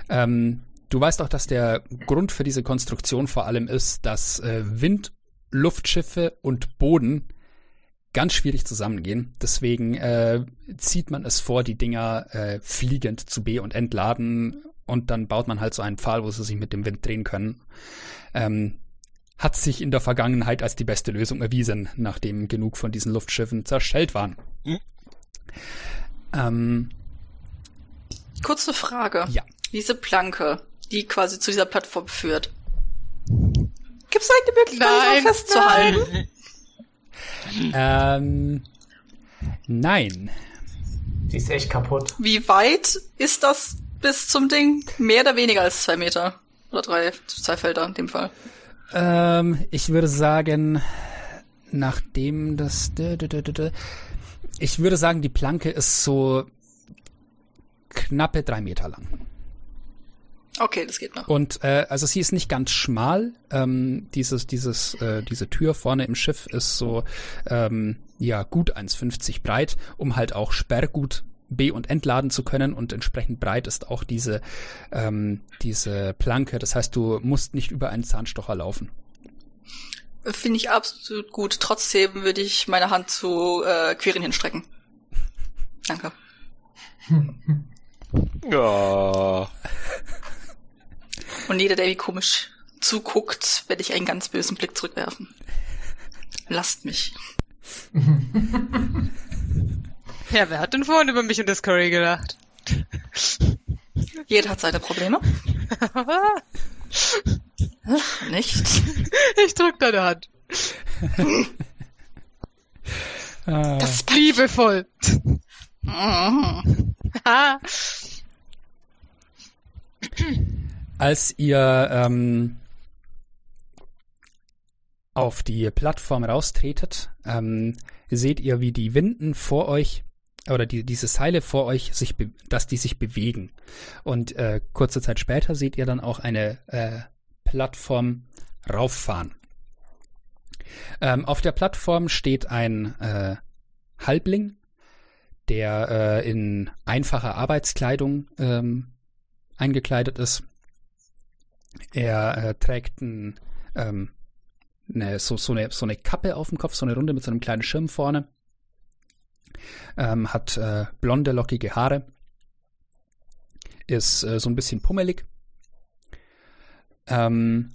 Ähm, du weißt auch, dass der Grund für diese Konstruktion vor allem ist, dass äh, Wind, Luftschiffe und Boden ganz schwierig zusammengehen. Deswegen äh, zieht man es vor, die Dinger äh, fliegend zu be- und entladen und dann baut man halt so einen Pfahl, wo sie sich mit dem Wind drehen können. Ähm, hat sich in der Vergangenheit als die beste Lösung erwiesen, nachdem genug von diesen Luftschiffen zerschellt waren. Hm. Ähm, Kurze Frage. Ja. Diese Planke, die quasi zu dieser Plattform führt. Gibt es eine Möglichkeit, Nein, festzuhalten? *laughs* Ähm, nein. Die ist echt kaputt. Wie weit ist das bis zum Ding? Mehr oder weniger als zwei Meter? Oder drei, zwei Felder in dem Fall. Ähm, ich würde sagen, nachdem das. Ich würde sagen, die Planke ist so knappe drei Meter lang. Okay, das geht noch. Und äh, also sie ist nicht ganz schmal. Ähm, dieses, dieses, äh, diese Tür vorne im Schiff ist so ähm, ja gut 1,50 breit, um halt auch Sperrgut be- und entladen zu können und entsprechend breit ist auch diese, ähm, diese Planke. Das heißt, du musst nicht über einen Zahnstocher laufen. Finde ich absolut gut. Trotzdem würde ich meine Hand zu äh, Quirin hinstrecken. Danke. Ja. *laughs* Und jeder, der wie komisch zuguckt, werde ich einen ganz bösen Blick zurückwerfen. Lasst mich. *laughs* Ja, wer hat denn vorhin über mich und das Curry gedacht? Jeder hat seine Probleme. *laughs* Nicht? ich drück deine Hand. Ah. Das ist Liebevoll. *laughs* Als ihr ähm, auf die Plattform raustretet, ähm, seht ihr, wie die Winden vor euch oder die, diese Seile vor euch sich, dass die sich bewegen. Und äh, kurze Zeit später seht ihr dann auch eine äh, Plattform rauffahren. Ähm, auf der Plattform steht ein äh, Halbling, der äh, in einfacher Arbeitskleidung ähm, eingekleidet ist. Er äh, trägt ein, ähm, eine, so, so, eine, so eine Kappe auf dem Kopf, so eine Runde mit so einem kleinen Schirm vorne. Ähm, hat äh, blonde, lockige Haare. Ist äh, so ein bisschen pummelig. Ähm,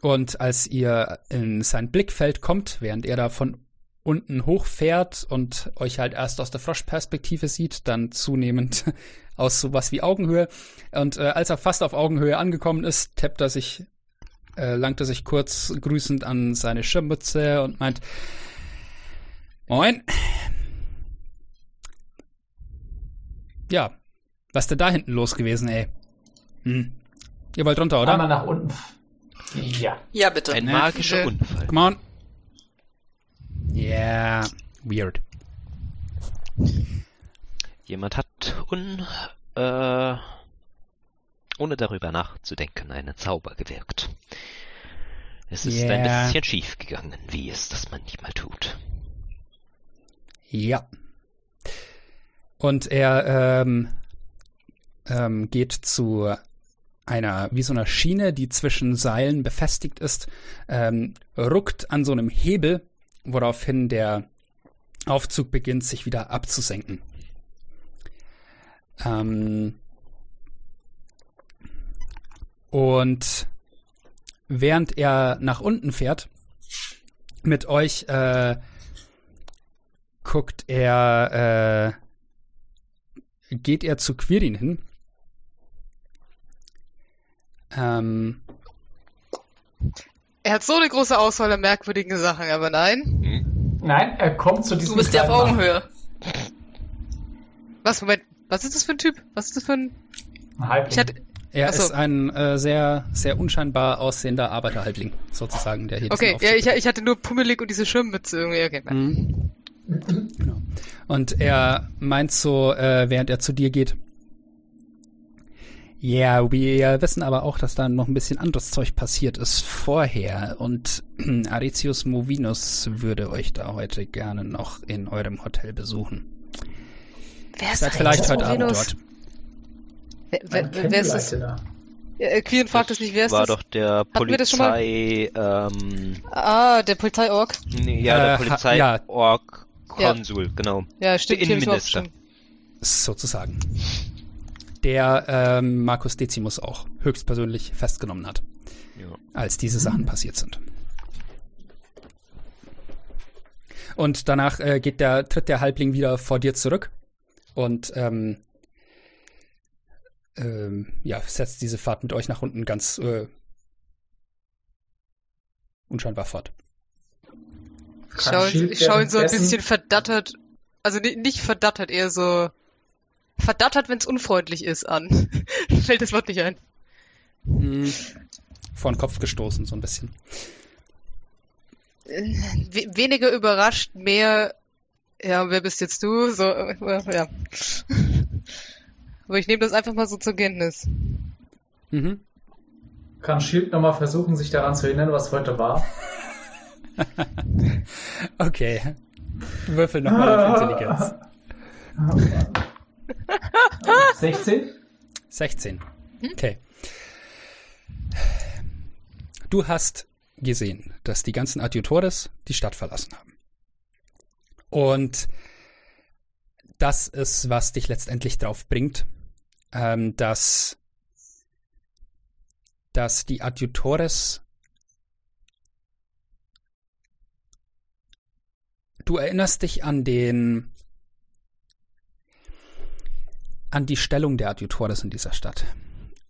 und als ihr in sein Blickfeld kommt, während er da von unten hochfährt und euch halt erst aus der Froschperspektive sieht, dann zunehmend *laughs* aus sowas wie Augenhöhe. Und äh, als er fast auf Augenhöhe angekommen ist, tappt er sich, äh, langt er sich kurz grüßend an seine Schirmmütze und meint, Moin. Ja, was ist denn da hinten los gewesen, ey? Hm. Ihr wollt runter, oder? Einmal nach unten. Ja. Ja, bitte. Ein magischer. Unfall. Come on. Yeah, weird. Jemand hat un, äh, ohne darüber nachzudenken einen Zauber gewirkt. Es ist ein Ja. bisschen schief gegangen, wie es das manchmal tut. Ja. Und er ähm, ähm, geht zu einer, wie so einer Schiene, die zwischen Seilen befestigt ist, ähm, ruckt an so einem Hebel, woraufhin der Aufzug beginnt, sich wieder abzusenken. Ähm, und während er nach unten fährt, mit euch äh, guckt er, äh, geht er zu Quirin hin. Ähm, Er hat so eine große Auswahl an merkwürdigen Sachen, aber nein. Hm? Nein, er kommt zu diesem Du bist ja auf Mann. Augenhöhe. Was, Moment, was ist das für ein Typ? Was ist das für ein... Ein Halbling. Ich hatte, er Ach so. ist ein äh, sehr, sehr unscheinbar aussehender Arbeiterhalbling, sozusagen, der hier okay, ja, ich, ich hatte nur Pummelig und diese Schirmmütze irgendwie. Okay, nein. Mhm. Genau. Und er meint so, äh, während er zu dir geht, ja, wir wissen aber auch, dass da noch ein bisschen anderes Zeug passiert ist vorher. Und *clears throat* Aritius Movinus würde euch da heute gerne noch in eurem Hotel besuchen. Wer ist Seid vielleicht heute Abend Movinus? dort. Wer, wer, wer ist das? Da. Ja, äh, Quirin fragt es nicht, wer ist war das? doch der wir das schon mal? Polizei, ähm, Ah, der Polizeiorg. nee, ja, der Äh, ha- Polizei ja. Konsul, genau. Ja, stimmt. Der Innenminister. Sozusagen. Der ähm, Markus Decimus auch höchstpersönlich festgenommen hat, Ja. als diese Sachen passiert sind. Und danach äh, geht der, tritt der Halbling wieder vor dir zurück und ähm, ähm, ja, setzt diese Fahrt mit euch nach unten ganz äh, unscheinbar fort. Ich schaue schau ihn so ein bisschen verdattert, also ni- nicht verdattert, eher so verdattert, wenn es unfreundlich ist, an. *laughs* Fällt das Wort nicht ein. Hm, vor den Kopf gestoßen, so ein bisschen. We weniger überrascht, mehr, ja, wer bist jetzt du? So, äh, ja. Aber ich nehme das einfach mal so zur Kenntnis. Mhm. Kann Shield nochmal versuchen, sich daran zu erinnern, was heute war? *laughs* Okay. Würfel nochmal auf Intelligenz. *laughs* 16? 16. Okay. Du hast gesehen, dass die ganzen Adjutores die Stadt verlassen haben. Und das ist, was dich letztendlich drauf bringt, ähm, dass, dass die Adjutores Du erinnerst dich an den an die Stellung der Adjutores in dieser Stadt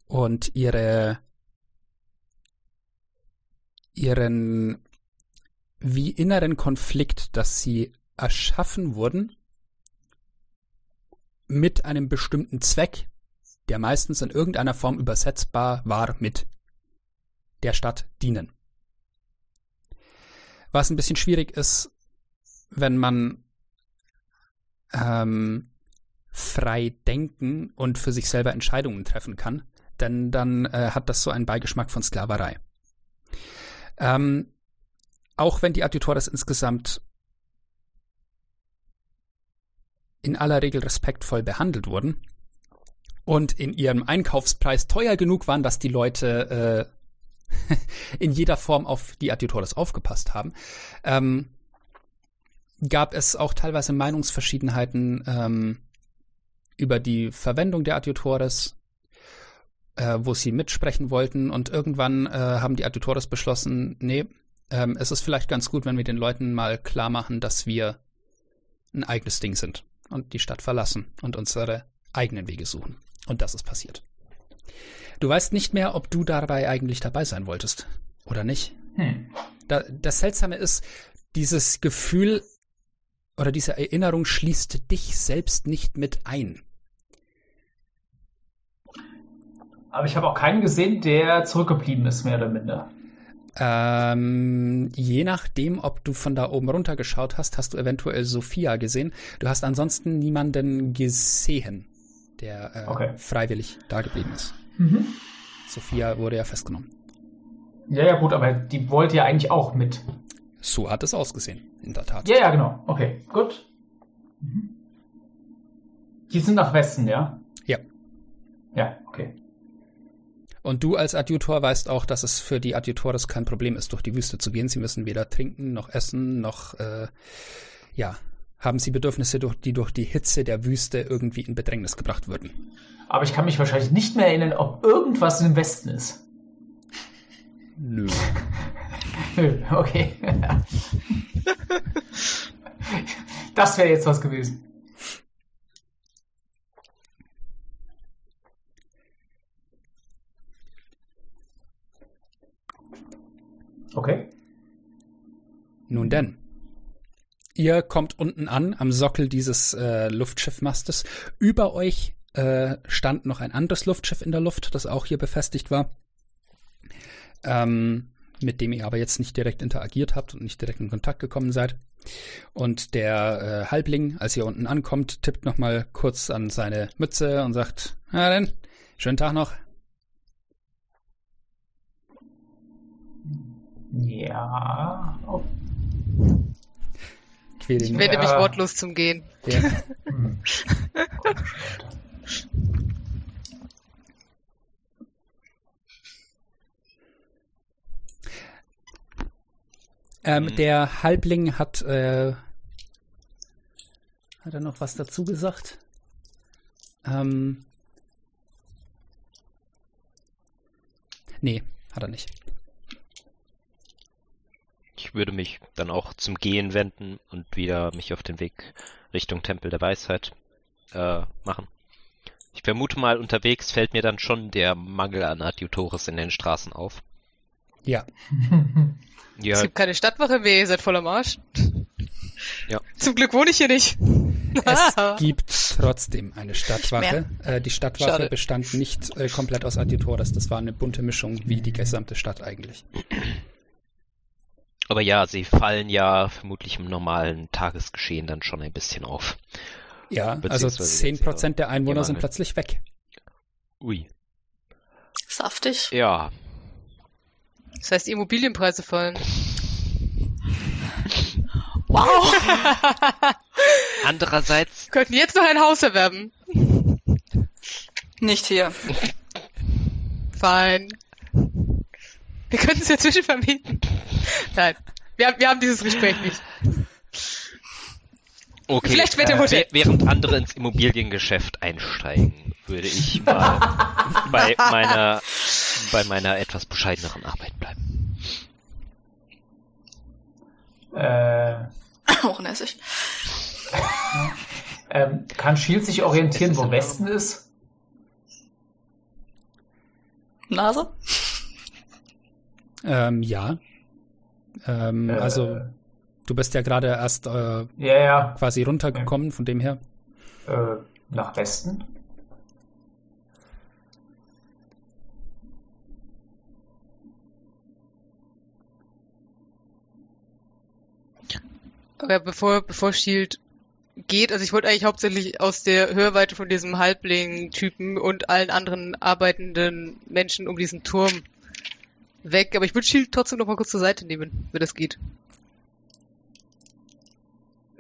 und ihre ihren wie inneren Konflikt, dass sie erschaffen wurden mit einem bestimmten Zweck, der meistens in irgendeiner Form übersetzbar war mit der Stadt dienen. Was ein bisschen schwierig ist, wenn man ähm, frei denken und für sich selber Entscheidungen treffen kann, denn dann äh, hat das so einen Beigeschmack von Sklaverei. Ähm, auch wenn die Adjutores insgesamt in aller Regel respektvoll behandelt wurden und in ihrem Einkaufspreis teuer genug waren, dass die Leute äh, *laughs* in jeder Form auf die Adjutores aufgepasst haben, ähm, gab es auch teilweise Meinungsverschiedenheiten ähm, über die Verwendung der Adjutores, äh, wo sie mitsprechen wollten. Und irgendwann äh, haben die Adjutores beschlossen, nee, ähm, es ist vielleicht ganz gut, wenn wir den Leuten mal klar machen, dass wir ein eigenes Ding sind und die Stadt verlassen und unsere eigenen Wege suchen. Und das ist passiert. Du weißt nicht mehr, ob du dabei eigentlich dabei sein wolltest oder nicht. Hm. Da, das Seltsame ist, dieses Gefühl oder diese Erinnerung schließt dich selbst nicht mit ein. Aber ich habe auch keinen gesehen, der zurückgeblieben ist, mehr oder minder. Ähm, je nachdem, ob du von da oben runter geschaut hast, hast du eventuell Sophia gesehen. Du hast ansonsten niemanden gesehen, der äh, Okay. freiwillig da geblieben ist. Mhm. Sophia wurde ja festgenommen. Ja, ja, gut, aber die wollte ja eigentlich auch mit. So hat es ausgesehen, in der Tat. Ja, ja, genau. Okay, gut. Mhm. Die sind nach Westen, ja? Ja. Ja, okay. Und du als Adjutor weißt auch, dass es für die Adjutores kein Problem ist, durch die Wüste zu gehen. Sie müssen weder trinken noch essen, noch äh, ja, haben sie Bedürfnisse, durch, die durch die Hitze der Wüste irgendwie in Bedrängnis gebracht würden. Aber ich kann mich wahrscheinlich nicht mehr erinnern, ob irgendwas im Westen ist. Nö. *laughs* Nö, okay. *laughs* das wäre jetzt was gewesen. Okay. Nun denn. Ihr kommt unten an, am Sockel dieses äh, Luftschiffmastes. Über euch äh, stand noch ein anderes Luftschiff in der Luft, das auch hier befestigt war. Ähm, mit dem ihr aber jetzt nicht direkt interagiert habt und nicht direkt in Kontakt gekommen seid. Und der äh, Halbling, als ihr unten ankommt, tippt noch mal kurz an seine Mütze und sagt, na denn, schönen Tag noch. Ja. Oh. Ich ihn. wende mich Ja. wortlos zum Gehen. Ja. *laughs* Hm. Ähm, Mhm. Der Halbling hat, äh, hat er noch was dazu gesagt? Ähm, nee, hat er nicht. Ich würde mich dann auch zum Gehen wenden und wieder mich auf den Weg Richtung Tempel der Weisheit äh, machen. Ich vermute mal, unterwegs fällt mir dann schon der Mangel an Adjutores in den Straßen auf. Ja. *laughs* Es Ja, gibt keine Stadtwache mehr, ihr seid voll am Arsch. Ja. Zum Glück wohne ich hier nicht. Es *laughs* gibt trotzdem eine Stadtwache. Äh, die Stadtwache Schade. bestand nicht äh, komplett aus Adjutores. Das war eine bunte Mischung, wie die gesamte Stadt eigentlich. Aber ja, sie fallen ja vermutlich im normalen Tagesgeschehen dann schon ein bisschen auf. Ja, also Beziehungsweise jetzt 10% der Einwohner sind plötzlich weg. Ui. Saftig. Ja, Das heißt, die Immobilienpreise fallen. *laughs* Wow. *laughs* andererseits, Wir könnten jetzt noch ein Haus erwerben. Nicht hier. Fein. Wir könnten es ja zwischenvermieten. Nein. Wir haben, wir haben dieses Gespräch nicht. okay, Vielleicht später im Hotel. während andere ins Immobiliengeschäft einsteigen, würde ich mal *laughs* bei meiner, bei meiner etwas bescheideneren Arbeit bleiben. Äh, Hochnäsig. *laughs* ähm, kann Shield sich orientieren, wo Westen ist? Nase? Ähm, ja. Ähm, Äh, also, du bist ja gerade erst äh, Ja, ja. quasi runtergekommen, von dem her. Äh, nach Westen? Aber bevor, bevor Shield geht, also ich wollte eigentlich hauptsächlich aus der Hörweite von diesem Halbling-Typen und allen anderen arbeitenden Menschen um diesen Turm weg, aber ich würde Shield trotzdem noch mal kurz zur Seite nehmen, wenn das geht.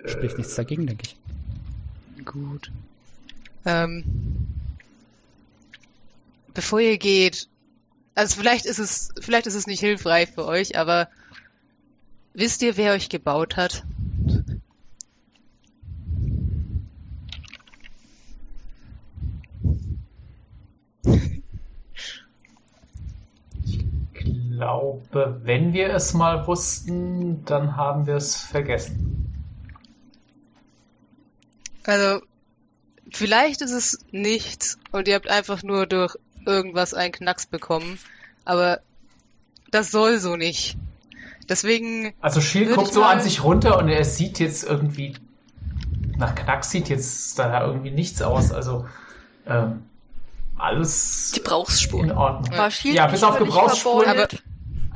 Spricht nichts dagegen, denke ich. Gut. Ähm, bevor ihr geht, also vielleicht ist es, vielleicht ist es nicht hilfreich für euch, aber wisst ihr, wer euch gebaut hat? Glaube, wenn wir es mal wussten, dann haben wir es vergessen. Also, vielleicht ist es nichts und ihr habt einfach nur durch irgendwas einen Knacks bekommen, aber das soll so nicht. Deswegen, Also Shield Würde guckt so an sich runter und er sieht jetzt irgendwie, nach Knack sieht jetzt da irgendwie nichts aus. Also ähm, alles Die in. Ordnung. War Shield Ja, bis auf Gebrauchsspuren. verbeult?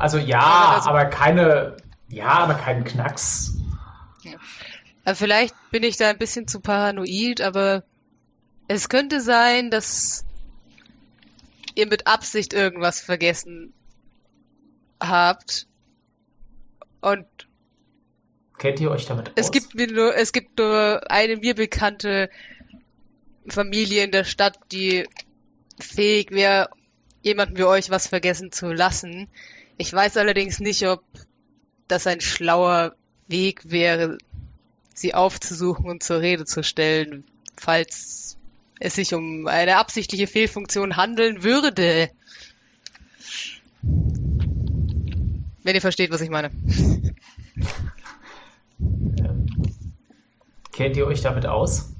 Also ja, Aber also- aber keine, ja, aber keinen Knacks. äh, vielleicht bin ich da ein bisschen zu paranoid, aber es könnte sein, dass ihr mit Absicht irgendwas vergessen habt. Und Kennt ihr euch damit Es aus? gibt mir nur, es gibt nur eine mir bekannte Familie in der Stadt, die fähig wäre, jemanden wie euch was vergessen zu lassen. Ich weiß allerdings nicht, ob das ein schlauer Weg wäre, sie aufzusuchen und zur Rede zu stellen, falls es sich um eine absichtliche Fehlfunktion handeln würde. Wenn ihr versteht, was ich meine. Kennt ihr euch damit aus?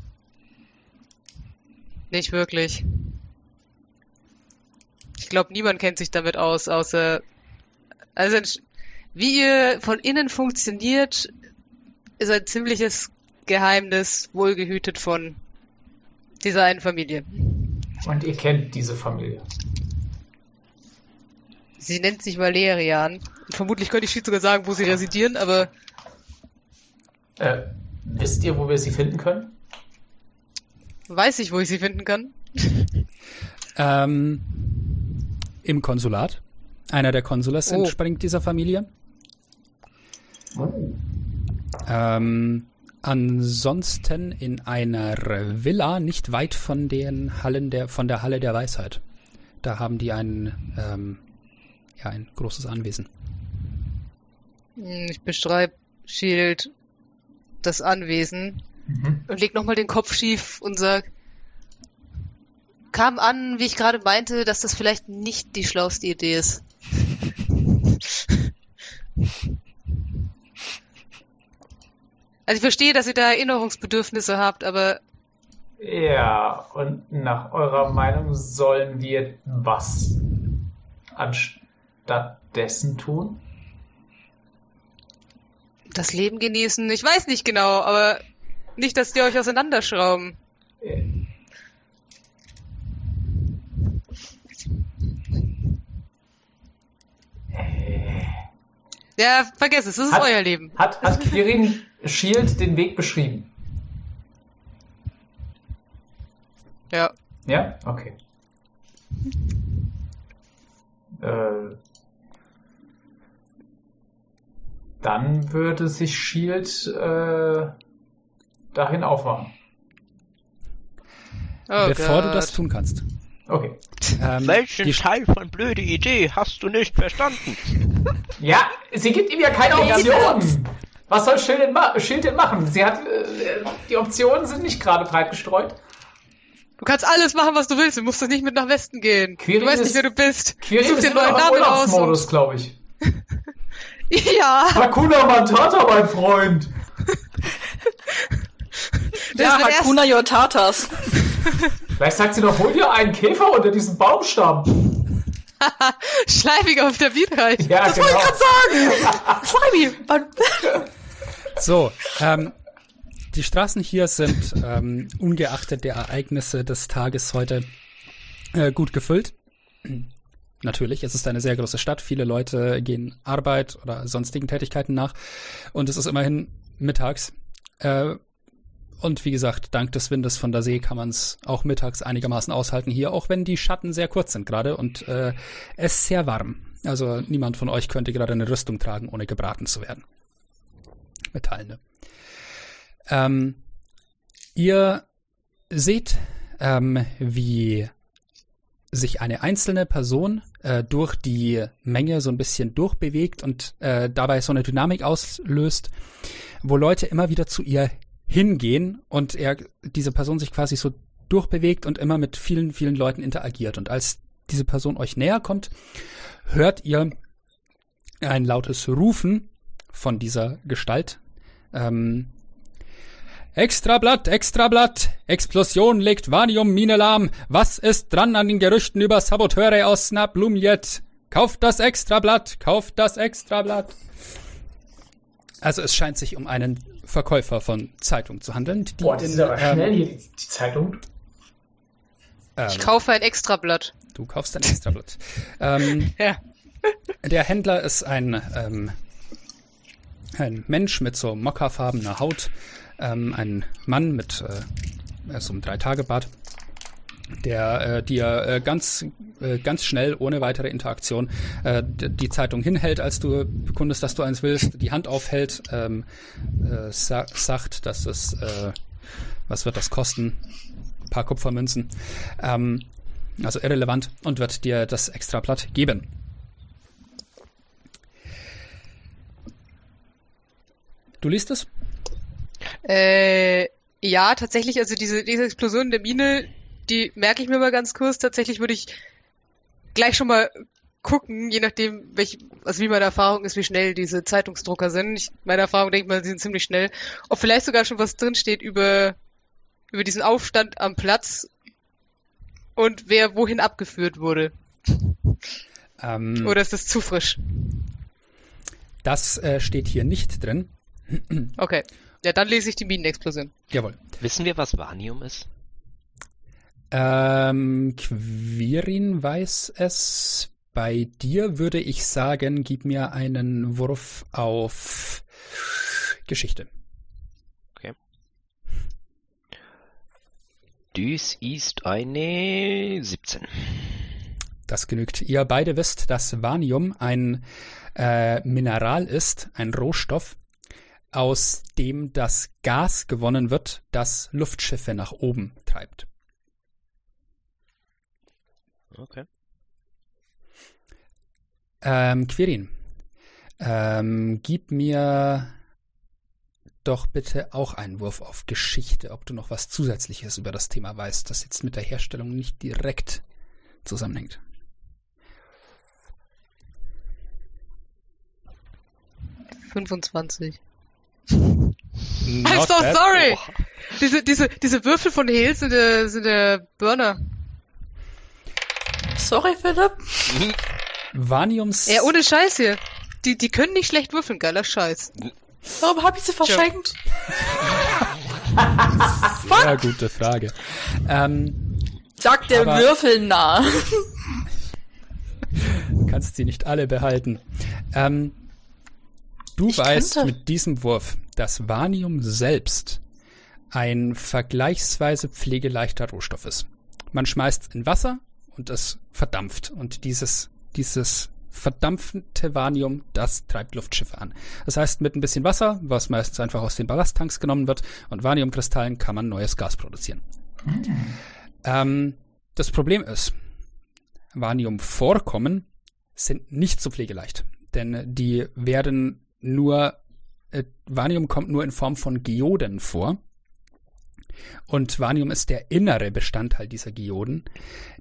Nicht wirklich. Ich glaube, niemand kennt sich damit aus, außer. Also, wie ihr von innen funktioniert, ist ein ziemliches Geheimnis, wohlgehütet von dieser einen Familie. Und ihr kennt diese Familie. Sie nennt sich Valerian. Vermutlich könnte ich viel sogar sagen, wo sie residieren, aber Äh, wisst ihr, wo wir sie finden können? weiß ich, wo ich sie finden kann. Ähm, Im Konsulat. Einer der Konsulas Oh. entspringt dieser Familie. Oh. Ähm, ansonsten in einer Villa nicht weit von den Hallen der, von der Halle der Weisheit. Da haben die ein, ähm, ja, ein großes Anwesen. Ich beschreibe Shield das Anwesen Mhm. und leg nochmal den Kopf schief und sag, kam an, wie ich gerade meinte, dass das vielleicht nicht die schlauste Idee ist. *laughs* Also ich verstehe, dass ihr da Erinnerungsbedürfnisse habt, aber Ja, und nach eurer Meinung sollen wir was? Anstatt stattdessen tun? Das Leben genießen, ich weiß nicht genau, aber nicht, dass die euch auseinanderschrauben. Äh, Ja, vergesst es, das ist Hat- euer Leben. Hat, hat Quirin Shield den Weg beschrieben? Ja. Ja? Okay. Äh, dann würde sich Shield äh, dahin aufmachen. Oh bevor Gott. du das tun kannst. Okay. Ähm, Welchen die, Teil von blöde Idee hast du nicht verstanden? Ja, sie gibt ihm ja keine Optionen. Was soll Shield denn, ma Shield denn machen? Sie hat, äh, die Optionen sind nicht gerade breit gestreut. Du kannst alles machen, was du willst. Du musst das nicht mit nach Westen gehen. Quirin du weißt ist- nicht, wer du bist. Quirin Such ist dir neuen Namen aus. Urlaubsmodus, glaube ich. *laughs* Ja. Hakuna Matata, mein Freund. Das Ja, Hakuna Yotatas. *laughs* Vielleicht sagt sie doch, hol dir einen Käfer unter diesem Baumstamm. *laughs* Schleimig auf der Wiederheit. Ja, Das genau. wollte ich gerade sagen. Slimy. Man- *laughs* So, ähm, die Straßen hier sind ähm, ungeachtet der Ereignisse des Tages heute äh, gut gefüllt. Natürlich, es ist eine sehr große Stadt. Viele Leute gehen Arbeit oder sonstigen Tätigkeiten nach. Und es ist immerhin mittags. Äh, und wie gesagt, dank des Windes von der See kann man es auch mittags einigermaßen aushalten hier, auch wenn die Schatten sehr kurz sind gerade und äh, es sehr warm. Also niemand von euch könnte gerade eine Rüstung tragen, ohne gebraten zu werden. Metallene. Ähm, ihr seht, ähm, wie sich eine einzelne Person äh, durch die Menge so ein bisschen durchbewegt und äh, dabei so eine Dynamik auslöst, wo Leute immer wieder zu ihr hingehen und er diese Person sich quasi so durchbewegt und immer mit vielen, vielen Leuten interagiert. Und als diese Person euch näher kommt, hört ihr ein lautes Rufen von dieser Gestalt. Ähm, Extrablatt, Extrablatt! Explosion legt Vanium-Mine lahm. Was ist dran an den Gerüchten über Saboteure aus Snablumjet? Kauft das Extrablatt! Kauft das Extrablatt! Also es scheint sich um einen Verkäufer von Zeitung zu handeln. Die Boah, das ist aber ähm, schnell hier, die, die Zeitung. ähm, Ich kaufe ein Extrablatt. Du kaufst ein Extrablatt. *laughs* ähm, Ja. Der Händler ist ein, ähm, ein Mensch mit so mockerfarbener Haut, ähm, ein Mann mit äh, so einem Drei-Tage-Bart, der äh, dir äh, ganz, äh, ganz schnell, ohne weitere Interaktion, äh, die Zeitung hinhält, als du bekundest, dass du eins willst, die Hand aufhält, ähm, äh, sa sagt, dass es, äh, was wird das kosten? Ein paar Kupfermünzen. Ähm, also irrelevant und wird dir das Extrablatt geben. Du liest es? Äh, ja, tatsächlich, also diese, diese Explosion der Mine, die merke ich mir mal ganz kurz. Tatsächlich würde ich gleich schon mal gucken, je nachdem, welch, also wie meine Erfahrung ist, wie schnell diese Zeitungsdrucker sind. Ich, meine Erfahrung denkt mal, sie sind ziemlich schnell. Ob vielleicht sogar schon was drinsteht über, über diesen Aufstand am Platz und wer wohin abgeführt wurde. Ähm, Oder ist das zu frisch? das äh, steht hier nicht drin. Okay. Ja, dann lese ich die Minenexplosion. Jawohl. Wissen wir, was Vanium ist? Ähm, Quirin weiß es. Bei dir würde ich sagen, gib mir einen Wurf auf Geschichte. Dies ist eine 17. Das genügt. Ihr beide wisst, dass Vanium ein äh, Mineral ist, ein Rohstoff, aus dem das Gas gewonnen wird, das Luftschiffe nach oben treibt. Okay. Ähm, Quirin, ähm, gib mir doch bitte auch einen Wurf auf Geschichte, ob du noch was Zusätzliches über das Thema weißt, das jetzt mit der Herstellung nicht direkt zusammenhängt. Fünfundzwanzig. Not I'm so bad. sorry! Diese, diese, diese Würfel von Hales sind der, sind der Burner. Sorry, Philipp. Vaniums. Ja, ohne Scheiß hier. Die, die können nicht schlecht würfeln, geiler Scheiß. Warum habe ich sie verschenkt? *laughs* Sehr gute Frage. Ähm, Sagt der Würfel nah. *laughs* kannst sie nicht alle behalten. Ähm, du Ich weißt könnte. mit diesem Wurf, dass Vanium selbst ein vergleichsweise pflegeleichter Rohstoff ist. Man schmeißt es in Wasser und es verdampft. Und dieses, dieses verdampfende Vanium, das treibt Luftschiffe an. Das heißt, mit ein bisschen Wasser, was meistens einfach aus den Ballasttanks genommen wird, und Vaniumkristallen kann man neues Gas produzieren. Ähm, das Problem ist, Vaniumvorkommen sind nicht so pflegeleicht, denn die werden nur, äh, Vanium kommt nur in Form von Geoden vor. Und Vanium ist der innere Bestandteil dieser Geoden.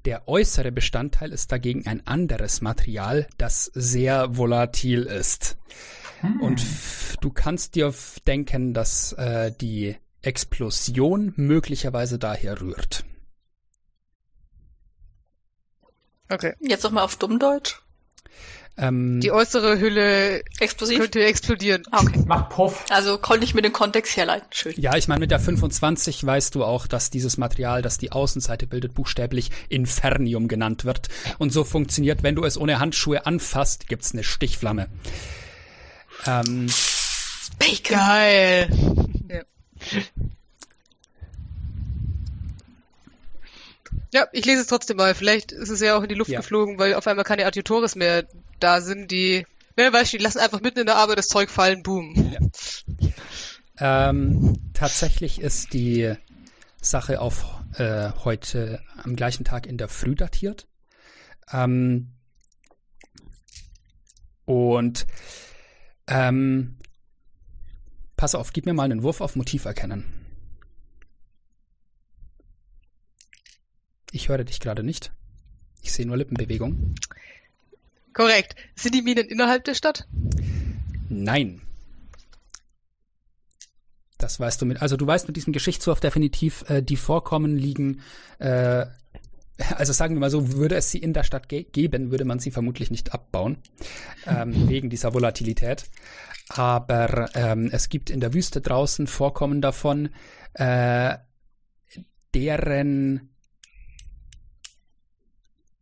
Der äußere Bestandteil ist dagegen ein anderes Material, das sehr volatil ist. Und f- du kannst dir f- denken, dass äh, die Explosion möglicherweise daher rührt. Okay. Jetzt noch mal auf Dummdeutsch. Ähm, Die äußere Hülle Explosiv. könnte explodieren. Ah, okay. Macht Puff. Also konnte ich mir den Kontext herleiten. Schön. Ja, ich meine, mit der 25 weißt du auch, dass dieses Material, das die Außenseite bildet, buchstäblich Infernium genannt wird. Und so funktioniert, wenn du es ohne Handschuhe anfasst, gibt's eine Stichflamme. Ähm, Bacon. Geil. Ja. Ja, ich lese es trotzdem mal. Vielleicht ist es ja auch in die Luft Ja. geflogen, weil auf einmal keine Adjutores mehr da sind, die, wer weiß, die lassen einfach mitten in der Arbeit das Zeug fallen, boom. ähm, tatsächlich ist die Sache auf äh, heute am gleichen Tag in der Früh datiert. Ähm, und ähm, pass auf, gib mir mal einen Wurf auf Motiv erkennen. Ich höre dich gerade nicht. Ich sehe nur Lippenbewegung. Korrekt. Sind die Minen innerhalb der Stadt? Nein. Das weißt du mit. Also du weißt mit diesem Geschichtswurf definitiv, äh, die Vorkommen liegen. Äh, *laughs* also sagen wir mal so, würde es sie in der Stadt ge geben, würde man sie vermutlich nicht abbauen ähm, *laughs* wegen dieser Volatilität. Aber ähm, es gibt in der Wüste draußen Vorkommen davon, äh, deren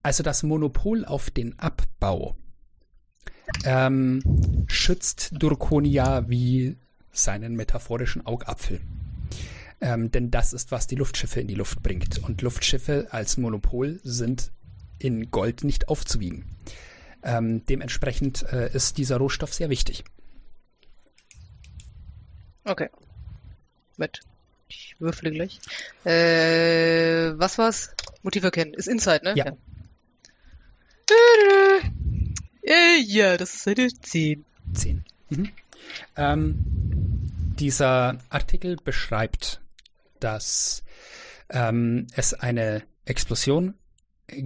also das Monopol auf den Abbau ähm, schützt Durkonia wie seinen metaphorischen Augapfel. Ähm, denn das ist, was die Luftschiffe in die Luft bringt. Und Luftschiffe als Monopol sind in Gold nicht aufzuwiegen. Ähm, dementsprechend äh, ist dieser Rohstoff sehr wichtig. Okay. Mit. Ich würfle gleich. Äh, was war's? Motiv erkennen. Ist Inside, ne? Ja. Äh, ja, das ist eine 10. 10. Mhm. Ähm, dieser Artikel beschreibt, dass ähm, es eine Explosion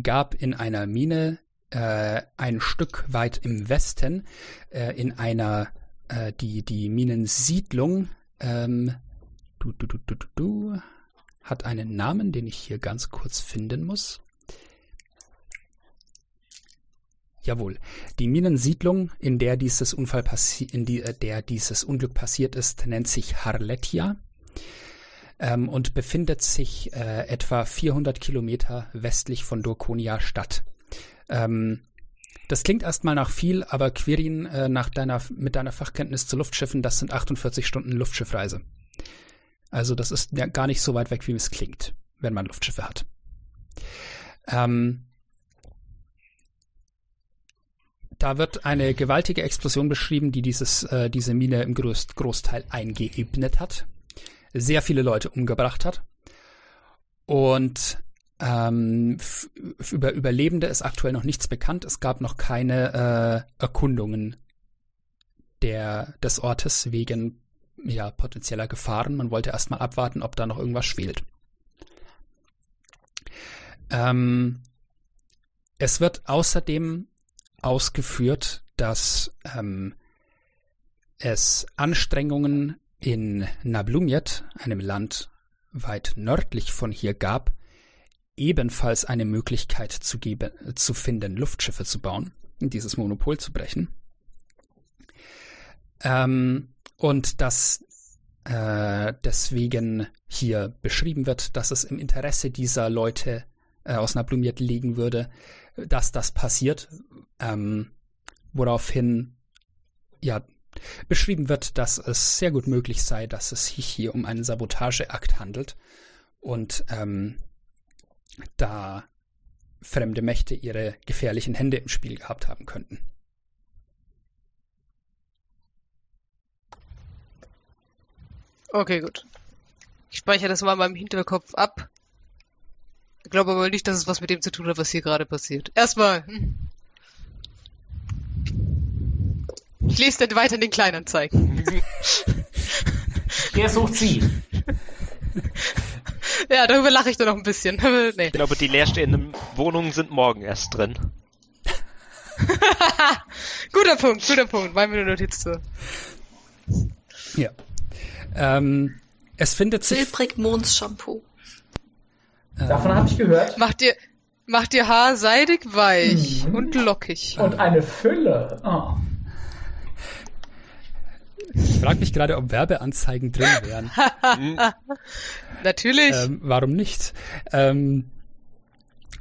gab in einer Mine äh, ein Stück weit im Westen, äh, in einer, äh, die, die Minensiedlung, ähm, du, du, du, hat einen Namen, den ich hier ganz kurz finden muss. Jawohl. Die Minensiedlung, in der dieses Unfall passi in die, äh, der dieses Unglück passiert ist, nennt sich Harletia ähm, und befindet sich äh, etwa 400 Kilometer westlich von Dorkonia Stadt. Ähm, das klingt erstmal nach viel, aber Quirin, äh, nach deiner, mit deiner Fachkenntnis zu Luftschiffen, das sind 48 Stunden Luftschiffreise. Also das ist ja gar nicht so weit weg, wie es klingt, wenn man Luftschiffe hat. Ähm, da wird eine gewaltige Explosion beschrieben, die dieses, äh, diese Mine im Groß Großteil eingeebnet hat, sehr viele Leute umgebracht hat. Und ähm, über Überlebende ist aktuell noch nichts bekannt. Es gab noch keine äh, Erkundungen der, des Ortes wegen ja, potenzieller Gefahren. Man wollte erstmal abwarten, ob da noch irgendwas schwelt. Ähm, es wird außerdem ausgeführt, dass ähm, es Anstrengungen in Nablumiet, einem Land weit nördlich von hier gab, ebenfalls eine Möglichkeit zu, geben, zu finden, Luftschiffe zu bauen. dieses Monopol zu brechen. Ähm, und dass äh, deswegen hier beschrieben wird, dass es im Interesse dieser Leute äh, aus Nablumiert liegen würde, dass das passiert, ähm, woraufhin ja beschrieben wird, dass es sehr gut möglich sei, dass es sich hier um einen Sabotageakt handelt und ähm, da fremde Mächte ihre gefährlichen Hände im Spiel gehabt haben könnten. Okay, gut. Ich speichere das mal in meinem Hinterkopf ab. Ich glaube aber nicht, dass es was mit dem zu tun hat, was hier gerade passiert. Erstmal. Ich lese dann weiter in den Kleinanzeigen. *laughs* Er sucht sie. Ja, darüber lache ich dann noch ein bisschen. nee. Ich glaube, die leerstehenden Wohnungen sind morgen erst drin. *laughs* guter Punkt, guter Punkt. Meine mir Notiz zu. Ja. Ähm, es findet sich. Silbrig Mons Shampoo. Davon habe ich gehört. Macht dir, macht dir Haar seidig weich Mhm. und lockig. Und eine Fülle. Oh. Ich frage mich gerade, ob Werbeanzeigen drin wären. *laughs* Natürlich. ähm, warum nicht? Ähm,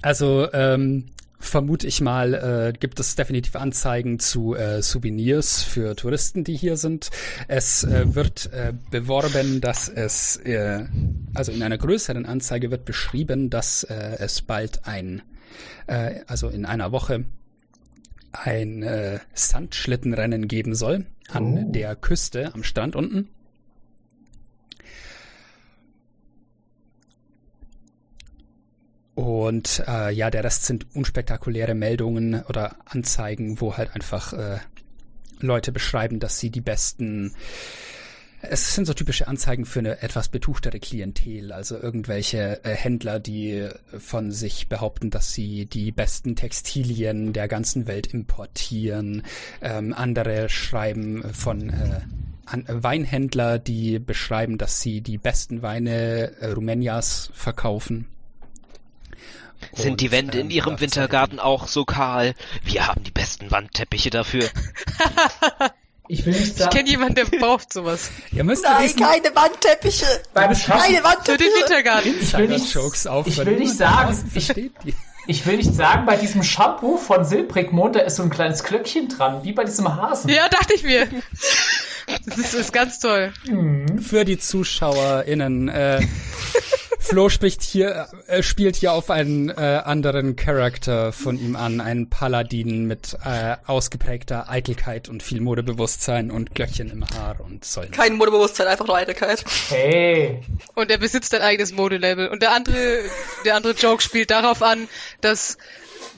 also ähm, vermute ich mal, äh, gibt es definitiv Anzeigen zu äh, Souvenirs für Touristen, die hier sind. Es äh, wird äh, beworben, dass es, äh, also in einer größeren Anzeige wird beschrieben, dass äh, es bald ein, also in einer Woche ein Sandschlittenrennen geben soll an Oh. der Küste am Strand unten. Und äh, ja, der Rest sind unspektakuläre Meldungen oder Anzeigen, wo halt einfach äh, Leute beschreiben, dass sie die besten. Es sind so typische Anzeigen für eine etwas betuchtere Klientel, also irgendwelche äh, Händler, die von sich behaupten, dass sie die besten Textilien der ganzen Welt importieren. Ähm, andere schreiben von äh, an, Weinhändler, die beschreiben, dass sie die besten Weine äh, Rumänias verkaufen. Sind die Wände in ähm, Ihrem Wintergarten auch so kahl? Wir haben die besten Wandteppiche dafür. *laughs* Ich will nicht ich sagen, kenne jemanden, der braucht sowas. *laughs* Ihr müsst Nein, wissen, keine Wandteppiche! beim Schaffen, Keine Für den Wandteppiche! Wintergarten. ich will nicht, Jokes auf. ich will nicht sagen, ich, ich will nicht sagen, bei diesem Shampoo von Silbrigmond, da ist so ein kleines Glöckchen dran, wie bei diesem Hasen. Ja, dachte ich mir. Das ist, ist ganz toll. Für die ZuschauerInnen, äh, Flo spricht hier, äh, spielt hier auf einen äh, anderen Charakter von ihm an, einen Paladin mit äh, ausgeprägter Eitelkeit und viel Modebewusstsein und Glöckchen im Haar und so. Kein Modebewusstsein, einfach nur Eitelkeit. Hey, Und er besitzt ein eigenes Modelabel. Und der andere, der andere Joke spielt darauf an, dass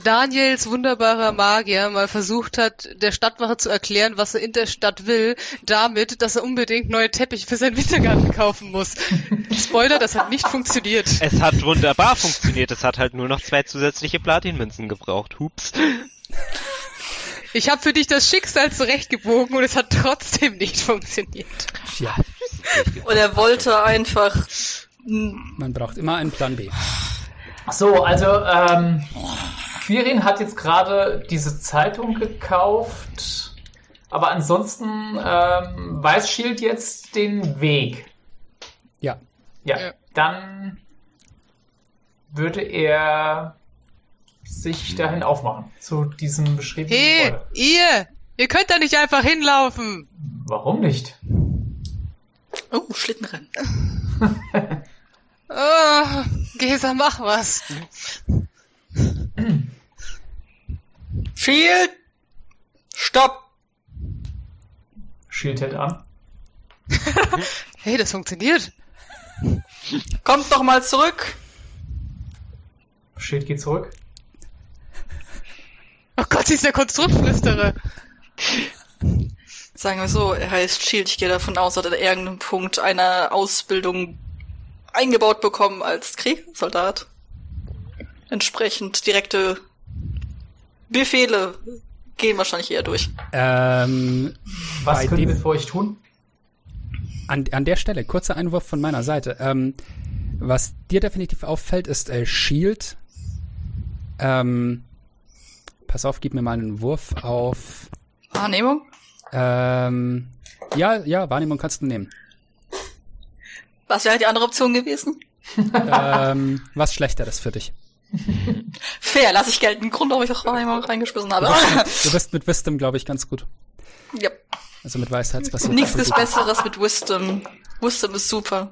Daniels wunderbarer Magier mal versucht hat, der Stadtwache zu erklären, was er in der Stadt will, damit, dass er unbedingt neue Teppiche für seinen Wintergarten kaufen muss. Spoiler, das hat nicht funktioniert. Es hat wunderbar funktioniert. Es hat halt nur noch zwei zusätzliche Platinmünzen gebraucht. Hups. Ich habe für dich das Schicksal zurechtgebogen und es hat trotzdem nicht funktioniert. Ja, Und er wollte einfach. man braucht immer einen Plan B. so, also, ähm, Quirin hat jetzt gerade diese Zeitung gekauft, aber ansonsten ähm, weiß Shield jetzt den Weg. Ja, Ja, Ja. dann würde er sich dahin aufmachen, zu diesem beschriebenen Hey, Gebäude. ihr! Ihr könnt da nicht einfach hinlaufen! Warum nicht? Oh, Schlittenrennen. *laughs* Oh, Gesa, mach was. *clears throat* Shield! Stopp! Shield hält an. *laughs* Hey, das funktioniert. Kommt doch mal zurück! Shield geht zurück. Oh Gott, sie ist der Konstruktflüsterer. Sagen wir so, er heißt Shield. Ich gehe davon aus, dass er an irgendeinem Punkt eine Ausbildung eingebaut bekommen als Kriegssoldat. Entsprechend direkte Befehle gehen wahrscheinlich eher durch. ähm, Was können dem- wir für euch tun? An, an der Stelle, kurzer Einwurf von meiner Seite. Ähm, was dir definitiv auffällt, ist äh, Shield. Ähm, pass auf, gib mir mal einen Wurf auf. Wahrnehmung? Ähm, ja, ja, Wahrnehmung kannst du nehmen. Was wäre die andere Option gewesen? ähm, was Schlechteres für dich. *laughs* Fair, lass ich gelten. Grund, warum ich auch Wahrnehmung reingeschmissen habe. Du bist mit, *laughs* Wisdom, glaube ich, ganz gut. ja. Also mit Weisheitsbasiert. Nichts ist Besseres mit Wisdom. Wisdom ist super.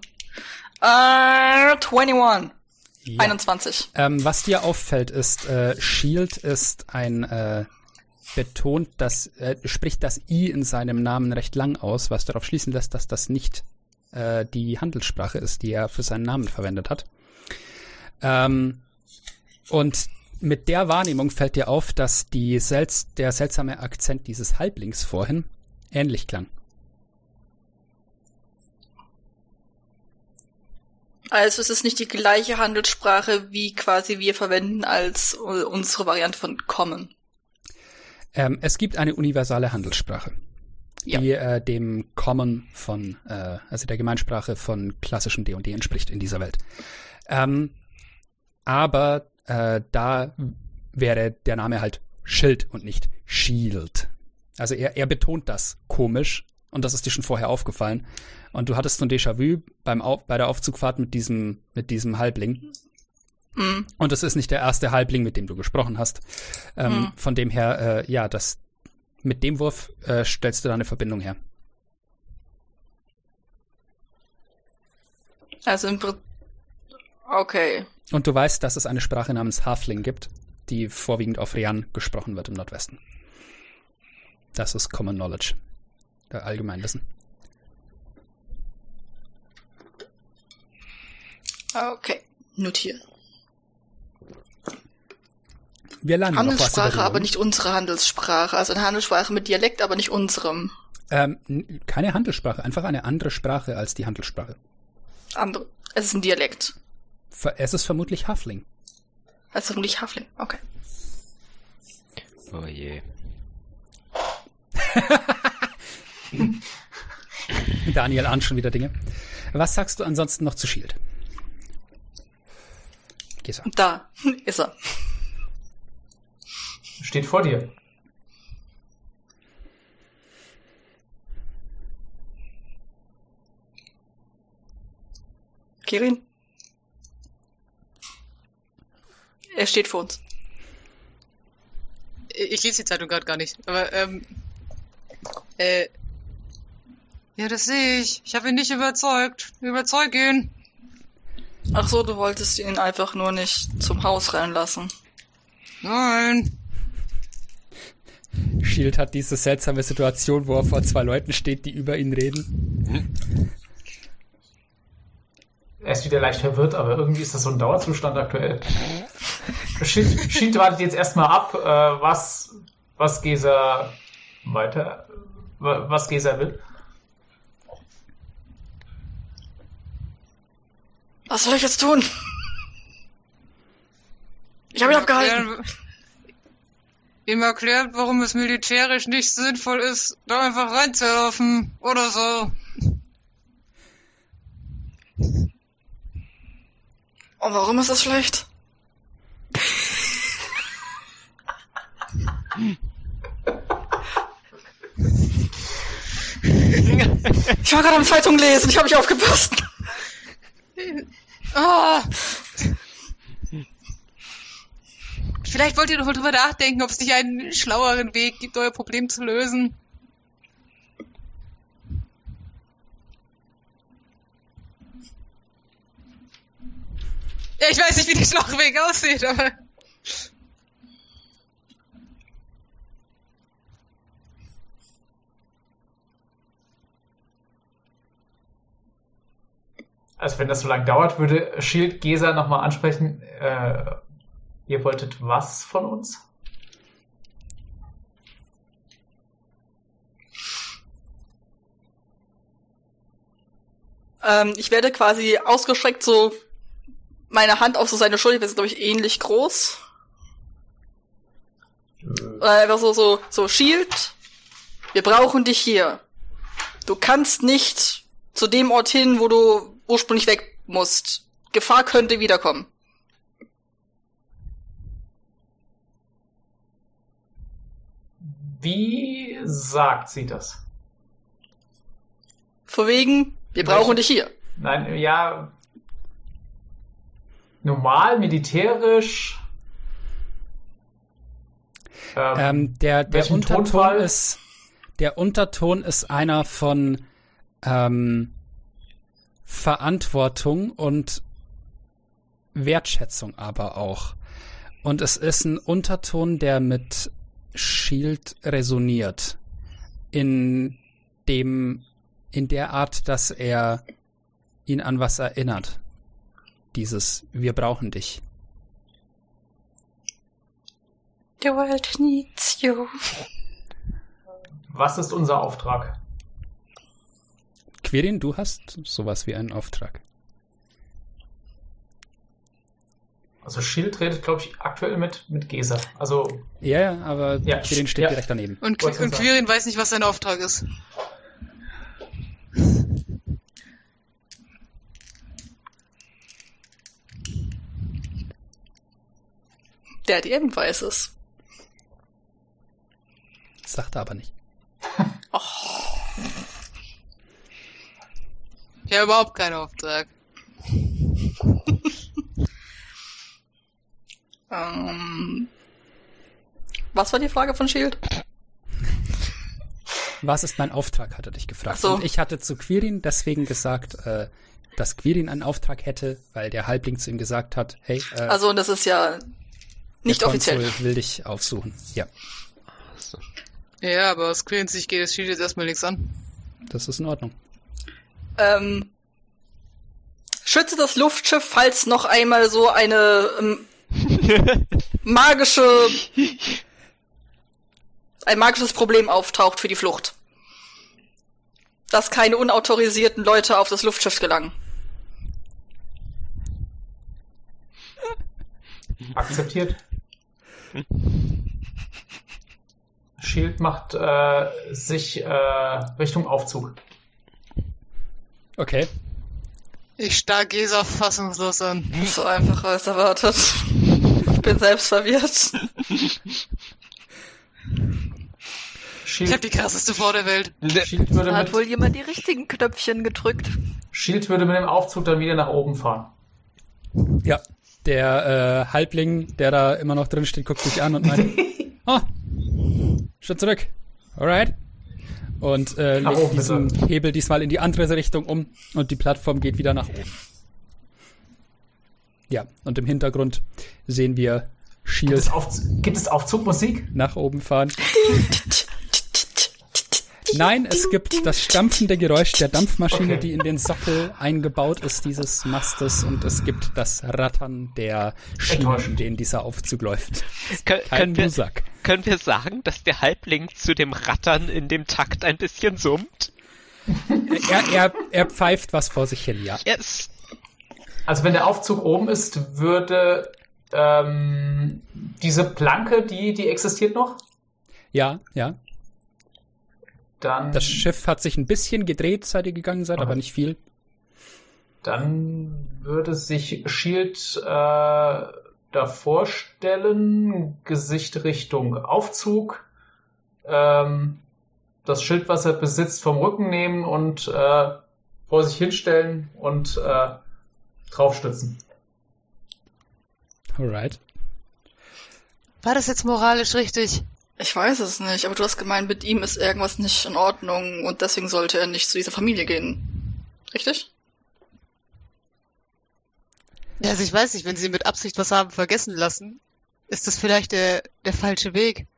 Äh, 21. Ja. 21. Ähm, was dir auffällt, ist, äh, Shield ist ein äh, betont, das äh, spricht das I in seinem Namen recht lang aus, was darauf schließen lässt, dass das nicht äh, die Handelssprache ist, die er für seinen Namen verwendet hat. Ähm, und mit der Wahrnehmung fällt dir auf, dass die selts der seltsame Akzent dieses Halblings vorhin ähnlich klang. Also es ist nicht die gleiche Handelssprache, wie quasi wir verwenden als unsere Variante von Common. Ähm, es gibt eine universale Handelssprache, Ja. die äh, dem Common von, äh, also der Gemeinsprache von klassischem D&D entspricht in dieser Welt. Ähm, aber äh, da wäre der Name halt Schild und nicht Shield. Also er, er betont das komisch und das ist dir schon vorher aufgefallen. Und du hattest so ein Déjà-vu beim bei der Aufzugfahrt mit diesem, mit diesem Halbling. Hm. Und das ist nicht der erste Halbling, mit dem du gesprochen hast. Ähm, Hm. Von dem her, äh, ja, das mit dem Wurf äh, stellst du da eine Verbindung her. Also im Prinzip. Okay. Und du weißt, dass es eine Sprache namens Halfling gibt, die vorwiegend auf Rian gesprochen wird im Nordwesten. Das ist Common Knowledge. Allgemeinwissen. Okay. Notieren. Wir lernen Handelssprache, aber nicht unsere Handelssprache. Also eine Handelssprache mit Dialekt, aber nicht unserem. Ähm, keine Handelssprache, einfach eine andere Sprache als die Handelssprache. Andere. Es ist ein Dialekt. Es ist vermutlich Halfling. Also nicht Hafling. Okay. Oh je. *laughs* Daniel ahnt schon wieder Dinge. Was sagst du ansonsten noch zu Shield? Gesa. Da *laughs* ist er. Steht vor dir. Kirin? Er steht vor uns. Ich lese die Zeitung gerade gar nicht. Aber, ähm. Äh. Ja, das sehe ich. Ich habe ihn nicht überzeugt. Überzeug ihn. Ach so, du wolltest ihn einfach nur nicht zum Haus reinlassen. Nein. Shield hat diese seltsame Situation, wo er vor zwei Leuten steht, die über ihn reden. Er ist wieder leicht verwirrt, aber irgendwie ist das so ein Dauerzustand aktuell. Schild, Schild wartet jetzt erstmal ab, äh, was, was Gesa weiter, wa- was Gesa will. Was soll ich jetzt tun? Ich habe ihn abgehalten. Ihm erklärt, warum es militärisch nicht sinnvoll ist, da einfach reinzulaufen. Oder so. Und warum ist das schlecht? Ich war gerade am Zeitung lesen, ich habe nicht aufgepasst. Ah. Vielleicht wollt ihr doch mal drüber nachdenken, ob es nicht einen schlaueren Weg gibt, euer Problem zu lösen. Ja, ich weiß nicht, wie der schlaue Weg aussieht, aber. Also wenn das so lange dauert, würde Shield Gesa nochmal ansprechen, äh, ihr wolltet was von uns? Ähm, ich werde quasi ausgestreckt so meine Hand auf so seine Schulter, wir sind glaube ich ähnlich groß. Äh, einfach so, so, so Shield. Wir brauchen dich hier. Du kannst nicht zu dem Ort hin, wo du ursprünglich weg musst. Gefahr könnte wiederkommen. Wie sagt sie das? Vor wegen, wir brauchen dich hier. Nein, ja. Normal, militärisch. Ähm, Ähm, der, der Unterton Tonfall? ist, der Unterton ist einer von ähm, Verantwortung und Wertschätzung aber auch. Und es ist ein Unterton, der mit Shield resoniert. In dem, in der Art, dass er ihn an was erinnert. Dieses, wir brauchen dich. The world needs you. was ist unser Auftrag? Quirin, du hast sowas wie einen Auftrag. Also Schild redet, glaube ich, aktuell mit, mit Gesa. Also, Ja, ja, aber Ja, Quirin steht ja. direkt daneben. Und, und? Quirin weiß nicht, was sein Auftrag ist. Der DM weiß es. Sagt er aber nicht. *laughs* Ich habe überhaupt keinen Auftrag. *laughs* Ähm, was war die Frage von Shield? Was ist mein Auftrag, hat er dich gefragt. So. Und ich hatte zu Quirin deswegen gesagt, äh, dass Quirin einen Auftrag hätte, weil der Halbling zu ihm gesagt hat, hey, äh, Also, und das ist ja nicht offiziell. Konsul will dich aufsuchen. Ja, So. Ja, aber aus Quirins Sicht geht das Shield jetzt erstmal nichts an. das ist in Ordnung. Ähm, schütze das Luftschiff, falls noch einmal so eine ähm, *laughs* magische ein magisches Problem auftaucht für die Flucht. Dass keine unautorisierten Leute auf das Luftschiff gelangen. akzeptiert. Shield macht äh, sich äh, Richtung Aufzug. Okay. Ich starr Gesa fassungslos an. *laughs* So einfach als erwartet. Ich bin selbst verwirrt. Ich hab Shield, die krasseste vor der Welt. Shield, würde Da hat wohl jemand die richtigen Knöpfchen gedrückt. Shield würde mit dem Aufzug dann wieder nach oben fahren. Ja, der äh, Halbling, der da immer noch drin steht, guckt dich an und meint, oh, *laughs* Schritt zurück. Alright. Und äh, legt oben, diesen bitte. Hebel diesmal in die andere Richtung um und die Plattform geht wieder nach oben. Ja, und im Hintergrund sehen wir Gibt Shield es, Auf, gibt es Aufzugmusik? nach oben fahren. *laughs* *laughs* Nein, es gibt das stampfende Geräusch der Dampfmaschine, Okay. die in den Sockel eingebaut ist, dieses Mastes, und es gibt das Rattern der Schienen, in denen dieser Aufzug läuft. Kön Kein können, wir, Musak. können wir sagen, dass der Halbling zu dem Rattern in dem Takt ein bisschen summt? Er, er, er pfeift was vor sich hin, ja. Yes. Also wenn der Aufzug oben ist, würde ähm, diese Planke, die, die existiert noch, Ja, ja. Dann, Das Schiff hat sich ein bisschen gedreht, seit ihr gegangen seid, aber Okay. nicht viel. dann würde sich Shield äh, davor stellen, Gesicht Richtung Aufzug, ähm, das Schild, was er besitzt, vom Rücken nehmen und äh, vor sich hinstellen und äh, draufstützen. Alright. War das jetzt moralisch richtig? Ich weiß es nicht, aber du hast gemeint, mit ihm ist irgendwas nicht in Ordnung und deswegen sollte er nicht zu dieser Familie gehen. Richtig? Ja, also ich weiß nicht, wenn sie mit Absicht was haben vergessen lassen, ist das vielleicht der, der falsche Weg.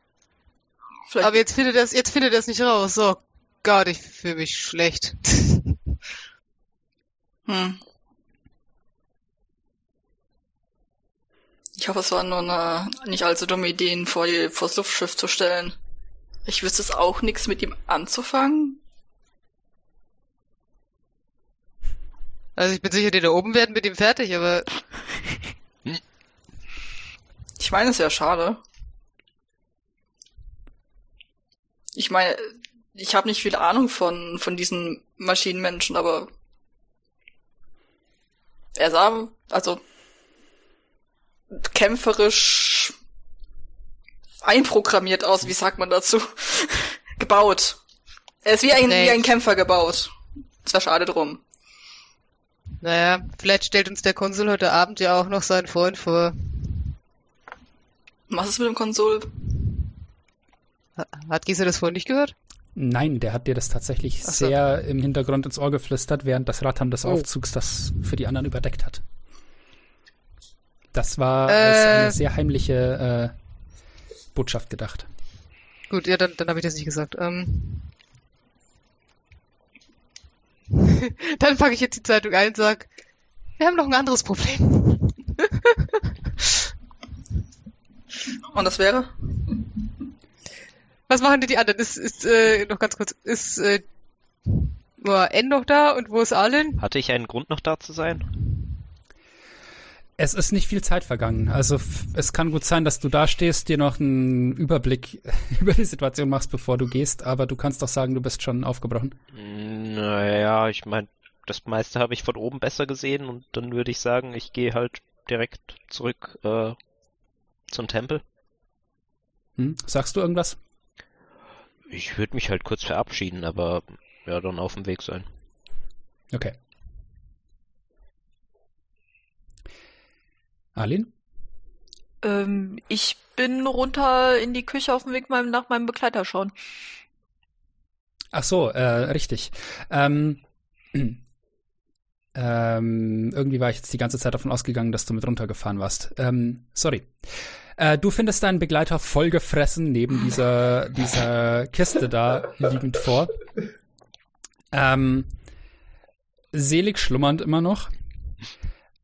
Vielleicht Aber jetzt findet er es, jetzt findet er es nicht raus. So, Gott, ich fühle mich schlecht. *laughs* Hm. Ich hoffe, es war nur eine nicht allzu dumme Idee, ihn vor, die, vor das Luftschiff zu stellen. Ich wüsste es auch nichts mit ihm anzufangen. Also ich bin sicher, die da oben werden mit ihm fertig, aber *laughs* Ich meine, es ist ja schade. Ich meine, ich habe nicht viel Ahnung von, von diesen Maschinenmenschen, aber er sah, also kämpferisch einprogrammiert aus, wie sagt man dazu? *laughs* gebaut. Er ist wie ein, Nee. wie ein Kämpfer gebaut. Es war schade drum. Naja, vielleicht stellt uns der Konsul heute Abend ja auch noch seinen Freund vor. Was ist mit dem Konsul? Ha- Hat Gisa das vorhin nicht gehört? Nein, der hat dir das tatsächlich so. sehr im Hintergrund ins Ohr geflüstert, während das Rattern des Oh. Aufzugs das für die anderen überdeckt hat. Das war Äh. als eine sehr heimliche äh, Botschaft gedacht. Gut, ja, dann, dann habe ich das nicht gesagt. Ähm. *laughs* dann packe ich jetzt die Zeitung ein und sag, wir haben noch ein anderes Problem. *laughs* Und das wäre? Was machen denn die anderen? Ist, ist äh, noch ganz kurz, ist äh, war N noch da und wo ist Arlen? Hatte ich einen Grund noch da zu sein? Es ist nicht viel Zeit vergangen. Also es kann gut sein, dass du da stehst, dir noch einen Überblick *laughs* über die Situation machst, bevor du gehst, aber du kannst doch sagen, du bist schon aufgebrochen. Naja, ich meine, das meiste habe ich von oben besser gesehen und dann würde ich sagen, ich gehe halt direkt zurück äh, zum Tempel. Hm? Sagst du irgendwas? Ich würde mich halt kurz verabschieden, aber ja, dann auf dem Weg sein. Okay. Arlene? Ähm, ich bin runter in die Küche auf dem Weg nach meinem Begleiter schauen. Ach so, äh, richtig. Ähm, *clears throat* ähm, irgendwie war ich jetzt die ganze Zeit davon ausgegangen, dass du mit runtergefahren warst. Ähm, sorry. Äh, du findest deinen Begleiter vollgefressen neben dieser, dieser Kiste da liegend vor. Ähm, selig schlummernd immer noch.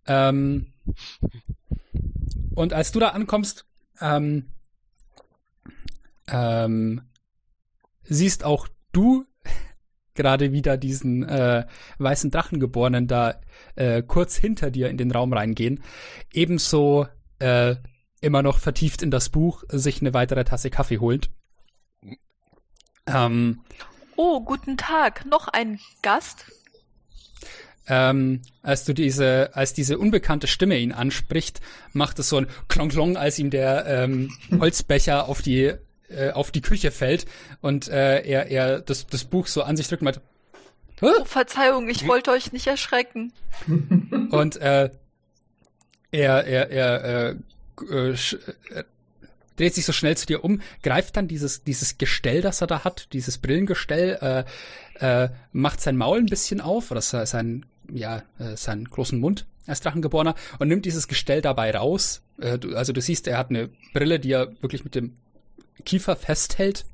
Ähm, und als du da ankommst, ähm, ähm, siehst auch du *laughs* gerade wieder diesen äh, weißen Drachengeborenen da äh, kurz hinter dir in den Raum reingehen. Ebenso äh, immer noch vertieft in das Buch sich eine weitere Tasse Kaffee holt. Ähm, Oh, guten Tag. Noch ein Gast? Ähm, als du diese, als diese unbekannte Stimme ihn anspricht, macht es so ein Klong Klong, als ihm der ähm, Holzbecher auf die äh, auf die Küche fällt und äh, er er das das Buch so an sich drückt und meint, "Hä?" Oh, Verzeihung, ich wollte euch nicht erschrecken. *laughs* Und äh, er, er, er äh, äh, äh, dreht sich so schnell zu dir um, greift dann dieses, dieses Gestell, das er da hat, dieses Brillengestell, äh, äh, macht sein Maul ein bisschen auf, oder se- sein, ja, äh, seinen großen Mund als Drachengeborener und nimmt dieses Gestell dabei raus. Äh, also du siehst, er hat eine Brille, die er wirklich mit dem Kiefer festhält.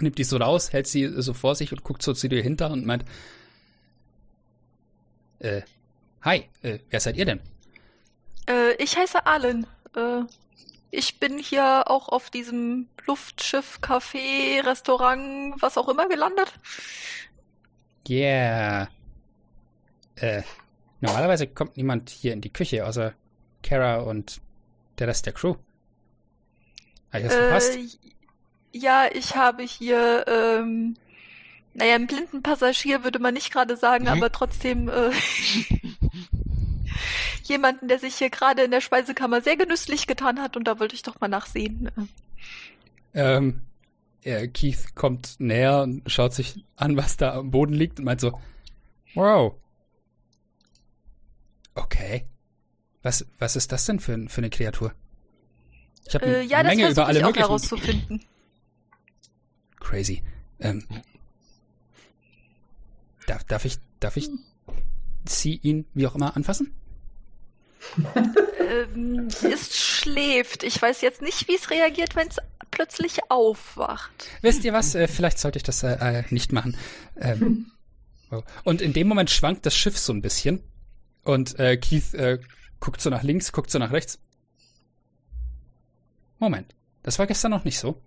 Nimmt die so raus, hält sie so vor sich und guckt so zu dir hinter und meint, äh, hi, äh, wer seid ihr denn? Äh, ich heiße Allen. Äh, ich bin hier auch auf diesem Luftschiff, Café, Restaurant, was auch immer gelandet. Yeah. Äh, normalerweise kommt niemand hier in die Küche, außer Kara und der Rest der Crew. Habe ich das verpasst? Äh, ja, ich habe hier, ähm, naja, einen blinden Passagier würde man nicht gerade sagen, Mhm. aber trotzdem äh, *laughs* jemanden, der sich hier gerade in der Speisekammer sehr genüsslich getan hat und da wollte ich doch mal nachsehen. Ähm, äh, Keith kommt näher und schaut sich an, was da am Boden liegt und meint so, wow. Okay. Was, was ist das denn für, für eine Kreatur? Ich habe Äh, eine ja, das Menge über alle ich auch möglichen... herauszufinden. *laughs* Crazy. Ähm, darf, darf ich, darf ich sie, ihn, wie auch immer, anfassen? *laughs* ähm, es schläft. Ich weiß jetzt nicht, wie es reagiert, wenn es plötzlich aufwacht. Wisst ihr was? Äh, vielleicht sollte ich das äh, äh, nicht machen. Ähm, wow. *laughs* Und in dem Moment schwankt das Schiff so ein bisschen. Und äh, Keith äh, guckt so nach links, guckt so nach rechts. Moment, das war gestern noch nicht so.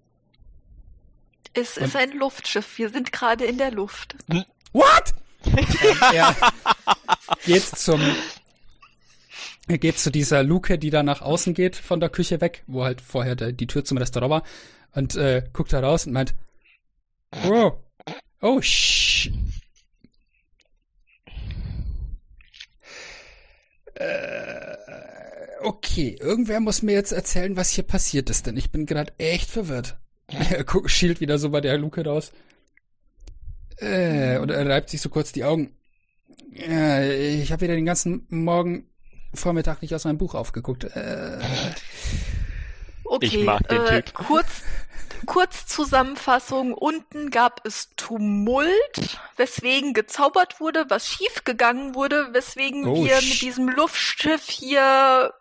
Es Und- ist ein Luftschiff. Wir sind gerade in der Luft. What? *laughs* er geht zum. Er geht zu dieser Luke, die da nach außen geht von der Küche weg, wo halt vorher der, die Tür zum Restaurant war, und äh, guckt da raus und meint, wow, oh, sh äh, Okay, irgendwer muss mir jetzt erzählen, was hier passiert ist, denn ich bin gerade echt verwirrt. Er *laughs* schielt wieder so bei der Luke raus. Äh, und er reibt sich so kurz die Augen. Ja, ich habe wieder den ganzen Morgen Vormittag nicht aus meinem Buch aufgeguckt. Äh, Okay, Ich mag den äh, Typ. kurz, kurz Zusammenfassung. Unten gab es Tumult, weswegen gezaubert wurde, was schiefgegangen wurde, weswegen Oh, wir mit diesem Luftschiff hier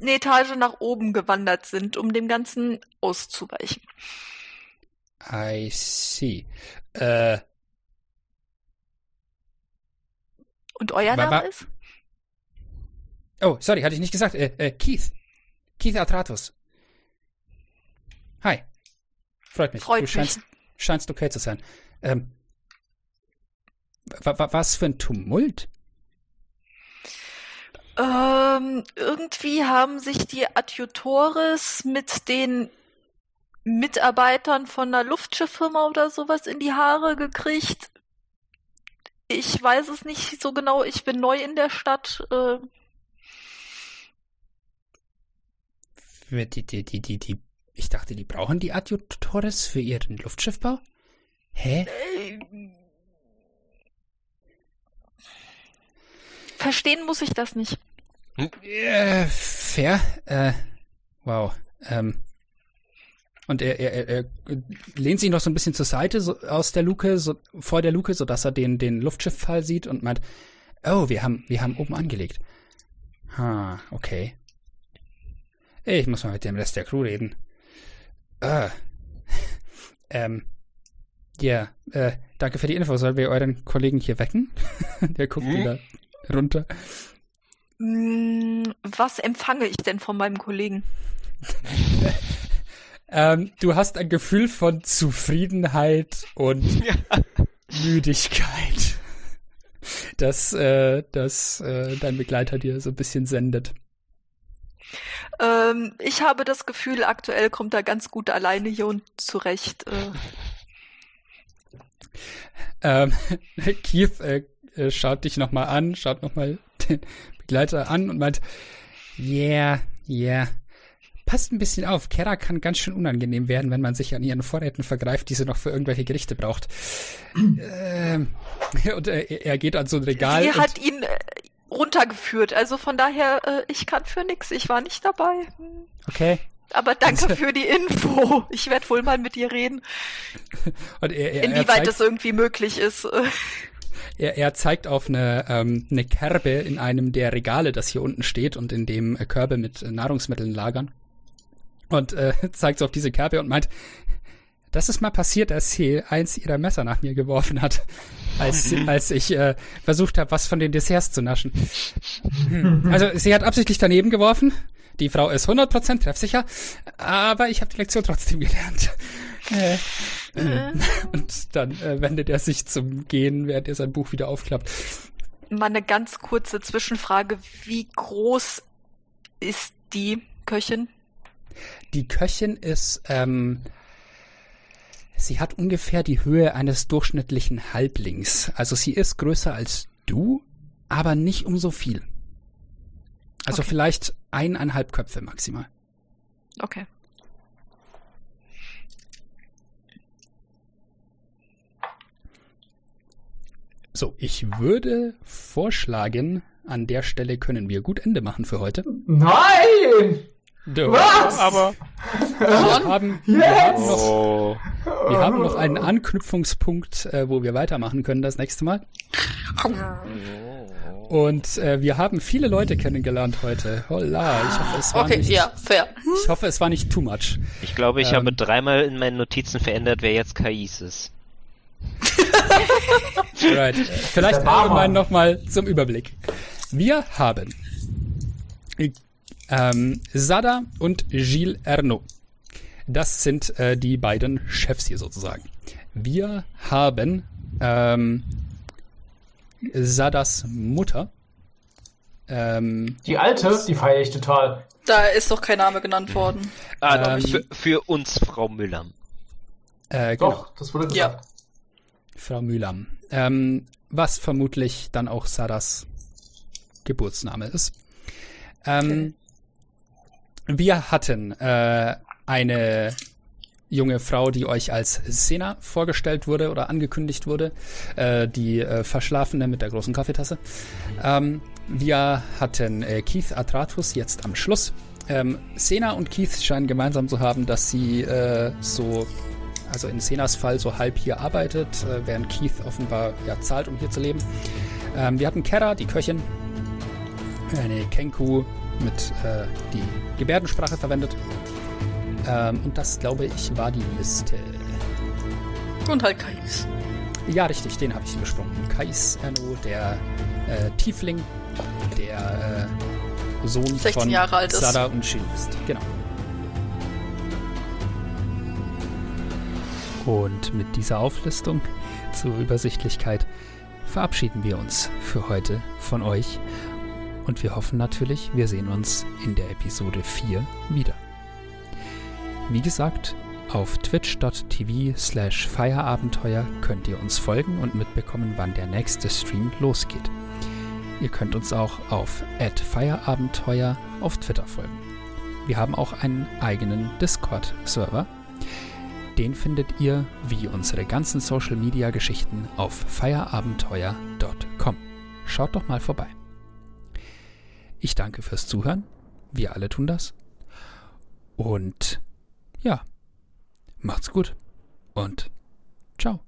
eine Etage nach oben gewandert sind, um dem Ganzen auszuweichen. I see. Äh, Und euer Wa- Name ist? oh, sorry, hatte ich nicht gesagt. Äh, äh, Keith. Keith Atratus. Hi. Freut mich. Freut du mich. scheinst, scheinst okay zu sein. Ähm, wa wa was für ein Tumult? Ähm, irgendwie haben sich die Adjutores mit den Mitarbeitern von einer Luftschifffirma oder sowas in die Haare gekriegt. Ich weiß es nicht so genau. Ich bin neu in der Stadt. Äh, Die, die, die, die, die, ich dachte, die brauchen die Adjutores für ihren Luftschiffbau? Hä? verstehen muss ich das nicht. Äh, fair. Äh, wow. Ähm. Und er, er, er, er lehnt sich noch so ein bisschen zur Seite so, aus der Luke, so, vor der Luke, sodass er den, den Luftschifffall sieht und meint, oh, wir haben, wir haben oben angelegt. Ha, okay. Ich muss mal mit dem Rest der Crew reden. Ah. *laughs* Ähm. Ja, äh, danke für die Info. Sollen wir euren Kollegen hier wecken? *laughs* der guckt Hm? wieder runter. Hm, was empfange ich denn von meinem Kollegen? *laughs* Ähm, du hast ein Gefühl von Zufriedenheit und Müdigkeit, das, äh, das äh, dein Begleiter dir so ein bisschen sendet. Ähm, ich habe das Gefühl, aktuell kommt er ganz gut alleine hier und zurecht. Äh, Ähm, *laughs* Keith äh, äh, schaut dich nochmal an, schaut nochmal *laughs* den Begleiter an und meint, yeah, yeah. Passt ein bisschen auf, Kera kann ganz schön unangenehm werden, wenn man sich an ihren Vorräten vergreift, die sie noch für irgendwelche Gerichte braucht. *clears throat* ähm, *laughs* und äh, er- er geht an so ein Regal. Sie hat ihn äh, runtergeführt. Also von daher, äh, ich kann für nix. Ich war nicht dabei. Okay. Aber danke Also- für die Info. Ich werde wohl mal mit dir reden, *laughs* Und er, er, er inwieweit zeigt, das irgendwie möglich ist. *laughs* Er, er zeigt auf eine, ähm, eine Kerbe in einem der Regale, das hier unten steht und in dem äh, Körbe mit äh, Nahrungsmitteln lagern. Und äh, *laughs* zeigt auf diese Kerbe und meint, das ist mal passiert, als sie eins ihrer Messer nach mir geworfen hat, als, als ich äh, versucht habe, was von den Desserts zu naschen. Hm. Also sie hat absichtlich daneben geworfen. Die Frau ist 100% treffsicher, aber ich habe die Lektion trotzdem gelernt. Äh, äh, und dann äh, wendet er sich zum Gehen, während er sein Buch wieder aufklappt. mal eine ganz kurze Zwischenfrage. Wie groß ist die Köchin? Die Köchin ist, ähm, sie hat ungefähr die Höhe eines durchschnittlichen Halblings. Also sie ist größer als du, aber nicht um so viel. Also Okay. vielleicht eineinhalb Köpfe maximal. Okay. So, ich würde vorschlagen, an der Stelle können wir gut Ende machen für heute. Nein! Doch. Was? Aber. Wir haben, wir haben noch Oh. Wir haben noch einen Anknüpfungspunkt, äh, wo wir weitermachen können das nächste Mal. Und äh, wir haben viele Leute kennengelernt heute. Holla, ich hoffe, es war Okay, nicht, ja, fair. ich hoffe, es war nicht too much. Ich glaube, ich Ähm. habe dreimal in meinen Notizen verändert, wer jetzt Kais ist. *laughs* Right. Vielleicht allgemein nochmal zum Überblick. Wir haben ähm, Sada und Gilles Ernaud. Das sind äh, die beiden Chefs hier sozusagen. Wir haben ähm, Sadas Mutter. Ähm, Die alte, die feiere ich total. Da ist doch kein Name genannt worden. Ah, Ähm. für, für uns, Frau Müller. äh, genau, Doch, das wurde Ja. gesagt. Frau Mühlam. Ähm, was vermutlich dann auch Sadas Geburtsname ist. Ähm, wir hatten äh, eine junge Frau, die euch als Sena vorgestellt wurde oder angekündigt wurde, äh, die äh, Verschlafene mit der großen Kaffeetasse. Ähm, wir hatten äh, Keith Atratus jetzt am Schluss. Ähm, Sena und Keith scheinen gemeinsam zu haben, dass sie äh, so, also in Senas Fall so halb hier arbeitet, äh, während Keith offenbar ja zahlt, um hier zu leben. Ähm, wir hatten Kera, die Köchin, eine Kenku mit äh, die Gebärdensprache verwendet. Ähm, und das, glaube ich, war die Liste. Und halt Kais. Ja, richtig, den habe ich übersprungen. Kais Erno, der äh, Tiefling, der äh, Sohn 16 von Jahre alt ist. Sada und Shin ist. Genau. Und mit dieser Auflistung zur Übersichtlichkeit verabschieden wir uns für heute von euch. Und wir hoffen natürlich, wir sehen uns in der Episode 4 wieder. Wie gesagt, auf twitch.tv slash Feierabenteuer könnt ihr uns folgen und mitbekommen, wann der nächste Stream losgeht. Ihr könnt uns auch auf Feierabenteuer auf Twitter folgen. Wir haben auch einen eigenen Discord-Server. Den findet ihr wie unsere ganzen Social-Media-Geschichten auf feierabenteuer.com. Schaut doch mal vorbei. Ich danke fürs Zuhören. Wir alle tun das. Und ja, macht's gut und ciao.